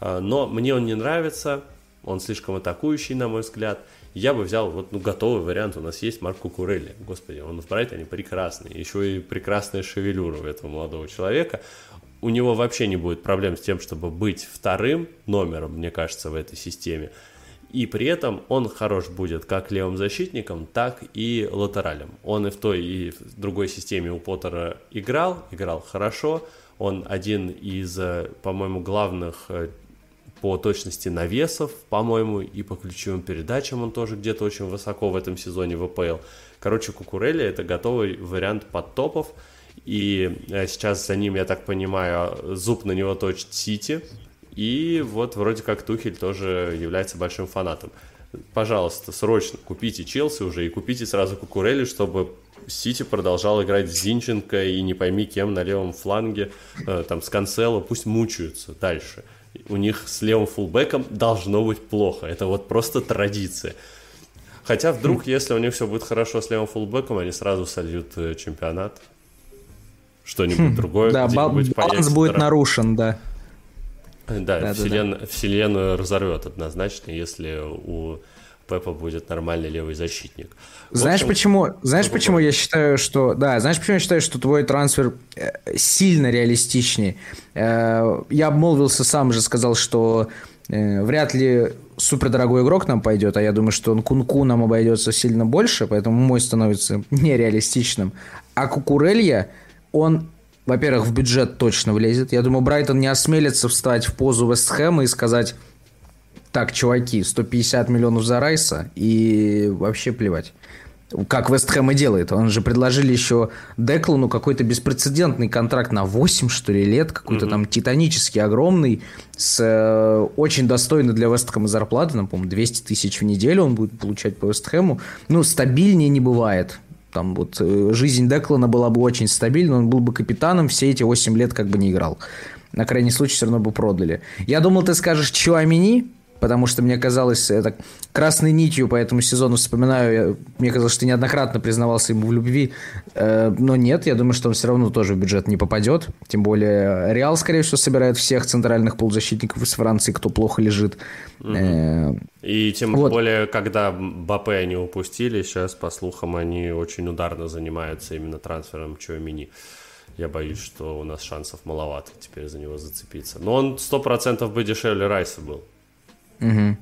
А, но мне он не нравится, он слишком атакующий, на мой взгляд. Я бы взял вот ну, готовый вариант. У нас есть Марк Кукурелли. Господи, он в Брайтоне прекрасный. Еще и прекрасная шевелюра у этого молодого человека. У него вообще не будет проблем с тем, чтобы быть вторым номером, мне кажется, в этой системе. И при этом он хорош будет как левым защитником, так и латералем. Он и в той, и в другой системе у Поттера играл, играл хорошо. Он один из, э, по-моему, главных э, по точности навесов, по-моему, и по ключевым передачам он тоже где-то очень высоко в этом сезоне в АПЛ. Короче, Кукурелли это готовый вариант под топов. И э, сейчас за ним, я так понимаю, зуб на него точит Сити. И вот вроде как Тухель тоже является большим фанатом. Пожалуйста, срочно купите Челси уже и купите сразу Кукурели, чтобы Сити продолжал играть с Зинченко и не пойми кем на левом фланге, э, там с Канцело, пусть мучаются дальше. У них с левым фулбеком должно быть плохо, это вот просто традиция. Хотя вдруг, если у них все будет хорошо с левым фулбеком, они сразу сольют э, чемпионат. Что-нибудь другое. Да, баланс будет нарушен, да. Да, да, вселен... да, да. вселенную разорвет однозначно, если у Пепа будет нормальный левый защитник. Знаешь общем, почему? Знаешь почему я считаю, что да, знаешь почему я считаю, что твой трансфер э, сильно реалистичнее. Э, я обмолвился сам же сказал, что Э, вряд ли супер дорогой игрок нам пойдет, а я думаю, что он Кунку нам обойдется сильно больше, поэтому мой становится нереалистичным. А Кукурелья, он во-первых, в бюджет точно влезет. Я думаю, Брайтон не осмелится встать в позу Вестхэма и сказать, так, чуваки, 150 миллионов за Райса и вообще плевать. Как Вестхэм и делает. Он же предложили еще Деклану какой-то беспрецедентный контракт на 8, что ли, лет, какой-то mm-hmm. там титанический, огромный, с э, очень достойной для Вестхэма зарплаты, там, по-моему, 200 тысяч в неделю он будет получать по Вестхэму. Ну, стабильнее не бывает. Там вот э, жизнь Деклана была бы очень стабильна, он был бы капитаном, все эти 8 лет как бы не играл. На крайний случай все равно бы продали. Я думал, ты скажешь Чуамини, потому что мне казалось, это красной нитью по этому сезону вспоминаю, мне казалось, что ты неоднократно признавался ему в любви, э, но нет, я думаю, что он все равно тоже в бюджет не попадет, тем более Реал, скорее всего, собирает всех центральных полузащитников из Франции, кто плохо лежит. Угу. И тем вот. более, когда Бапе они упустили, сейчас, по слухам, они очень ударно занимаются именно трансфером Чуамини. Я боюсь, что у нас шансов маловато теперь за него зацепиться. Но он сто процентов бы дешевле Райса был. Угу.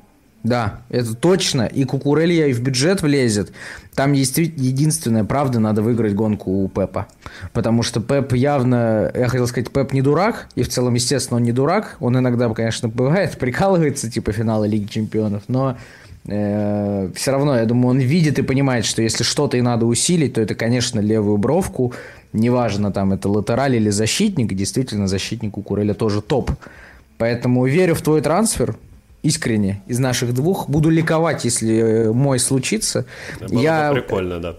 Да, это точно. И Кукурелья и в бюджет влезет. Там есть единственная правда, надо выиграть гонку у Пепа. Потому что Пеп явно, я хотел сказать, Пеп не дурак, и в целом, естественно, он не дурак. Он иногда, конечно, бывает, прикалывается, типа финала Лиги Чемпионов, но э, все равно, я думаю, он видит и понимает, что если что-то и надо усилить, то это, конечно, левую бровку. Неважно, там это латераль или защитник, действительно, защитник у Куреля тоже топ. Поэтому верю в твой трансфер, искренне из наших двух. Буду ликовать, если э, мой случится. Было я... бы прикольно, да.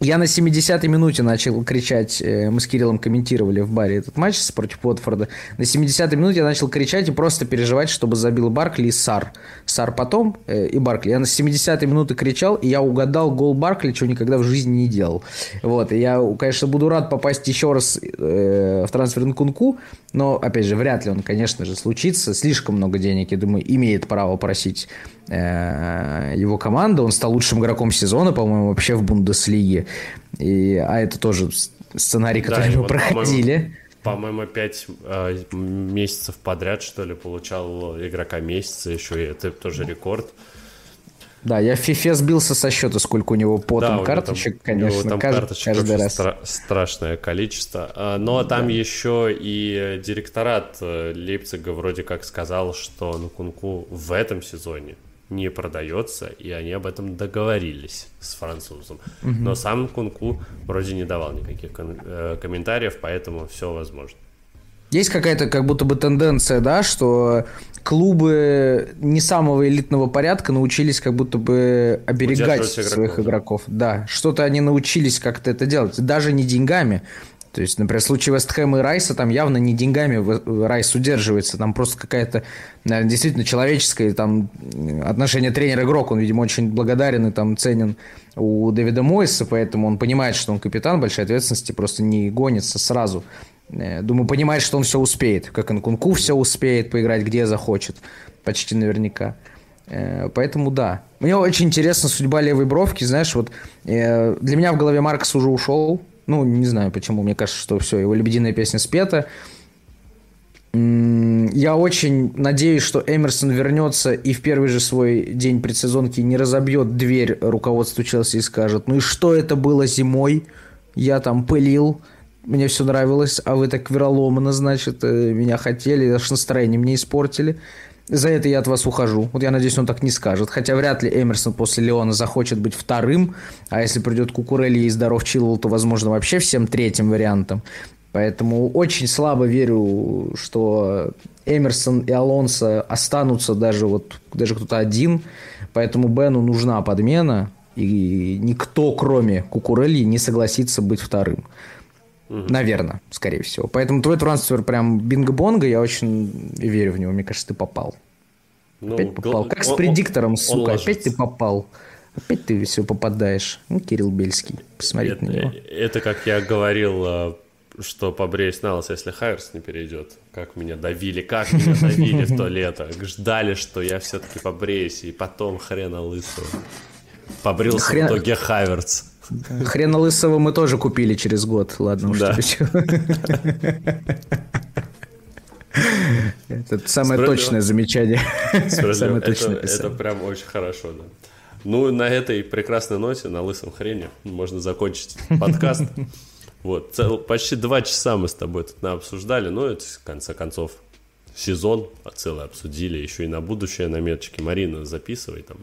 Я на 70-й минуте начал кричать, э, мы с Кириллом комментировали в баре этот матч против Уотфорда. На 70-й минуте я начал кричать и просто переживать, чтобы забил Баркли и Сар. Сар потом э, и Баркли. Я на 70-й минуте кричал, и я угадал гол Баркли, чего никогда в жизни не делал. Вот, и я, конечно, буду рад попасть еще раз э, в трансфер Кунку, но, опять же, вряд ли он, конечно же, случится. Слишком много денег, я думаю, имеет право просить Э, его команда. Он стал лучшим игроком сезона, по-моему, вообще в Бундеслиге. И, а это тоже сценарий, который да, мы проходили. По-моему, пять э, месяцев подряд, что ли, получал игрока месяца еще, и это тоже рекорд. Да, я в FIFA сбился со счета, сколько у него потом да, карточек, там, конечно, у него там каждый, карточек каждый раз. Стра- страшное количество. А, но там да. еще и директорат э, Лейпцига вроде как сказал, что Нкунку в этом сезоне не продается, и они об этом договорились с французом. Угу. Но сам Кунку вроде не давал никаких ком- э, комментариев, поэтому все возможно. Есть какая-то как будто бы тенденция, да, что клубы не самого элитного порядка научились как будто бы оберегать игроков, своих игроков. Да, что-то они научились как-то это делать, даже не деньгами. То есть, например, в случае Вестхэма и Райса там явно не деньгами Райс удерживается, там просто какая-то наверное, действительно человеческое там отношение тренер-игрок, он, видимо, очень благодарен и там ценен у Дэвида Мойса, поэтому он понимает, что он капитан большой ответственности, просто не гонится сразу. Э, думаю, понимает, что он все успеет, как Инкунку все успеет поиграть, где захочет, почти наверняка. Э, поэтому да. Мне очень интересна судьба левой бровки. Знаешь, вот э, для меня в голове Маркс уже ушел. Ну, не знаю почему, мне кажется, что все, его лебединая песня спета. Я очень надеюсь, что Эмерсон вернется и в первый же свой день предсезонки не разобьет дверь руководству Челси и скажет, ну и что это было зимой? Я там пылил, мне все нравилось, а вы так вероломно, значит, э, меня хотели, аж настроение мне испортили. За это я от вас ухожу. Вот я надеюсь, он так не скажет. Хотя вряд ли Эмерсон после Леона захочет быть вторым. А если придет Кукурелли и здоров Чилвелл, то, возможно, вообще всем третьим вариантом. Поэтому очень слабо верю, что Эмерсон и Алонсо останутся даже вот даже кто-то один. Поэтому Бену нужна подмена. И никто, кроме Кукурелли, не согласится быть вторым. Угу. Наверное, скорее всего. Поэтому твой трансфер прям бинго-бонго, я очень верю в него. Мне кажется, ты попал. Ну, Опять попал. Как с предиктором, он, сука. Он Опять ты попал. Опять ты все попадаешь. Ну, Кирилл Бельский. Посмотри это, на него. Это, как я говорил, а, что побреюсь на лос, если Хайерс не перейдет. Как меня давили, как меня давили в то лето. Ждали, что я все-таки побреюсь, и потом хрена лысого. Побрился Хрен... в итоге Хайверс. Хрена лысого мы тоже купили через год. Ладно, уж да. Это самое точное замечание. Самое точное это, это прям очень хорошо, да. Ну, на этой прекрасной ноте, на лысом хрене, можно закончить подкаст. Вот, цел, почти два часа мы с тобой тут обсуждали, но это, в конце концов, сезон целый обсудили, еще и на будущее наметочки. Марина, записывай там.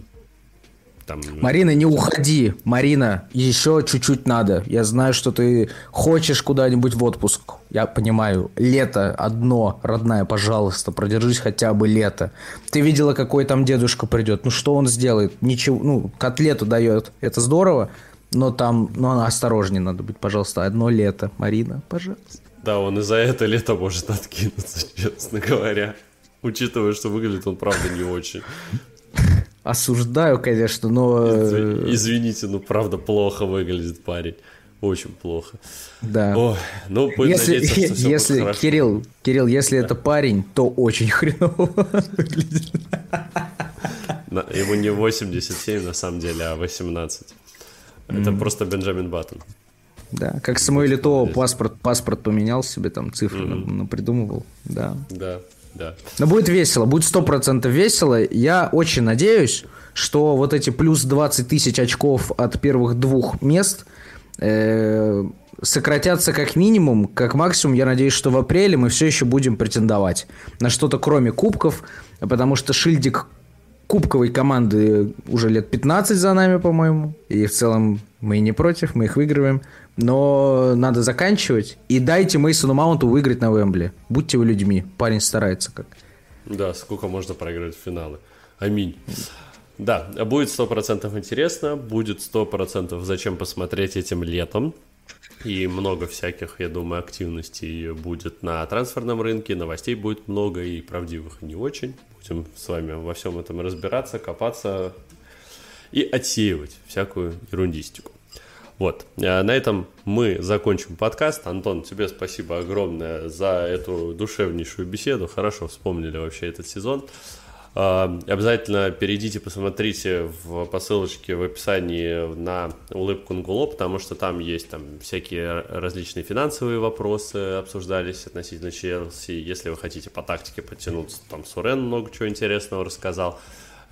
Там... Марина, не уходи. Марина, еще чуть-чуть надо. Я знаю, что ты хочешь куда-нибудь в отпуск. Я понимаю. Лето одно, родная, пожалуйста, продержись хотя бы лето. Ты видела, какой там дедушка придет. Ну, что он сделает? Ничего, ну, котлету дает. Это здорово. Но там, ну, осторожнее надо быть, пожалуйста. Одно лето. Марина, пожалуйста. Да, он и за это лето может откинуться, честно говоря. Учитывая, что выглядит он, правда, не очень. Осуждаю, конечно, но... Э, извините, ну, правда, плохо выглядит парень. Очень плохо. Да. О, ну, если, надеяться, что все если будет Кирилл, Кирилл, если да. это парень, то очень хреново выглядит. Ему не 87 на самом деле, а 18. Это mm. просто Бенджамин Баттон. Да, как Самуэль то паспорт, паспорт поменял себе, там цифры mm-hmm. придумывал. Да. Да, да. Но будет весело, будет сто процентов весело. Я очень надеюсь, что вот эти плюс 20 тысяч очков от первых двух мест э, сократятся как минимум, как максимум. Я надеюсь, что в апреле мы все еще будем претендовать на что-то кроме кубков, потому что шильдик кубковой команды уже лет 15 за нами, по-моему. И в целом мы не против, мы их выигрываем. Но надо заканчивать. И дайте Мейсону Маунту выиграть на Вембле. Будьте вы людьми. Парень старается как. Да, сколько можно проиграть в финалы. Аминь. Да, будет сто процентов интересно, будет сто процентов зачем посмотреть этим летом. И много всяких, я думаю, активностей будет на трансферном рынке, новостей будет много и правдивых не очень. Будем с вами во всем этом разбираться, копаться и отсеивать всякую ерундистику. Вот, а на этом мы закончим подкаст. Антон, тебе спасибо огромное за эту душевнейшую беседу. Хорошо вспомнили вообще этот сезон. А, обязательно перейдите, посмотрите в посылочке в описании на улыбку Нгуло, потому что там есть там всякие различные финансовые вопросы обсуждались относительно Челси. Если вы хотите по тактике подтянуться, там Сурен много чего интересного рассказал.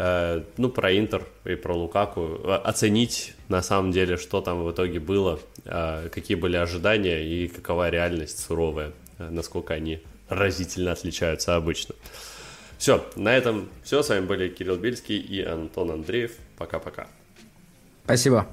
Э, ну, про Интер и про Лукаку. Оценить на самом деле, что там в итоге было, э, какие были ожидания и какова реальность суровая, э, насколько они разительно отличаются обычно. Все, на этом все. С вами были Кирилл Бельский и Антон Андреев. Пока-пока. Спасибо.